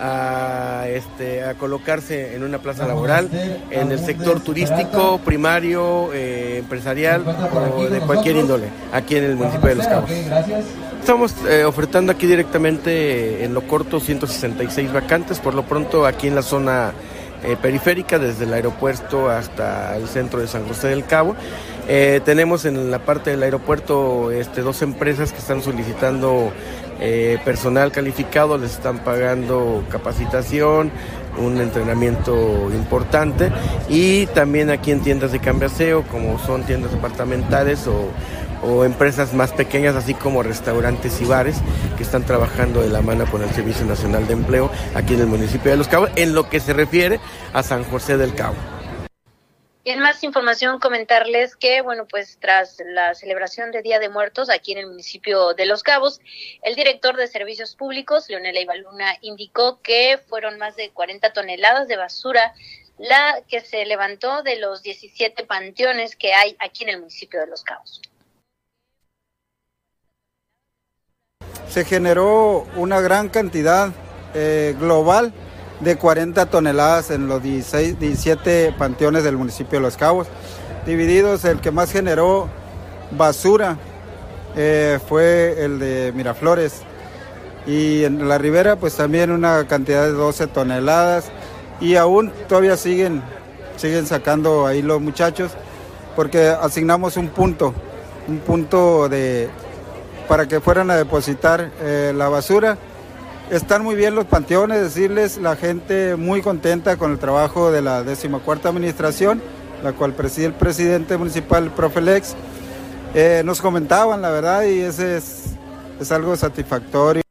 a, este, a colocarse en una plaza laboral, en el sector turístico, primario, eh, empresarial o de cualquier índole, aquí en el municipio de Los Cabos. Estamos eh, ofertando aquí directamente en lo corto 166 vacantes, por lo pronto aquí en la zona eh, periférica, desde el aeropuerto hasta el centro de San José del Cabo. Eh, tenemos en la parte del aeropuerto este, dos empresas que están solicitando eh, personal calificado, les están pagando capacitación, un entrenamiento importante y también aquí en tiendas de cambiaseo como son tiendas departamentales o o empresas más pequeñas, así como restaurantes y bares que están trabajando de la mano con el Servicio Nacional de Empleo aquí en el municipio de Los Cabos, en lo que se refiere a San José del Cabo. Y en más información comentarles que, bueno, pues tras la celebración de Día de Muertos aquí en el municipio de Los Cabos, el director de Servicios Públicos, Leonel Ibaluna, indicó que fueron más de 40 toneladas de basura la que se levantó de los 17 panteones que hay aquí en el municipio de Los Cabos. se generó una gran cantidad eh, global de 40 toneladas en los 16, 17 panteones del municipio de Los Cabos. Divididos, el que más generó basura eh, fue el de Miraflores. Y en la ribera, pues también una cantidad de 12 toneladas. Y aún todavía siguen, siguen sacando ahí los muchachos, porque asignamos un punto, un punto de, para que fueran a depositar eh, la basura. Están muy bien los panteones, decirles la gente muy contenta con el trabajo de la decimacuarta administración, la cual preside el presidente municipal, el profe Lex. Eh, nos comentaban la verdad y ese es, es algo satisfactorio.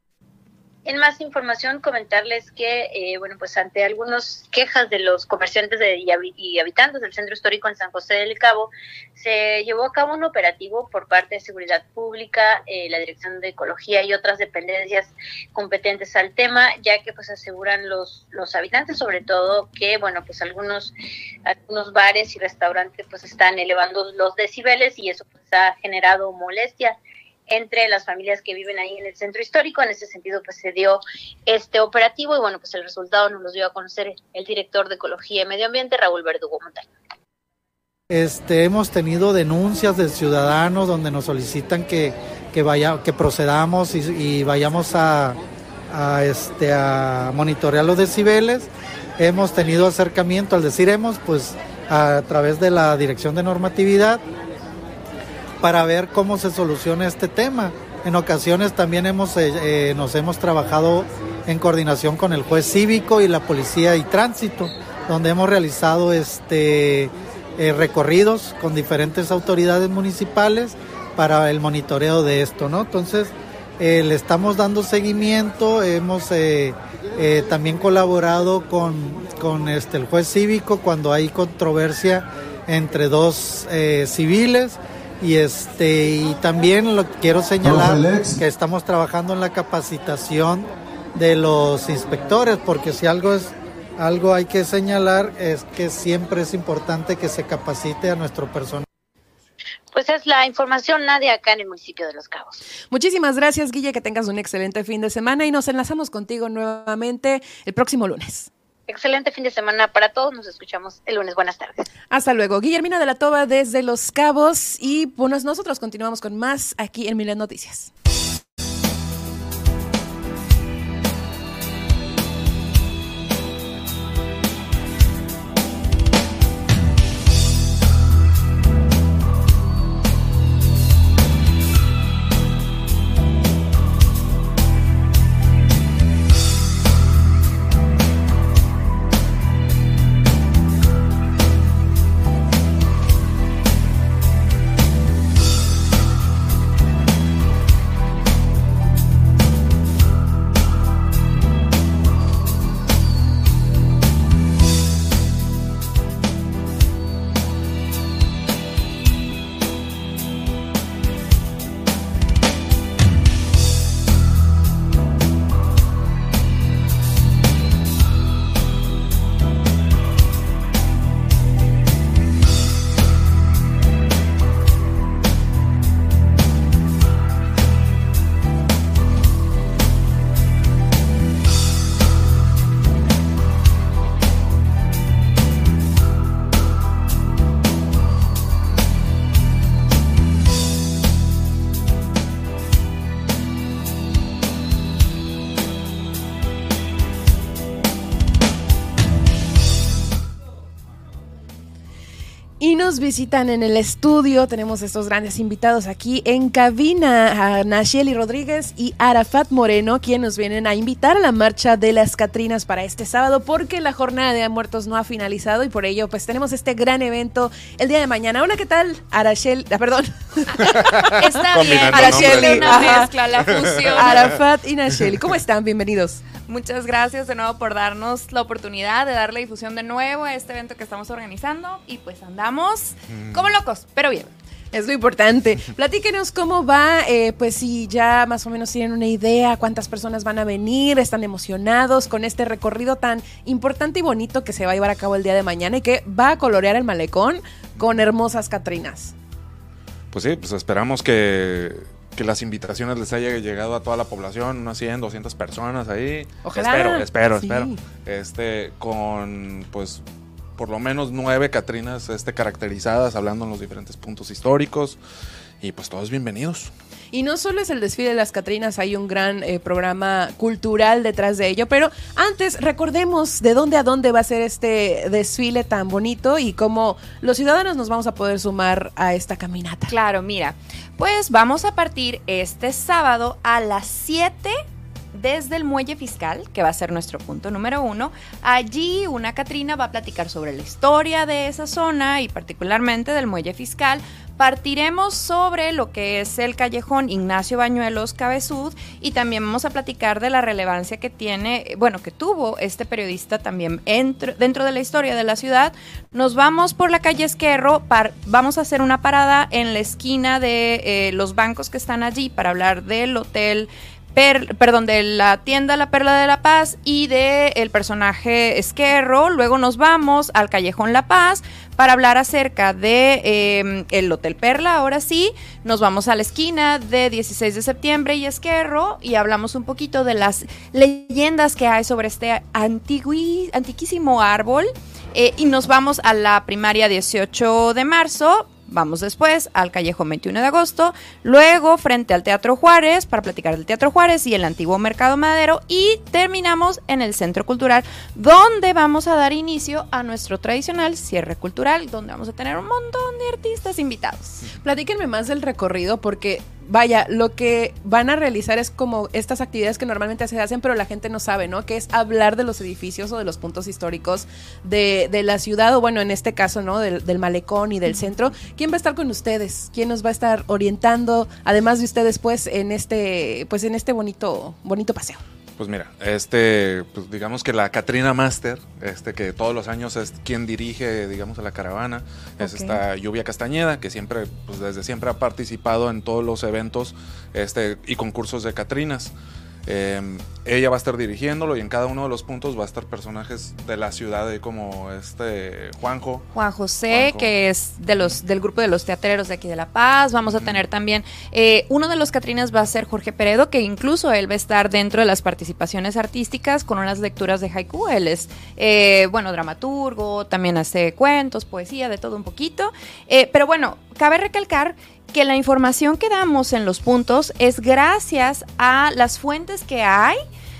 En más información, comentarles que, eh, bueno, pues ante algunas quejas de los comerciantes de, y, habitantes del centro histórico en San José del Cabo, se llevó a cabo un operativo por parte de Seguridad Pública, eh, la Dirección de Ecología y otras dependencias competentes al tema, ya que pues aseguran los, los habitantes sobre todo que, bueno, pues algunos, algunos bares y restaurantes pues están elevando los decibeles y eso pues ha generado molestia entre las familias que viven ahí en el centro histórico. En ese sentido, pues se dio este operativo y bueno, pues el resultado nos lo dio a conocer el director de Ecología y Medio Ambiente, Raúl Verdugo Montaña. Este, hemos tenido denuncias de ciudadanos donde nos solicitan que, que, vaya, que procedamos y, vayamos a, a, este, a monitorear los decibeles. Hemos tenido acercamiento, al decir hemos, pues a través de la Dirección de Normatividad, para ver cómo se soluciona este tema. En ocasiones también hemos, eh, eh, nos hemos trabajado en coordinación con el juez cívico y la policía y tránsito, donde hemos realizado este, eh, recorridos con diferentes autoridades municipales para el monitoreo de esto, ¿no? Entonces, le estamos dando seguimiento, hemos también colaborado con, con este, el juez cívico cuando hay controversia entre dos civiles y este y también lo quiero señalar que estamos trabajando en la capacitación de los inspectores porque si algo es algo hay que señalar es que siempre es importante que se capacite a nuestro personal pues es la información nadie acá en el municipio de Los Cabos. Muchísimas gracias, Guille, que tengas un excelente fin de semana y nos enlazamos contigo nuevamente el próximo lunes. Excelente fin de semana para todos. Nos escuchamos el lunes. Buenas tardes. Hasta luego. Guillermina de la Toba desde Los Cabos. Y pues nosotros continuamos con más aquí en Milen Noticias. Nos visitan en el estudio. Tenemos estos grandes invitados aquí en cabina. A Nacheli Rodríguez y Arafat Moreno, quienes nos vienen a invitar a la marcha de las Catrinas para este sábado, porque la jornada de muertos no ha finalizado y por ello, pues tenemos este gran evento el día de mañana. Hola, ¿qué tal? Arachel, ah, perdón. Está bien, Aracheli. Una mezcla, la fusión. Arafat y Nacheli, ¿cómo están? Bienvenidos. Muchas gracias de nuevo por darnos la oportunidad de darle difusión de nuevo a este evento que estamos organizando y pues andamos Mm. como locos, pero bien. Es lo importante. Platíquenos cómo va, eh, pues si ya más o menos tienen una idea, cuántas personas van a venir, están emocionados con este recorrido tan importante y bonito que se va a llevar a cabo el día de mañana y que va a colorear el malecón con hermosas Catrinas. Pues sí, pues esperamos que, que las invitaciones les haya llegado a toda la población, unas 100, 200 personas ahí. Ojalá. Espero, espero, Sí. espero. Este, con pues por lo menos nueve Catrinas este, caracterizadas, hablando en los diferentes puntos históricos. Y pues todos bienvenidos. Y no solo es el desfile de las Catrinas, hay un gran eh, programa cultural detrás de ello, pero antes recordemos de dónde a dónde va a ser este desfile tan bonito y cómo los ciudadanos nos vamos a poder sumar a esta caminata. Claro, mira, pues vamos a partir este sábado a las 7 desde el muelle fiscal, que va a ser nuestro punto número uno. Allí una Catrina va a platicar sobre la historia de esa zona y particularmente del muelle fiscal. Partiremos sobre lo que es el callejón Ignacio Bañuelos Cabezud y también vamos a platicar de la relevancia que tiene, bueno, que tuvo este periodista también entro- dentro de la historia de la ciudad. Nos vamos por la calle Esquerro, par- vamos a hacer una parada en la esquina de eh, los bancos que están allí para hablar del hotel Per- perdón, de la tienda La Perla de la Paz y de el personaje Esquerro. Luego nos vamos al Callejón La Paz para hablar acerca de eh, el Hotel Perla. Ahora sí, nos vamos a la esquina de 16 de septiembre y Esquerro y hablamos un poquito de las leyendas que hay sobre este antiquísimo árbol. Eh, y nos vamos a la primaria 18 de marzo. Vamos después al Callejón 21 de agosto, luego frente al Teatro Juárez para platicar del Teatro Juárez y el antiguo Mercado Madero y terminamos en el Centro Cultural donde vamos a dar inicio a nuestro tradicional cierre cultural donde vamos a tener un montón de artistas invitados. Platíquenme más del recorrido porque, vaya, lo que van a realizar es como estas actividades que normalmente se hacen, pero la gente no sabe, ¿no? Que es hablar de los edificios o de los puntos históricos de, de la ciudad, o bueno, en este caso, ¿no? Del, del malecón y del centro. ¿Quién va a estar con ustedes? ¿Quién nos va a estar orientando, además de ustedes, pues, en este, pues, en este bonito, bonito paseo? Pues mira, este, pues digamos que la Katrina Master, este que todos los años es quien dirige, digamos, a la caravana, es esta Lluvia Castañeda, que siempre, pues desde siempre ha participado en todos los eventos este, y concursos de Catrinas. Eh, ella va a estar dirigiéndolo y en cada uno de los puntos va a estar personajes de la ciudad, como este Juanjo. Juan José, que es de los del grupo de los teatreros de aquí de La Paz. Vamos a tener también eh, uno de los Catrinas va a ser Jorge Peredo, que incluso él va a estar dentro de las participaciones artísticas con unas lecturas de haiku. Él es, eh, bueno, dramaturgo, también hace cuentos, poesía, de todo un poquito. Eh, pero bueno, cabe recalcar que la información que damos en los puntos es gracias a las fuentes que hay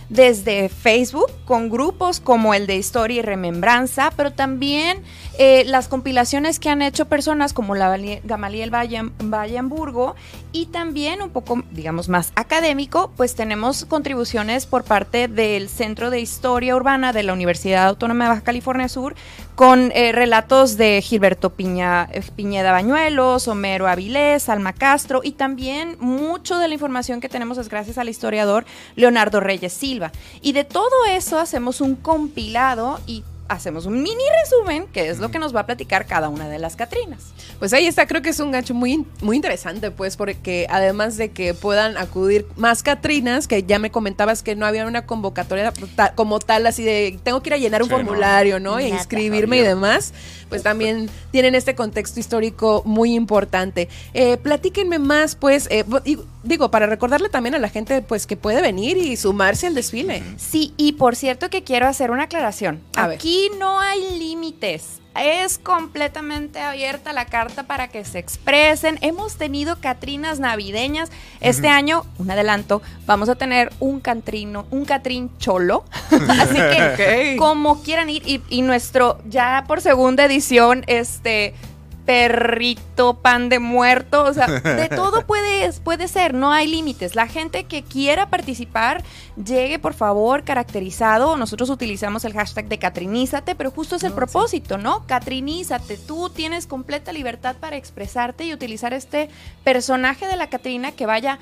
desde Facebook con grupos como el de Historia y Remembranza, pero también eh, las compilaciones que han hecho personas como la Gamaliel Vallamburgo y también un poco, digamos, más académico, pues tenemos contribuciones por parte del Centro de Historia Urbana de la Universidad Autónoma de Baja California Sur con eh, relatos de Gilberto Piña, eh, Piñeda Bañuelos, Homero Avilés, Alma Castro y también mucho de la información que tenemos es gracias al historiador Leonardo Reyes Silva. Y de todo eso hacemos un compilado y hacemos un mini resumen que es lo que nos va a platicar cada una de las Catrinas. Pues ahí está, creo que es un gancho muy, muy interesante, pues, porque además de que puedan acudir más Catrinas, que ya me comentabas que no había una convocatoria como tal, así de tengo que ir a llenar un Sí, no. formulario, ¿no? Y inscribirme y demás, pues también tienen este contexto histórico muy importante. Eh, platíquenme más, pues, eh, y- digo, para recordarle también a la gente, pues, que puede venir y sumarse al desfile. Sí, y por cierto que quiero hacer una aclaración. A ver. Aquí no hay límites. Es completamente abierta la carta para que se expresen. Hemos tenido Catrinas navideñas. Este año, un adelanto, vamos a tener un Catrino, un Catrín cholo. Así que como quieran ir, y, y nuestro, ya por segunda edición, este perrito, pan de muerto, o sea, de todo puede, puede ser, no hay límites. La gente que quiera participar, llegue por favor caracterizado. Nosotros utilizamos el hashtag de Catrinízate, pero justo es el propósito, ¿no? Catrinízate, tú tienes completa libertad para expresarte y utilizar este personaje de la Catrina que vaya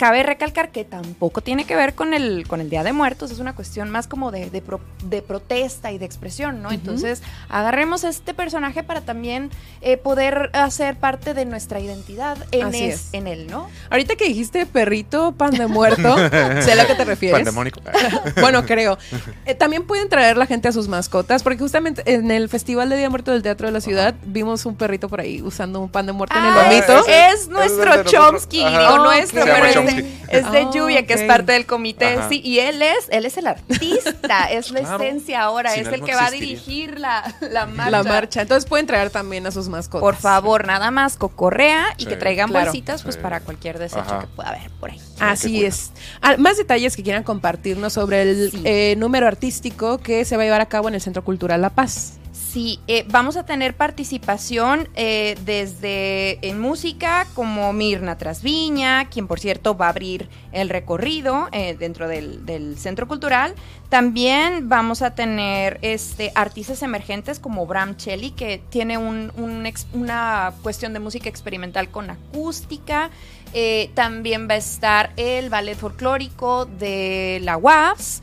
cabe recalcar que tampoco tiene que ver con el, con el Día de Muertos, es una cuestión más como de, de, pro- de protesta y de expresión, ¿no? Entonces, agarremos este personaje para también eh, poder hacer parte de nuestra identidad en, es- es. en él, ¿no? Ahorita que dijiste perrito, pan de muerto, sé a lo que te refieres. Pandemónico. bueno, creo. Eh, también pueden traer la gente a sus mascotas, porque justamente en el Festival de Día Muerto del Teatro de la Ciudad vimos un perrito por ahí usando un pan de muerto en el Ah, vomito. Es, es nuestro Chomsky, digo, nuestro, pero de, es de Ah, Lluvia, que es parte del comité, Ajá. sí, y él es, él es el artista, es la Claro. esencia ahora, Sin es el que va a dirigir la, la marcha. La marcha. Entonces pueden traer también a sus mascotas. Por favor, nada más cocorrea y Sí, que traigan claro. bolsitas pues Sí. para cualquier desecho Ajá. que pueda haber por ahí. Así es. Ah, más detalles que quieran compartirnos sobre el eh, número artístico que se va a llevar a cabo en el Centro Cultural La Paz. Sí, eh, vamos a tener participación eh, desde en música como Mirna Trasviña, quien por cierto va a abrir el recorrido eh, dentro del, centro cultural. También vamos a tener este artistas emergentes como Bram Chelly, que tiene un- un una cuestión de música experimental con acústica. Eh, también va a estar el ballet folclórico de la UAFS.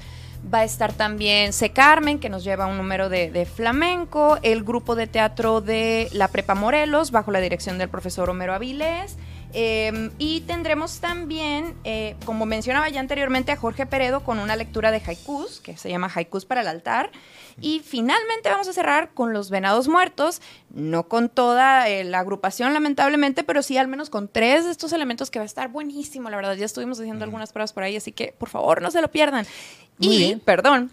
Va a estar también C. Carmen, que nos lleva un número de, de flamenco, el grupo de teatro de la Prepa Morelos, bajo la dirección del profesor Homero Avilés. Eh, y tendremos también, eh, como mencionaba ya anteriormente, a Jorge Peredo con una lectura de haikus, que se llama Haikus para el altar. Y finalmente vamos a cerrar con los Venados Muertos, no con toda eh, la agrupación lamentablemente, pero sí al menos con tres de estos elementos que va a estar buenísimo, la verdad. Ya estuvimos haciendo algunas pruebas por ahí, así que por favor no se lo pierdan. Muy y, bien. perdón,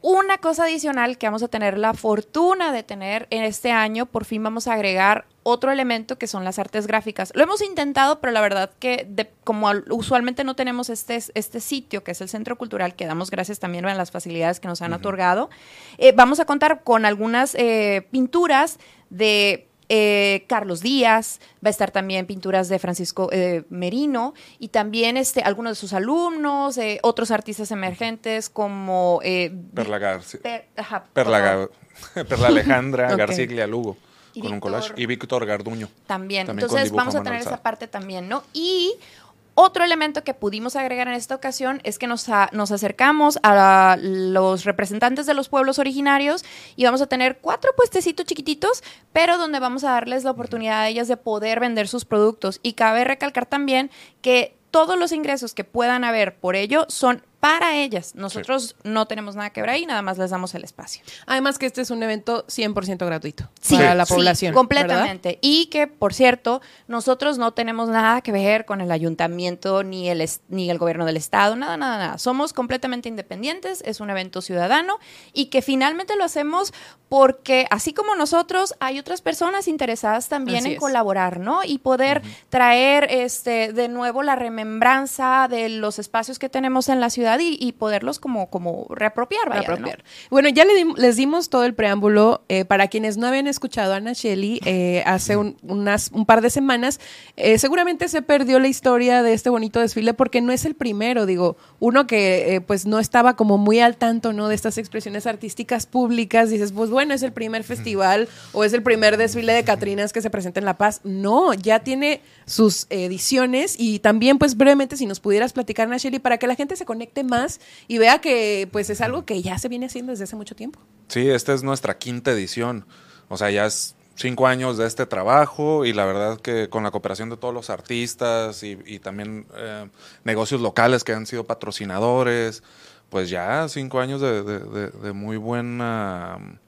una cosa adicional que vamos a tener la fortuna de tener en este año, por fin vamos a agregar otro elemento que son las artes gráficas. Lo hemos intentado, pero la verdad que de- como al- usualmente no tenemos este, este sitio, que es el Centro Cultural, que damos gracias también a las facilidades que nos han otorgado, eh, vamos a contar con algunas eh, pinturas de... eh, Carlos Díaz, va a estar también pinturas de Francisco eh, Merino y también este, algunos de sus alumnos, eh, otros artistas emergentes como Perla García. Per- ajá, Perla, Perla Alejandra Ok. Garciglia Lugo. Y con un Víctor- collage. Y Víctor Garduño. También. con Entonces vamos a tener esa parte también, ¿no? Y otro elemento que pudimos agregar en esta ocasión es que nos, nos acercamos a los representantes de los pueblos originarios y vamos a tener cuatro puestecitos chiquititos, pero donde vamos a darles la oportunidad a ellas de poder vender sus productos. Y cabe recalcar también que todos los ingresos que puedan haber por ello son para ellas. Nosotros no tenemos nada que ver ahí, nada más les damos el espacio. Además que este es un evento 100% gratuito Sí, para la sí, población. completamente. Y que, por cierto, nosotros no tenemos nada que ver con el ayuntamiento ni el, ni el gobierno del estado, nada, nada, nada. Somos completamente independientes, es un evento ciudadano y que finalmente lo hacemos porque, así como nosotros, hay otras personas interesadas también Así en es. colaborar, ¿no? Y poder traer este de nuevo la remembranza de los espacios que tenemos en la ciudad y, y poderlos como, como reapropiar, vaya, ¿no? Reapropiar. Bueno, ya le dim- les dimos todo el preámbulo. eh, para quienes no habían escuchado a Ana Shelley eh, hace un, unas, un par de semanas, eh, seguramente se perdió la historia de este bonito desfile porque no es el primero, digo, uno que eh, pues no estaba como muy al tanto, ¿no? De estas expresiones artísticas públicas, dices, pues bueno, es el primer festival o es el primer desfile de Catrinas que se presenta en La Paz. No, ya tiene sus ediciones y también pues brevemente si nos pudieras platicar, Ana Shelley, para que la gente se conecte más y vea que pues es algo que ya se viene haciendo desde hace mucho tiempo. Sí, esta es nuestra quinta edición. O sea, ya es cinco años de este trabajo y la verdad que con la cooperación de todos los artistas y, también eh, negocios locales que han sido patrocinadores, pues ya cinco años de muy buena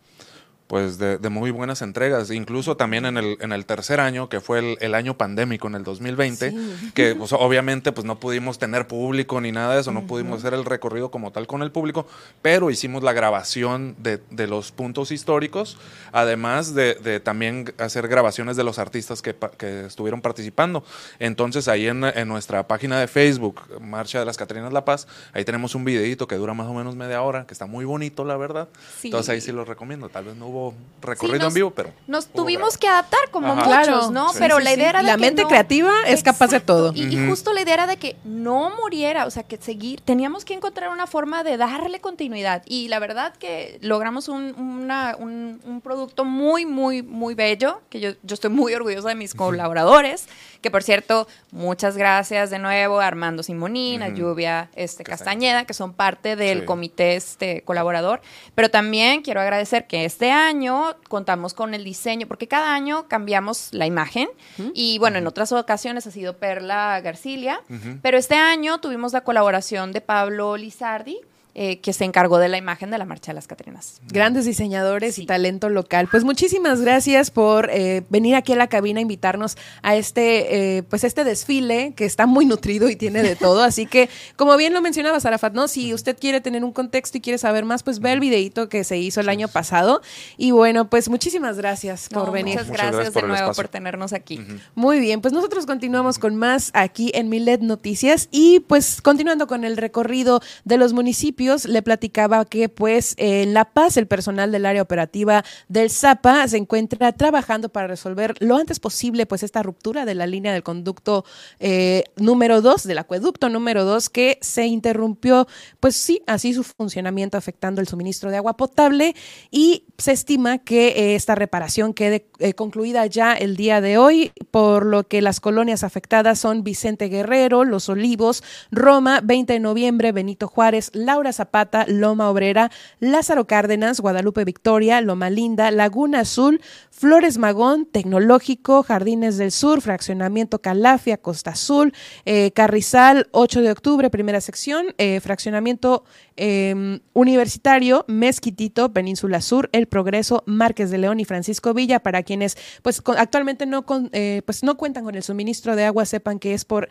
pues de, de muy buenas entregas, incluso también en el, en el tercer año, que fue el, el año pandémico en el 2020, Sí. que pues, obviamente pues no pudimos tener público ni nada de eso, no pudimos hacer el recorrido como tal con el público, pero hicimos la grabación de, de los puntos históricos, además de, de también hacer grabaciones de los artistas que, que estuvieron participando. Entonces ahí en, en nuestra página de Facebook, Marcha de las Catrinas La Paz, ahí tenemos un videito que dura más o menos media hora, que está muy bonito, la verdad. Sí. Entonces ahí sí lo recomiendo, tal vez no hubo hubo recorrido en vivo, pero nos tuvimos que adaptar como Ajá. muchos. ¿no? Sí, Pero sí, la sí. idea era de La que mente no- creativa es capaz de todo. Y, justo la idea era de que no muriera, o sea, que seguir, teníamos que encontrar una forma de darle continuidad. Y la verdad que logramos un, una- un, un producto muy, muy, muy bello, que yo, yo estoy muy orgullosa de mis colaboradores, que por cierto, muchas gracias de nuevo a Armando Simonín, a Ujú. Lluvia este, Castañeda, que son parte del Sí. comité este, colaborador. Pero también quiero agradecer que este año contamos con el diseño, porque cada año cambiamos la imagen. Y bueno, en otras ocasiones ha sido Perla Garcilia. Pero este año tuvimos la colaboración de Pablo Lizardi, eh, que se encargó de la imagen de la Marcha de las Catrinas. Grandes diseñadores y talento local. Pues muchísimas gracias por eh, venir aquí a la cabina a invitarnos a este, eh, pues este desfile que está muy nutrido y tiene de todo. Así que, como bien lo mencionaba Sarafat, ¿no? Si usted quiere tener un contexto y quiere saber más, pues ve el videito que se hizo el año pasado. Y bueno, pues muchísimas gracias por venir. Muchas gracias, de nuevo por tenernos aquí. Muy bien, pues nosotros continuamos con más aquí en Milet Noticias y pues continuando con el recorrido de los municipios, le platicaba que pues en La Paz el personal del área operativa del ZAPA se encuentra trabajando para resolver lo antes posible pues esta ruptura de la línea del conducto eh, número 2, del acueducto número 2 que se interrumpió pues sí, así su funcionamiento afectando el suministro de agua potable. Y se estima que eh, esta reparación quede eh, concluida ya el día de hoy, por lo que las colonias afectadas son Vicente Guerrero, Los Olivos, Roma, 20 de noviembre, Benito Juárez, Laura Zapata, Loma Obrera, Lázaro Cárdenas, Guadalupe Victoria, Loma Linda, Laguna Azul, Flores Magón, Tecnológico, Jardines del Sur, Fraccionamiento Calafia, Costa Azul, eh, Carrizal, 8 de octubre, primera sección, eh, Fraccionamiento eh, Universitario, Mezquitito, Península Sur, El Progreso, Márquez de León y Francisco Villa, para quienes pues actualmente no, con, eh, pues, no cuentan con el suministro de agua, sepan que es por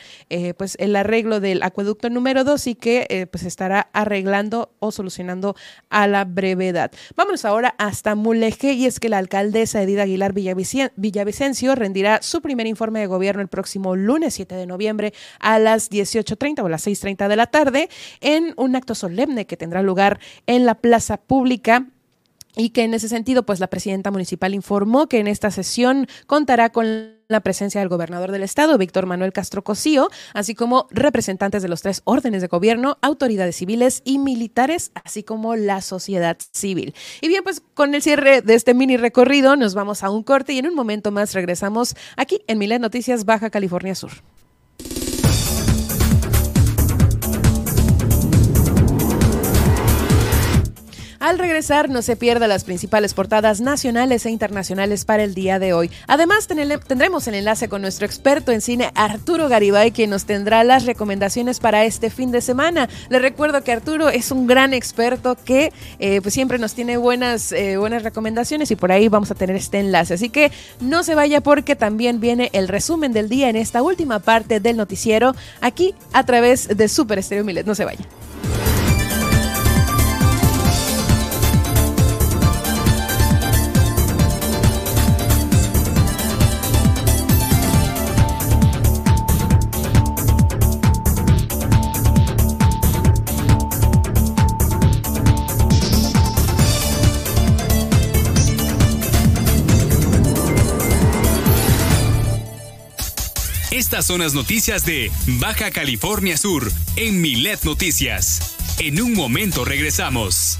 pues el arreglo del acueducto número 2 y que pues estará o solucionando a la brevedad. Vámonos ahora hasta Mulegé y es que la alcaldesa Edith Aguilar Villavicencio rendirá su primer informe de gobierno el próximo lunes 7 de noviembre a las 18.30 o las 6.30 de la tarde en un acto solemne que tendrá lugar en la plaza pública y que en ese sentido, pues la presidenta municipal informó que en esta sesión contará con la presencia del gobernador del estado, Víctor Manuel Castro Cosío, así como representantes de los tres órdenes de gobierno, autoridades civiles y militares, así como la sociedad civil. Y bien, pues con el cierre de este mini recorrido nos vamos a un corte y en un momento más regresamos aquí en Milet Noticias Baja California Sur. Al regresar, no se pierda las principales portadas nacionales e internacionales para el día de hoy. Además, tendremos el enlace con nuestro experto en cine, Arturo Garibay, quien nos tendrá las recomendaciones para este fin de semana. Le recuerdo que Arturo es un gran experto que eh, pues siempre nos tiene buenas, eh, buenas recomendaciones y por ahí vamos a tener este enlace. Así que no se vaya porque también viene el resumen del día en esta última parte del noticiero aquí a través de Super Estéreo Milet. No se vaya. Estas son las noticias de Baja California Sur en Milet Noticias. En un momento regresamos.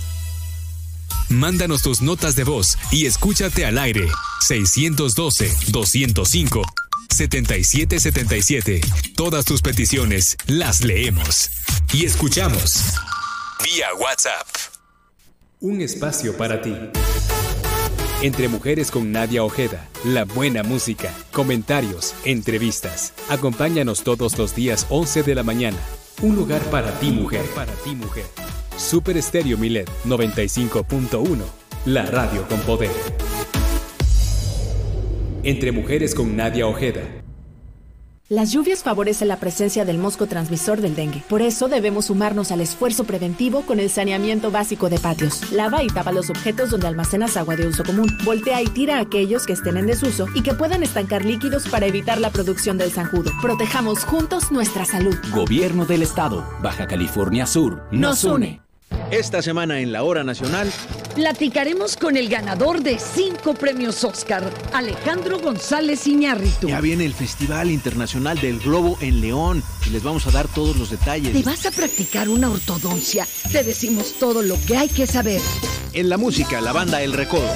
Mándanos tus notas de voz y escúchate al aire. 612-205-7777. Todas tus peticiones las leemos y escuchamos. Vía WhatsApp. Un espacio para ti. Entre Mujeres con Nadia Ojeda, la buena música, comentarios, entrevistas. Acompáñanos todos los días 11 de la mañana. Un lugar para ti, mujer. Para ti, mujer. Super Estéreo Milet 95.1, la radio con poder. Entre Mujeres con Nadia Ojeda. Las lluvias favorecen la presencia del mosco transmisor del dengue. Por eso debemos sumarnos al esfuerzo preventivo con el saneamiento básico de patios. Lava y tapa los objetos donde almacenas agua de uso común. Voltea y tira aquellos que estén en desuso y que puedan estancar líquidos para evitar la producción del zanjudo. Protejamos juntos nuestra salud. Gobierno del Estado, Baja California Sur, nos une. Esta semana en la Hora Nacional platicaremos con el ganador de cinco premios Oscar, Alejandro González Iñárritu. Ya viene el Festival Internacional del Globo en León y les vamos a dar todos los detalles. ¿Te vas a practicar una ortodoncia? Te decimos todo lo que hay que saber. En la música, la banda El Recodo.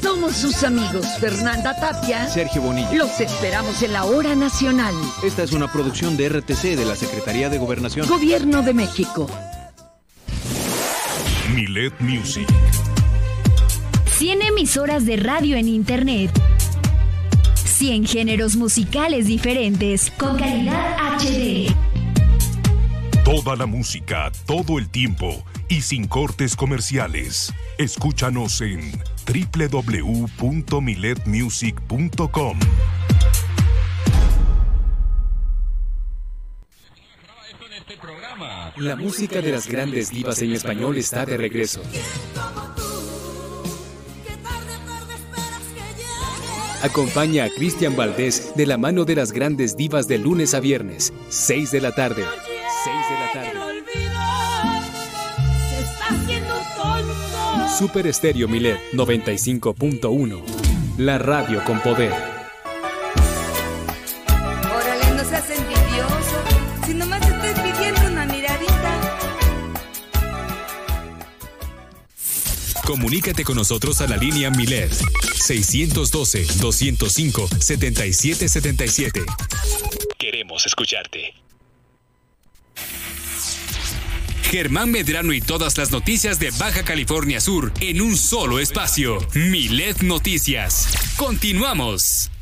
Somos sus amigos Fernanda Tapia, Sergio Bonilla. Los esperamos en la Hora Nacional. Esta es una producción de RTC de la Secretaría de Gobernación. Gobierno de México. Milet Music. 100 emisoras de radio en Internet. 100 géneros musicales diferentes con calidad HD. Toda la música, todo el tiempo y sin cortes comerciales. Escúchanos en www.miletmusic.com. La música de las grandes divas en español está de regreso. Acompaña a Cristian Valdés de la mano de las grandes divas de lunes a viernes, 6 de la tarde. 6 de la tarde. Super Estéreo Milet 95.1. La radio con poder. Comunícate con nosotros a la línea Milet 612-205-7777. Queremos escucharte. Germán Medrano y todas las noticias de Baja California Sur en un solo espacio. Milet Noticias. Continuamos.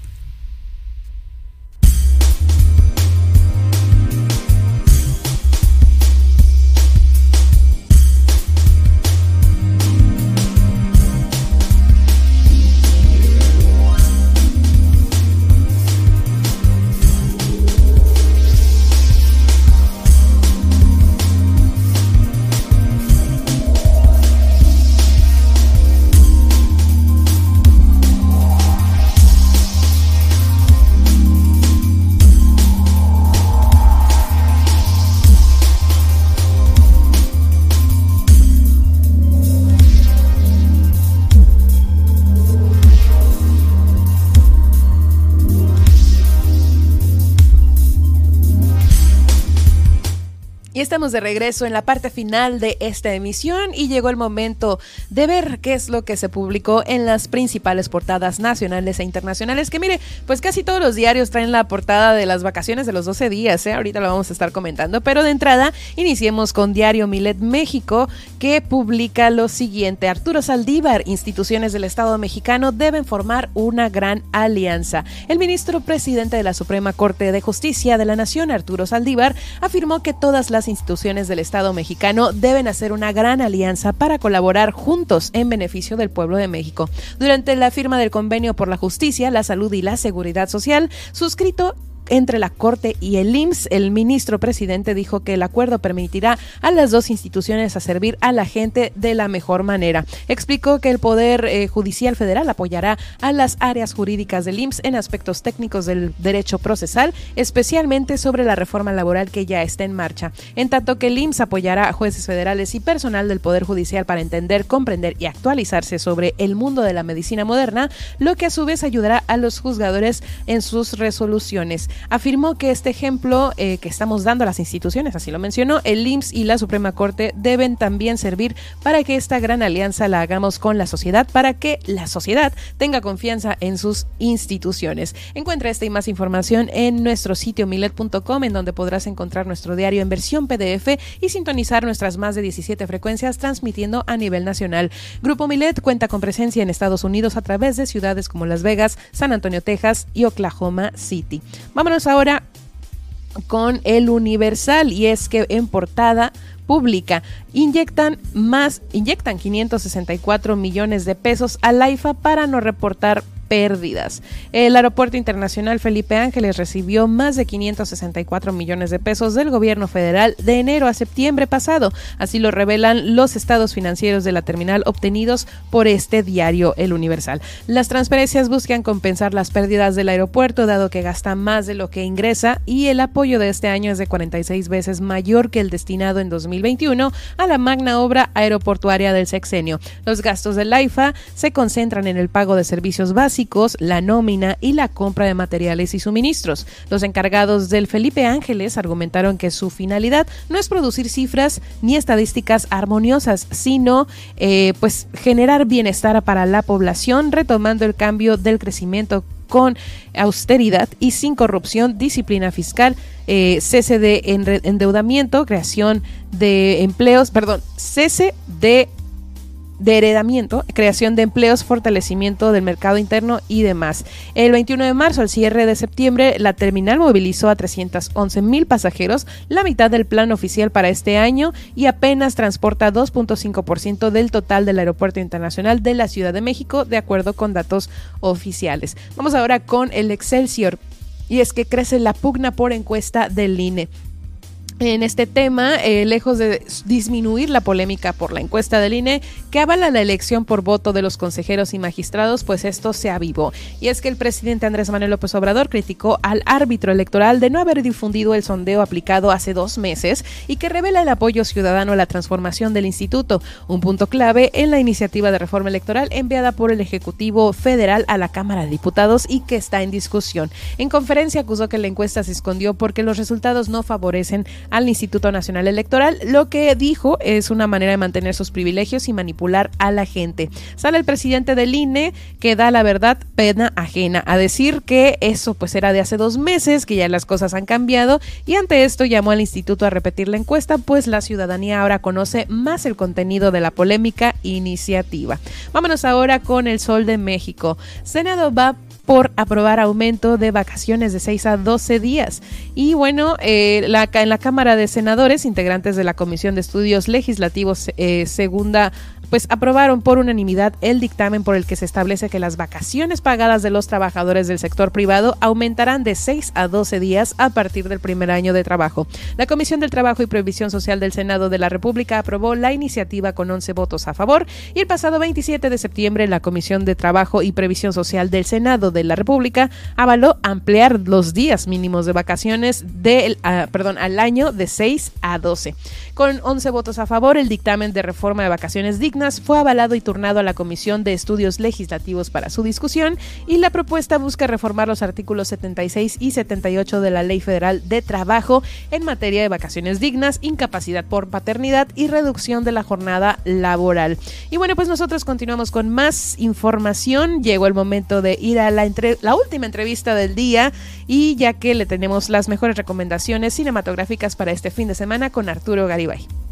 Estamos de regreso en la parte final de esta emisión y llegó el momento de ver qué es lo que se publicó en las principales portadas nacionales e internacionales. Que mire, pues casi todos los diarios traen la portada de las vacaciones de los 12 días, ¿eh? ahorita lo vamos a estar comentando. Pero de entrada, iniciemos con Diario Milet México, que publica lo siguiente. Arturo Saldívar, instituciones del Estado mexicano deben formar una gran alianza. El ministro presidente de la Suprema Corte de Justicia de la Nación, Arturo Saldívar, afirmó que todas las instituciones del Estado mexicano deben hacer una gran alianza para colaborar juntos en beneficio del pueblo de México. Durante la firma del convenio por la justicia, la salud y la seguridad social, suscrito entre la Corte y el IMSS. El ministro presidente dijo que el acuerdo permitirá a las dos instituciones a servir a la gente de la mejor manera. Explicó que el Poder eh, Judicial Federal apoyará a las áreas jurídicas del IMSS en aspectos técnicos del derecho procesal, especialmente sobre la reforma laboral que ya está en marcha. En tanto que el IMSS apoyará a jueces federales y personal del Poder Judicial para entender, comprender y actualizarse sobre el mundo de la medicina moderna, lo que a su vez ayudará a los juzgadores en sus resoluciones afirmó que este ejemplo eh, que estamos dando a las instituciones, así lo mencionó, el IMSS y la Suprema Corte deben también servir para que esta gran alianza la hagamos con la sociedad, para que la sociedad tenga confianza en sus instituciones. Encuentra esta y más información en nuestro sitio milet.com, en donde podrás encontrar nuestro diario en versión PDF y sintonizar nuestras más de 17 frecuencias transmitiendo a nivel nacional. Grupo Milet cuenta con presencia en Estados Unidos a través de ciudades como Las Vegas, San Antonio, Texas y Oklahoma City. Vámonos ahora con el Universal y es que en portada pública inyectan más inyectan 564 millones de pesos al AIFA para no reportar pérdidas. El Aeropuerto Internacional Felipe Ángeles recibió más de 564 millones de pesos del gobierno federal de enero a septiembre pasado. Así lo revelan los estados financieros de la terminal obtenidos por este diario El Universal. Las transferencias buscan compensar las pérdidas del aeropuerto dado que gasta más de lo que ingresa y el apoyo de este año es de 46 veces mayor que el destinado en 2021 a la magna obra aeroportuaria del sexenio. Los gastos del AIFA se concentran en el pago de servicios básicos, la nómina y la compra de materiales y suministros. Los encargados del Felipe Ángeles argumentaron que su finalidad no es producir cifras ni estadísticas armoniosas, sino eh, pues generar bienestar para la población, retomando el cambio del crecimiento con austeridad y sin corrupción, disciplina fiscal, eh, cese de endeudamiento, creación de empleos, perdón, cese de de heredamiento, creación de empleos, fortalecimiento del mercado interno y demás. El 21 de marzo, al cierre de septiembre, la terminal movilizó a 311 mil pasajeros, la mitad del plan oficial para este año y apenas transporta 2.5% del total del Aeropuerto Internacional de la Ciudad de México, de acuerdo con datos oficiales. Vamos ahora con el Excelsior. Y es que crece la pugna por encuesta del INE en este tema, eh, lejos de disminuir la polémica por la encuesta del INE que avala la elección por voto de los consejeros y magistrados, pues esto se avivó. Y es que el presidente Andrés Manuel López Obrador criticó al árbitro electoral de no haber difundido el sondeo aplicado hace dos meses y que revela el apoyo ciudadano a la transformación del instituto, un punto clave en la iniciativa de reforma electoral enviada por el Ejecutivo Federal a la Cámara de Diputados y que está en discusión. En conferencia acusó que la encuesta se escondió porque los resultados no favorecen al Instituto Nacional Electoral. Lo que dijo es una manera de mantener sus privilegios y manipular a la gente. Sale el presidente del INE que da la verdad pena ajena a decir que eso pues era de hace dos meses, que ya las cosas han cambiado y ante esto llamó al instituto a repetir la encuesta pues la ciudadanía ahora conoce más el contenido de la polémica iniciativa. Vámonos ahora con el Sol de México. Senado va por aprobar aumento de vacaciones de 6 a 12 días. Y bueno, eh, la, en la Cámara de Senadores, integrantes de la Comisión de Estudios Legislativos eh, Segunda pues aprobaron por unanimidad el dictamen por el que se establece que las vacaciones pagadas de los trabajadores del sector privado aumentarán de 6 a 12 días a partir del primer año de trabajo. La Comisión del Trabajo y Previsión Social del Senado de la República aprobó la iniciativa con 11 votos a favor y el pasado 27 de septiembre la Comisión de Trabajo y Previsión Social del Senado de la República avaló ampliar los días mínimos de vacaciones del, ah, perdón, al año de 6 a 12. Con 11 votos a favor, el dictamen de reforma de vacaciones dignas fue avalado y turnado a la Comisión de Estudios Legislativos para su discusión y la propuesta busca reformar los artículos 76 y 78 de la Ley Federal de Trabajo en materia de vacaciones dignas, incapacidad por paternidad y reducción de la jornada laboral. Y bueno, pues nosotros continuamos con más información. Llegó el momento de ir a la, la última entrevista del día y ya que le tenemos las mejores recomendaciones cinematográficas para este fin de semana con Arturo Garibay.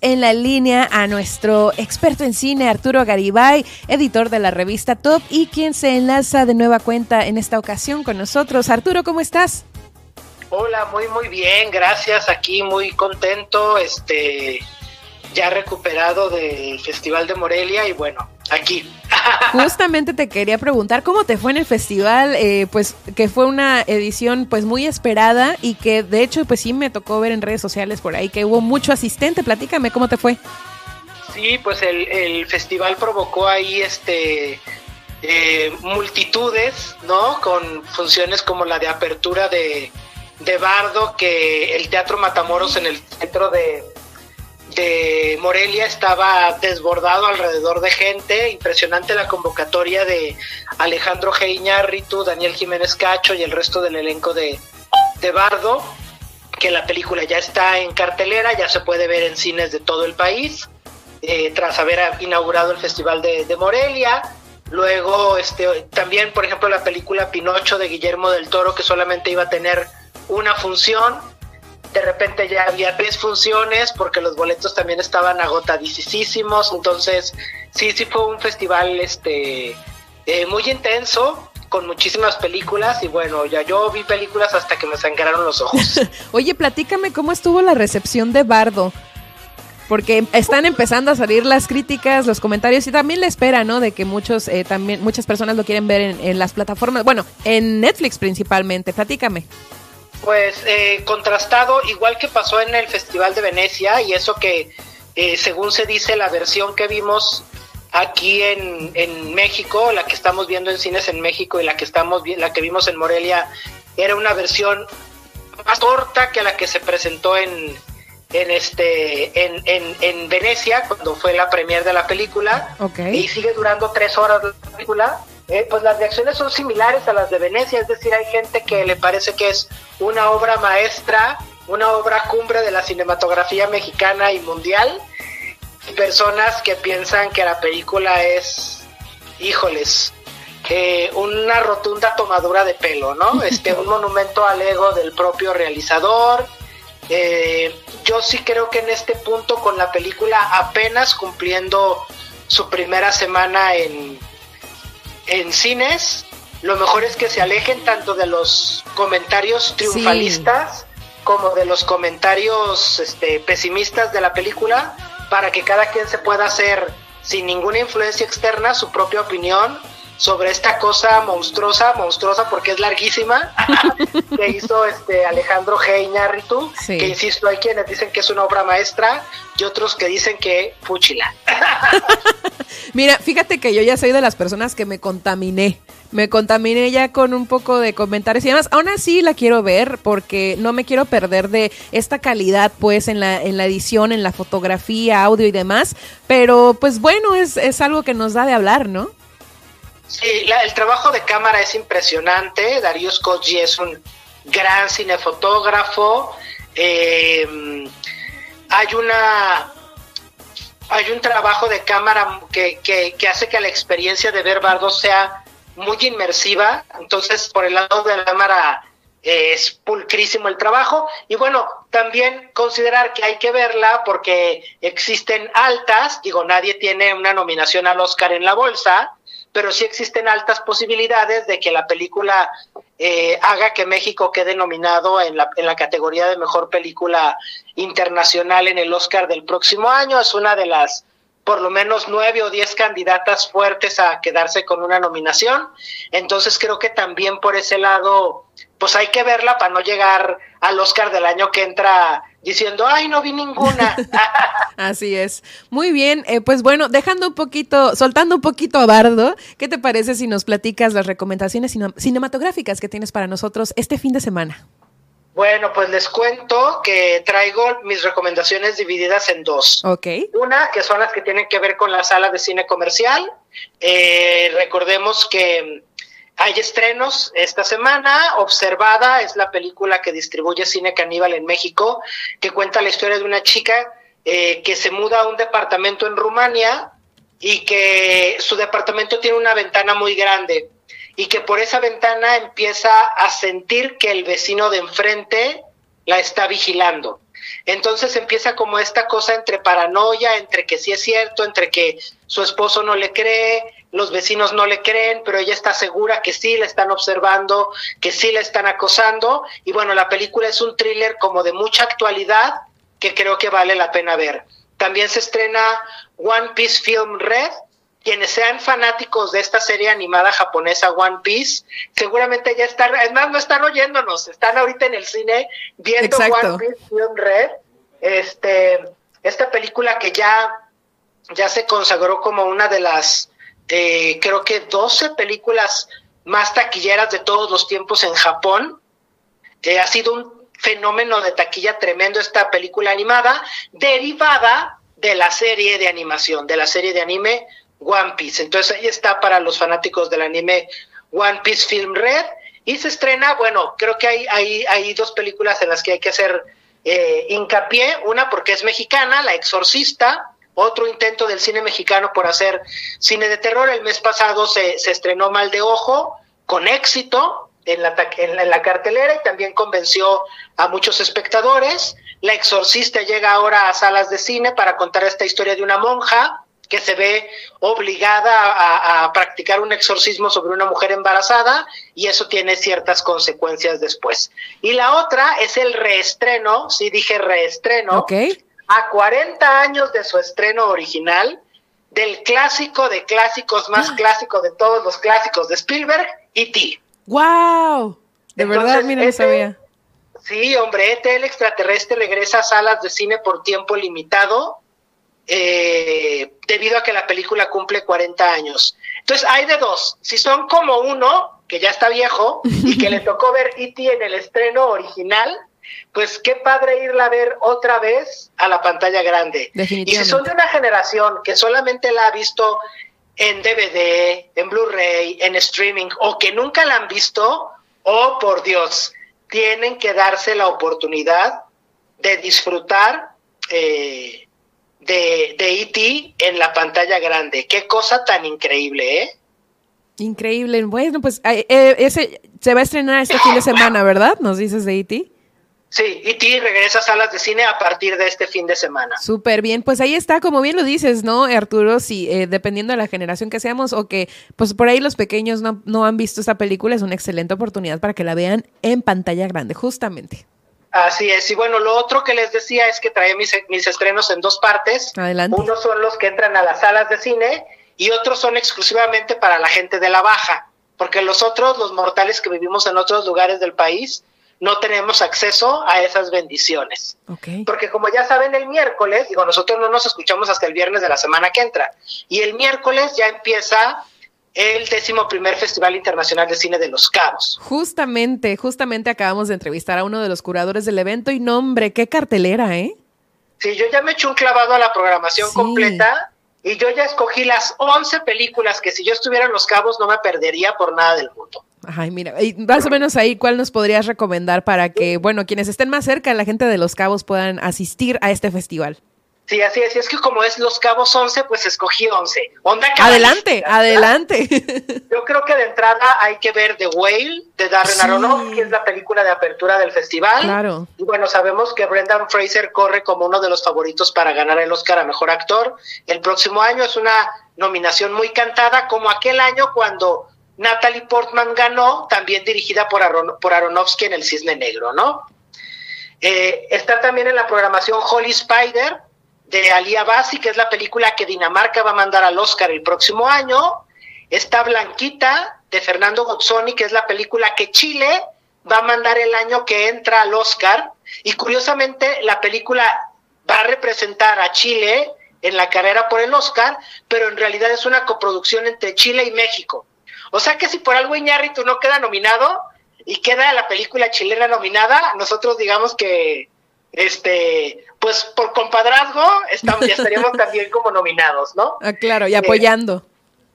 En la línea a nuestro experto en cine, Arturo Garibay, editor de la revista Top y quien se enlaza de nueva cuenta en esta ocasión con nosotros. Arturo, ¿cómo estás? Hola, muy muy bien, gracias. Aquí muy contento, este ya recuperado del Festival de Morelia y bueno, aquí. Justamente te quería preguntar cómo te fue en el festival, eh, pues que fue una edición pues muy esperada y que de hecho pues sí me tocó ver en redes sociales por ahí que hubo mucho asistente. Platícame cómo te fue. Sí, pues el, festival provocó ahí este eh, multitudes, ¿no? Con funciones como la de apertura de, de Bardo, que el Teatro Matamoros en el centro de, de Morelia estaba desbordado alrededor de gente, impresionante la convocatoria de Alejandro Ritu, Daniel Jiménez Cacho y el resto del elenco de, de Bardo, que la película ya está en cartelera, ya se puede ver en cines de todo el país, eh, tras haber inaugurado el Festival de, de Morelia. Luego, este, también, por ejemplo, la película Pinocho de Guillermo del Toro, que solamente iba a tener una función, de repente ya había tres funciones porque los boletos también estaban agotadísimos, entonces sí, sí fue un festival este eh, muy intenso, con muchísimas películas y bueno, ya yo vi películas hasta que me sangraron los ojos. Oye, platícame cómo estuvo la recepción de Bardo. Porque están empezando a salir las críticas, los comentarios y también la espera, ¿no? De que muchos, eh, también, muchas personas lo quieren ver en, en las plataformas, bueno, en Netflix principalmente. Platícame. Pues eh, contrastado, igual que pasó en el Festival de Venecia, y eso que, eh, según se dice, la versión que vimos aquí en, en, México, la que estamos viendo en cines en México y la que estamos la que vimos en Morelia, era una versión más corta que la que se presentó en, en este en, en, en Venecia cuando fue la premier de la película. Y sigue durando tres horas la película eh, pues las reacciones son similares a las de Venecia, es decir, hay gente que le parece que es una obra maestra, una obra cumbre de la cinematografía mexicana y mundial, y personas que piensan que la película es, híjoles, eh, una rotunda tomadura de pelo, ¿no? Este, un monumento al ego del propio realizador. Eh, yo sí creo que en este punto, con la película apenas cumpliendo su primera semana en, en cines, lo mejor es que se alejen tanto de los comentarios triunfalistas como de los comentarios este, pesimistas de la película para que cada quien se pueda hacer sin ninguna influencia externa su propia opinión sobre esta cosa monstruosa, monstruosa porque es larguísima, que hizo este Alejandro G. Iñárritu, que insisto, hay quienes dicen que es una obra maestra y otros que dicen que fuchila. Mira, fíjate que yo ya soy de las personas que me contaminé. Me contaminé ya con un poco de comentarios y demás. Aún así la quiero ver porque no me quiero perder de esta calidad, pues, en la, en la edición, en la fotografía, audio y demás. Pero, pues bueno, es, es algo que nos da de hablar, ¿no? Sí, el trabajo de cámara es impresionante. Darío Scoggi es un gran cinefotógrafo. Eh, hay una hay un trabajo de cámara que, que, hace que la experiencia de ver Bardo sea muy inmersiva. Entonces, por el lado de la cámara eh, es pulcrísimo el trabajo. Y bueno, también considerar que hay que verla porque existen altas, digo, nadie tiene una nominación al Oscar en la bolsa, pero sí existen altas posibilidades de que la película eh, haga que México quede nominado en la, en la categoría de mejor película internacional en el Oscar del próximo año. Es una de las por lo menos nueve o diez candidatas fuertes a quedarse con una nominación. Entonces creo que también por ese lado, pues hay que verla para no llegar al Oscar del año que entra diciendo, ay, no vi ninguna. Así es. Muy bien, eh, pues bueno, dejando un poquito, soltando un poquito a Bardo, ¿qué te parece si nos platicas las recomendaciones cinematográficas que tienes para nosotros este fin de semana? Bueno, pues les cuento que traigo mis recomendaciones divididas en dos. Ok. Una, que son las que tienen que ver con la sala de cine comercial. Eh, recordemos que hay estrenos esta semana. Observada es la película que distribuye Cine Caníbal en México, que cuenta la historia de una chica eh, que se muda a un departamento en Rumania y que su departamento tiene una ventana muy grande y que por esa ventana empieza a sentir que el vecino de enfrente la está vigilando. Entonces empieza como esta cosa entre paranoia, entre que sí es cierto, entre que su esposo no le cree, los vecinos no le creen, pero ella está segura que sí la están observando, que sí la están acosando. Y bueno, la película es un thriller como de mucha actualidad que creo que vale la pena ver. también se estrena One Piece Film Red. Quienes sean fanáticos de esta serie animada japonesa One Piece, seguramente ya están, es más, no están oyéndonos, están ahorita en el cine viendo Exacto. One Piece Film Red. Este, esta película que ya, ya se consagró como una de las, eh, creo que 12 películas más taquilleras de todos los tiempos en Japón. Eh, ha sido un fenómeno de taquilla tremendo esta película animada, derivada de la serie de animación, de la serie de anime One Piece. Entonces ahí está para los fanáticos del anime One Piece Film Red. Y se estrena, bueno, creo que hay, hay, hay dos películas en las que hay que hacer eh, hincapié. Una porque es mexicana, La Exorcista. Otro intento del cine mexicano por hacer cine de terror. El mes pasado se, se estrenó Mal de Ojo, con éxito en la, en la, en la cartelera y también convenció a muchos espectadores. La Exorcista llega ahora a salas de cine para contar esta historia de una monja que se ve obligada a, a practicar un exorcismo sobre una mujer embarazada y eso tiene ciertas consecuencias después. Y la otra es el reestreno, sí dije reestreno, Ok. A 40 años de su estreno original, del clásico de clásicos más clásico de todos los clásicos de Spielberg, E.T. ¡Wow! De Entonces, verdad, mira, ese- sabía. Sí, hombre, ET el extraterrestre regresa a salas de cine por tiempo limitado eh, debido a que la película cumple 40 años. Entonces, hay de dos. Si son como uno, que ya está viejo, y que le tocó ver E.T. en el estreno original, pues qué padre irla a ver otra vez a la pantalla grande. Y si son de una generación que solamente la ha visto en DVD, en Blu-ray, en streaming, o que nunca la han visto, oh por Dios, tienen que darse la oportunidad de disfrutar eh, de, de E.T. en la pantalla grande. Qué cosa tan increíble, ¿eh? Increíble. Bueno, pues eh, eh, ese se va a estrenar este fin de semana, ¿verdad? Nos dices de E.T. Sí, E.T. regresa a salas de cine a partir de este fin de semana. Súper bien, pues ahí está, como bien lo dices, ¿no, Arturo? Si eh, dependiendo de la generación que seamos o que, pues por ahí los pequeños no, no han visto esta película, es una excelente oportunidad para que la vean en pantalla grande, justamente. Así es, y bueno, lo otro que les decía es que traía mis, mis estrenos en dos partes. Adelante. Unos son los que entran a las salas de cine y otros son exclusivamente para la gente de la baja, porque los otros, los mortales que vivimos en otros lugares del país, no tenemos acceso a esas bendiciones. Porque como ya saben, el miércoles, digo, nosotros no nos escuchamos hasta el viernes de la semana que entra, y el miércoles ya empieza el décimo primer Festival Internacional de Cine de Los Cabos. Justamente, justamente acabamos de entrevistar a uno de los curadores del evento y nombre, qué cartelera, ¿eh? Sí, yo ya me eché un clavado a la programación completa y yo ya escogí las 11 películas que si yo estuviera en Los Cabos no me perdería por nada del mundo. Ay, mira, y más o menos ahí, ¿cuál nos podrías recomendar para que, bueno, quienes estén más cerca, la gente de Los Cabos puedan asistir a este festival? Sí, así es. Es que como es Los Cabos 11, pues escogí 11. Onda Adelante, adelante. Yo creo que de entrada hay que ver The Whale de Darren Sí. Aronofsky, que es la película de apertura del festival. Claro. Y bueno, sabemos que Brendan Fraser corre como uno de los favoritos para ganar el Oscar a Mejor Actor. El próximo año es una nominación muy cantada, como aquel año cuando Natalie Portman ganó, también dirigida por, por Aronofsky en El Cisne Negro, ¿no? Eh, está también en la programación Holy Spider de Ali Abasi, que es la película que Dinamarca va a mandar al Oscar el próximo año. Está Blanquita de Fernando Gozzoni, que es la película que Chile va a mandar el año que entra al Oscar. Y curiosamente, la película va a representar a Chile en la carrera por el Oscar, pero en realidad es una coproducción entre Chile y México. O sea que si por algo Iñárritu no queda nominado y queda la película chilena nominada, nosotros digamos que, este, pues por compadrazgo estamos, ya estaríamos también como nominados, ¿no? Ah, claro, y Eh, apoyando.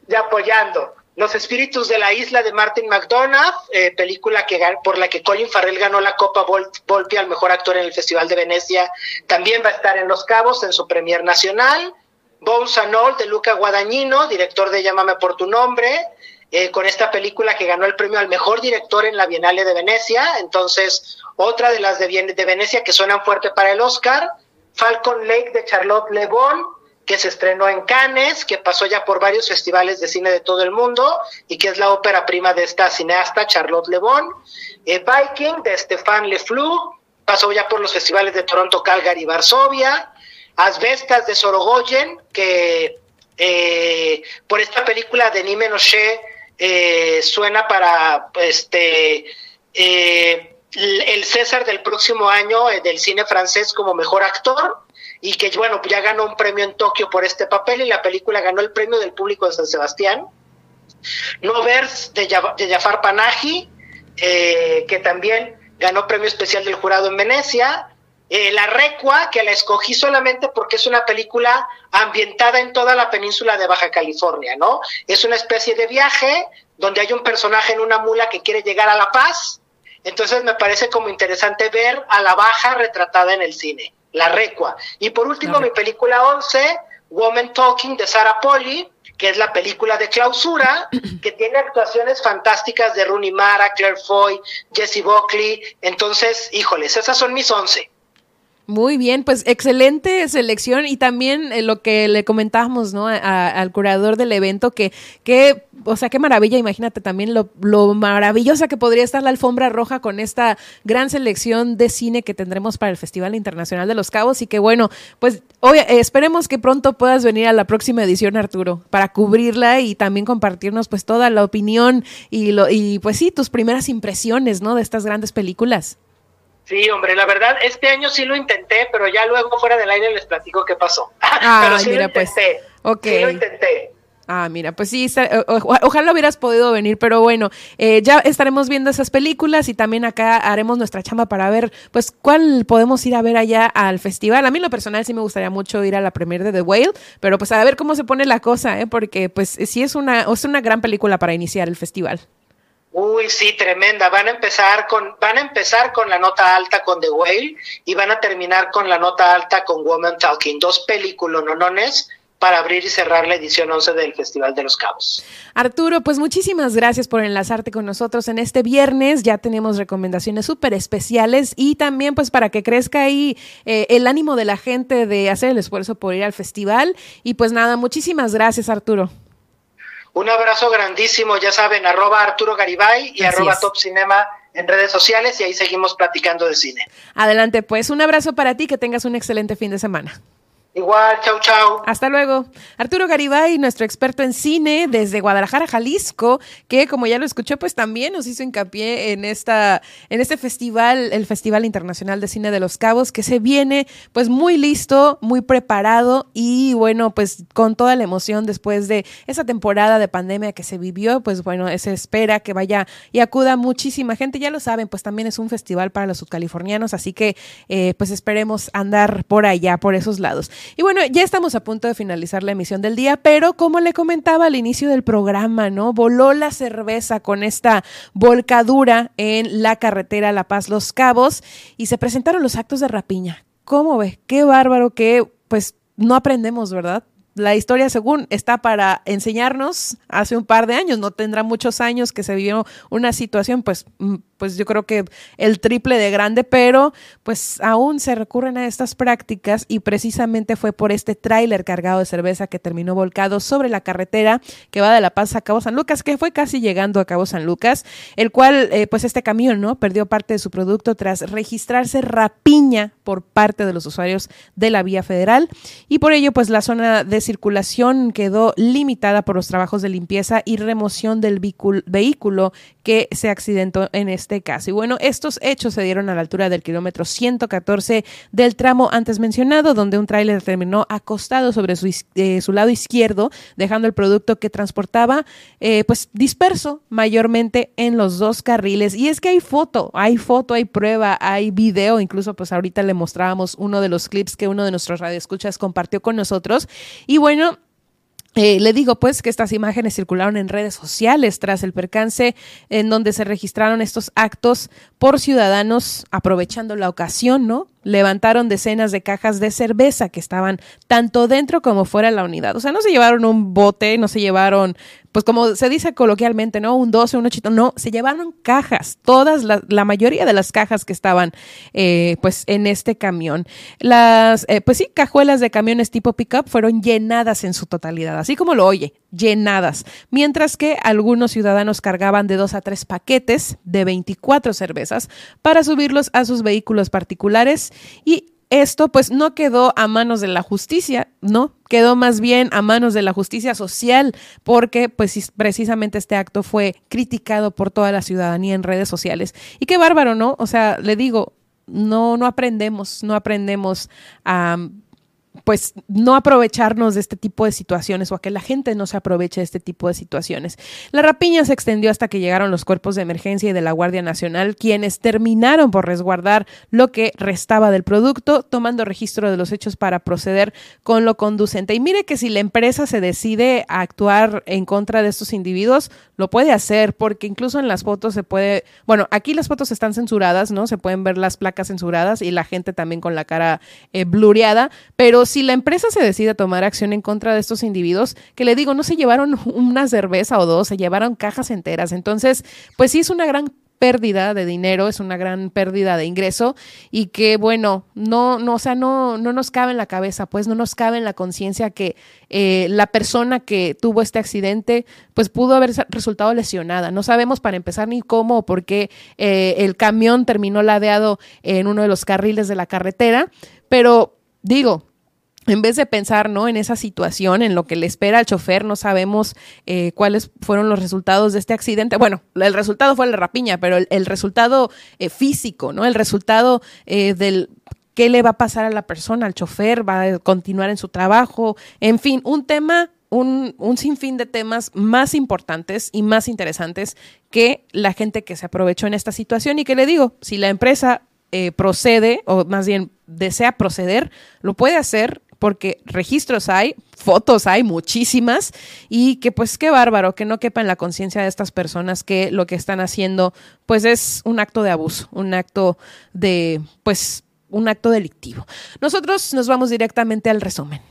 y apoyando. Los Espíritus de la Isla de Martin McDonagh, eh, película que por la que Colin Farrell ganó la Copa Vol- Volpi al mejor actor en el Festival de Venecia, también va a estar en Los Cabos en su premier nacional. Bones and All de Luca Guadagnino, director de Llámame por tu nombre, eh, con esta película que ganó el premio al mejor director en la Bienal de Venecia. Entonces, otra de las de, de Venecia que suenan fuerte para el Oscar. Falcon Lake de Charlotte Le Bon, que se estrenó en Cannes, que pasó ya por varios festivales de cine de todo el mundo y que es la ópera prima de esta cineasta Charlotte Le Bon. Eh, Viking de Stéphane Le Flou, pasó ya por los festivales de Toronto, Calgary y Varsovia. Asbestas de Sorogoyen, que eh, por esta película de Nime Noche eh, suena para este eh, el César del próximo año eh, del cine francés como mejor actor y que bueno ya ganó un premio en Tokio por este papel y la película ganó el premio del público de San Sebastián. No Vers de, de Jafar Panahi, eh, que también ganó premio especial del jurado en Venecia. Eh, la Recua, que la escogí solamente porque es una película ambientada en toda la península de Baja California, ¿no? Es una especie de viaje donde hay un personaje en una mula que quiere llegar a La Paz. Entonces me parece como interesante ver a la Baja retratada en el cine, La Recua. Y por último, mi película 11, Woman Talking de Sarah Polly, que es la película de clausura, que tiene actuaciones fantásticas de Rooney Mara, Claire Foy, Jesse Buckley. Entonces, híjoles, esas son mis 11. Muy bien, pues excelente selección y también eh, lo que le comentábamos, ¿no? Al curador del evento, que, que, o sea, qué maravilla, imagínate también lo, lo maravillosa que podría estar la alfombra roja con esta gran selección de cine que tendremos para el Festival Internacional de los Cabos y que bueno, pues hoy eh, esperemos que pronto puedas venir a la próxima edición, Arturo, para cubrirla y también compartirnos pues toda la opinión y, lo, y pues sí, tus primeras impresiones, ¿no? De estas grandes películas. Sí, hombre, la verdad, este año sí lo intenté, pero ya luego fuera del aire les platico qué pasó. Ah, pero sí mira, lo pues. intenté. Ok. Sí lo intenté. Ah, mira, pues sí, ojalá hubieras podido venir, pero bueno, eh, ya estaremos viendo esas películas y también acá haremos nuestra chamba para ver, pues, cuál podemos ir a ver allá al festival. A mí en lo personal sí me gustaría mucho ir a la premier de The Whale, pero pues a ver cómo se pone la cosa, ¿eh? Porque pues sí es una, es una gran película para iniciar el festival. Uy, sí, tremenda. Van a empezar con, van a empezar con la nota alta con The Whale y van a terminar con la nota alta con Woman Talking. Dos películas nonones para abrir y cerrar la edición 11 del Festival de los Cabos. Arturo, pues muchísimas gracias por enlazarte con nosotros en este viernes. Ya tenemos recomendaciones súper especiales y también pues para que crezca ahí eh, el ánimo de la gente de hacer el esfuerzo por ir al festival. Y pues nada, muchísimas gracias Arturo. Un abrazo grandísimo, ya saben, arroba Arturo Garibay y Así arroba es. Top Cinema en redes sociales y ahí seguimos platicando de cine. Adelante, pues un abrazo para ti, que tengas un excelente fin de semana. Igual, chau, chau. Hasta luego. Arturo Garibay, nuestro experto en cine desde Guadalajara, Jalisco, que como ya lo escuchó, pues también nos hizo hincapié en esta, en este festival, el Festival Internacional de Cine de los Cabos, que se viene pues muy listo, muy preparado y bueno, pues con toda la emoción después de esa temporada de pandemia que se vivió, pues bueno, se espera que vaya y acuda muchísima gente. Ya lo saben, pues también es un festival para los subcalifornianos, así que eh, pues esperemos andar por allá, por esos lados. Y bueno, ya estamos a punto de finalizar la emisión del día, pero como le comentaba al inicio del programa, ¿no? Voló la cerveza con esta volcadura en la carretera La Paz Los Cabos y se presentaron los actos de rapiña. ¿Cómo ve? Qué bárbaro que pues no aprendemos, ¿verdad? La historia, según está para enseñarnos, hace un par de años, no tendrá muchos años que se vivió una situación, pues, mm, pues yo creo que el triple de grande, pero pues aún se recurren a estas prácticas y precisamente fue por este tráiler cargado de cerveza que terminó volcado sobre la carretera que va de La Paz a Cabo San Lucas, que fue casi llegando a Cabo San Lucas, el cual, eh, pues este camión, ¿no? Perdió parte de su producto tras registrarse rapiña por parte de los usuarios de la vía federal y por ello, pues la zona de circulación quedó limitada por los trabajos de limpieza y remoción del vehículo- que se accidentó en este caso. Y bueno, estos hechos se dieron a la altura del kilómetro 114 del tramo antes mencionado, donde un tráiler terminó acostado sobre su, eh, su lado izquierdo, dejando el producto que transportaba eh, pues disperso mayormente en los dos carriles. Y es que hay foto, hay foto, hay prueba, hay video, incluso pues ahorita le mostrábamos uno de los clips que uno de nuestros radioescuchas compartió con nosotros. Y bueno, eh, le digo pues que estas imágenes circularon en redes sociales tras el percance en donde se registraron estos actos por ciudadanos aprovechando la ocasión, ¿no? Levantaron decenas de cajas de cerveza que estaban tanto dentro como fuera de la unidad. O sea, no se llevaron un bote, no se llevaron, pues como se dice coloquialmente, ¿no? Un 12, un 8, no, se llevaron cajas, todas, la, la mayoría de las cajas que estaban eh, pues en este camión. Las, eh, pues sí, cajuelas de camiones tipo pickup fueron llenadas en su totalidad, así como lo oye, llenadas, mientras que algunos ciudadanos cargaban de dos a tres paquetes de 24 cervezas para subirlos a sus vehículos particulares y esto pues no quedó a manos de la justicia, no, quedó más bien a manos de la justicia social, porque pues precisamente este acto fue criticado por toda la ciudadanía en redes sociales. Y qué bárbaro, ¿no? O sea, le digo, no, no aprendemos, no aprendemos a pues no aprovecharnos de este tipo de situaciones o a que la gente no se aproveche de este tipo de situaciones. La rapiña se extendió hasta que llegaron los cuerpos de emergencia y de la Guardia Nacional, quienes terminaron por resguardar lo que restaba del producto, tomando registro de los hechos para proceder con lo conducente. Y mire que si la empresa se decide a actuar en contra de estos individuos, lo puede hacer, porque incluso en las fotos se puede, bueno, aquí las fotos están censuradas, ¿no? Se pueden ver las placas censuradas y la gente también con la cara eh, blureada, pero si la empresa se decide a tomar acción en contra de estos individuos, que le digo, no se llevaron una cerveza o dos, se llevaron cajas enteras. Entonces, pues sí es una gran pérdida de dinero, es una gran pérdida de ingreso y que bueno, no, no, o sea, no, no nos cabe en la cabeza, pues no nos cabe en la conciencia que eh, la persona que tuvo este accidente, pues pudo haber resultado lesionada. No sabemos para empezar ni cómo o por qué eh, el camión terminó ladeado en uno de los carriles de la carretera, pero digo, en vez de pensar ¿no? en esa situación, en lo que le espera al chofer, no sabemos eh, cuáles fueron los resultados de este accidente. Bueno, el resultado fue la rapiña, pero el, resultado eh, físico, ¿no? El resultado eh, del qué le va a pasar a la persona, al chofer, va a continuar en su trabajo, en fin, un tema un, un, sinfín de temas más importantes y más interesantes que la gente que se aprovechó en esta situación y que le digo, si la empresa procede o más bien desea proceder, lo puede hacer porque registros hay, fotos hay muchísimas y que pues qué bárbaro, que no quepa en la conciencia de estas personas que lo que están haciendo pues es un acto de abuso, un acto de pues un acto delictivo. Nosotros nos vamos directamente al resumen.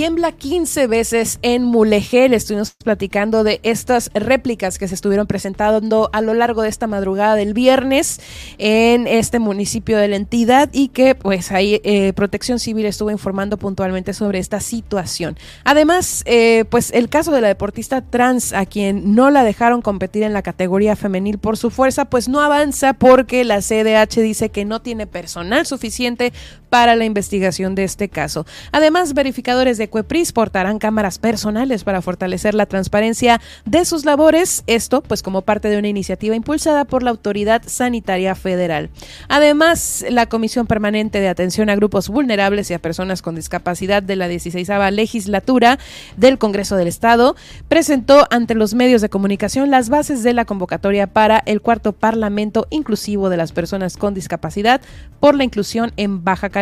Tiembla 15 veces en Mulegé. estuvimos platicando de estas réplicas que se estuvieron presentando a lo largo de esta madrugada del viernes en este municipio de la entidad y que pues ahí eh, Protección Civil estuvo informando puntualmente sobre esta situación. Además, eh, pues el caso de la deportista trans a quien no la dejaron competir en la categoría femenil por su fuerza, pues no avanza porque la CDH dice que no tiene personal suficiente para la investigación de este caso. Además, verificadores de Cuepris portarán cámaras personales para fortalecer la transparencia de sus labores, esto pues como parte de una iniciativa impulsada por la Autoridad Sanitaria Federal. Además, la Comisión Permanente de Atención a Grupos Vulnerables y a Personas con Discapacidad de la 16 legislatura del Congreso del Estado presentó ante los medios de comunicación las bases de la convocatoria para el cuarto Parlamento Inclusivo de las Personas con Discapacidad por la inclusión en Baja California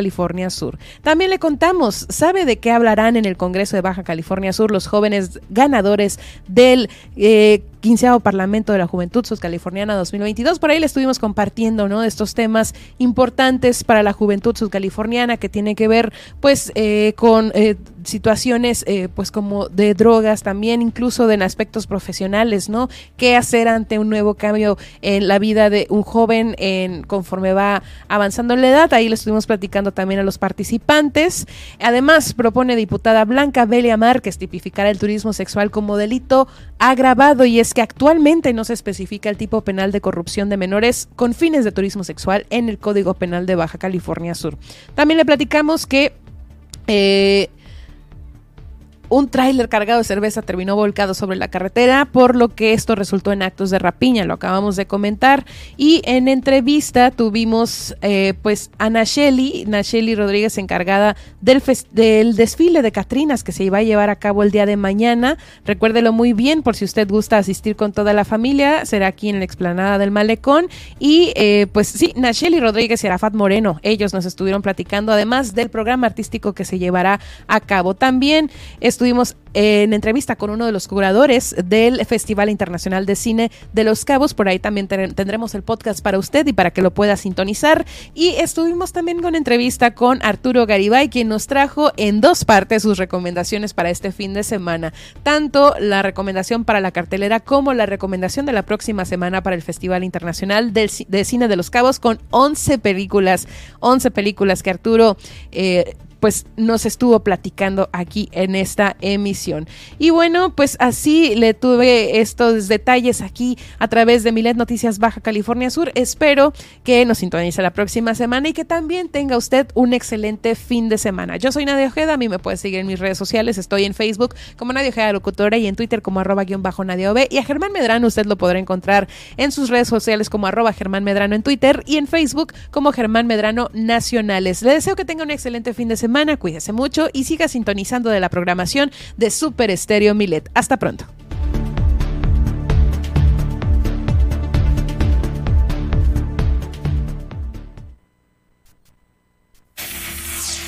Sur. También le contamos, ¿sabe de qué hablarán en el Congreso de Baja California Sur los jóvenes ganadores del eh, quinceavo Parlamento de la Juventud Californiana 2022. Por ahí le estuvimos compartiendo, ¿no? Estos temas importantes para la juventud Californiana que tiene que ver, pues, eh, con eh, situaciones, eh, pues, como de drogas también, incluso en aspectos profesionales, ¿no? ¿Qué hacer ante un nuevo cambio en la vida de un joven en, conforme va avanzando en la edad? Ahí le estuvimos platicando también a los participantes. Además, propone diputada Blanca Belia Márquez tipificar el turismo sexual como delito agravado y es que actualmente no se especifica el tipo penal de corrupción de menores con fines de turismo sexual en el Código Penal de Baja California Sur. También le platicamos que eh, un tráiler cargado de cerveza terminó volcado sobre la carretera, por lo que esto resultó en actos de rapiña, lo acabamos de comentar. Y en entrevista tuvimos eh, pues a Nacheli, Nacheli Rodríguez encargada del, del desfile de Catrinas que se iba a llevar a cabo el día de mañana. Recuérdelo muy bien por si usted gusta asistir con toda la familia, será aquí en la explanada del Malecón. Y eh, pues sí, Nacheli Rodríguez y Arafat Moreno, ellos nos estuvieron platicando además del programa artístico que se llevará a cabo. También estuvimos en entrevista con uno de los curadores del Festival Internacional de Cine de Los Cabos. Por ahí también tendremos el podcast para usted y para que lo pueda sintonizar. Y estuvimos también con entrevista con Arturo Garibay, quien nos trajo en dos partes sus recomendaciones para este fin de semana. Tanto la recomendación para la cartelera como la recomendación de la próxima semana para el Festival Internacional de Cine de Los Cabos con 11 películas, 11 películas que Arturo eh, pues nos estuvo platicando aquí en esta emisión. Y bueno, pues así le tuve estos detalles aquí a través de Milet Noticias Baja California Sur. Espero que nos sintonice la próxima semana y que también tenga usted un excelente fin de semana. Yo soy Nadia Ojeda, a mí me puede seguir en mis redes sociales, estoy en Facebook como Nadia Ojeda Locutora y en Twitter como arroba guion bajo Nadia OB. Y a Germán Medrano usted lo podrá encontrar en sus redes sociales como arroba Germán Medrano en Twitter y en Facebook como Germán Medrano Nacionales. Le deseo que tenga un excelente fin de semana semana, cuídese mucho y siga sintonizando de la programación de Super Estéreo Milet. Hasta pronto.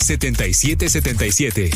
7777.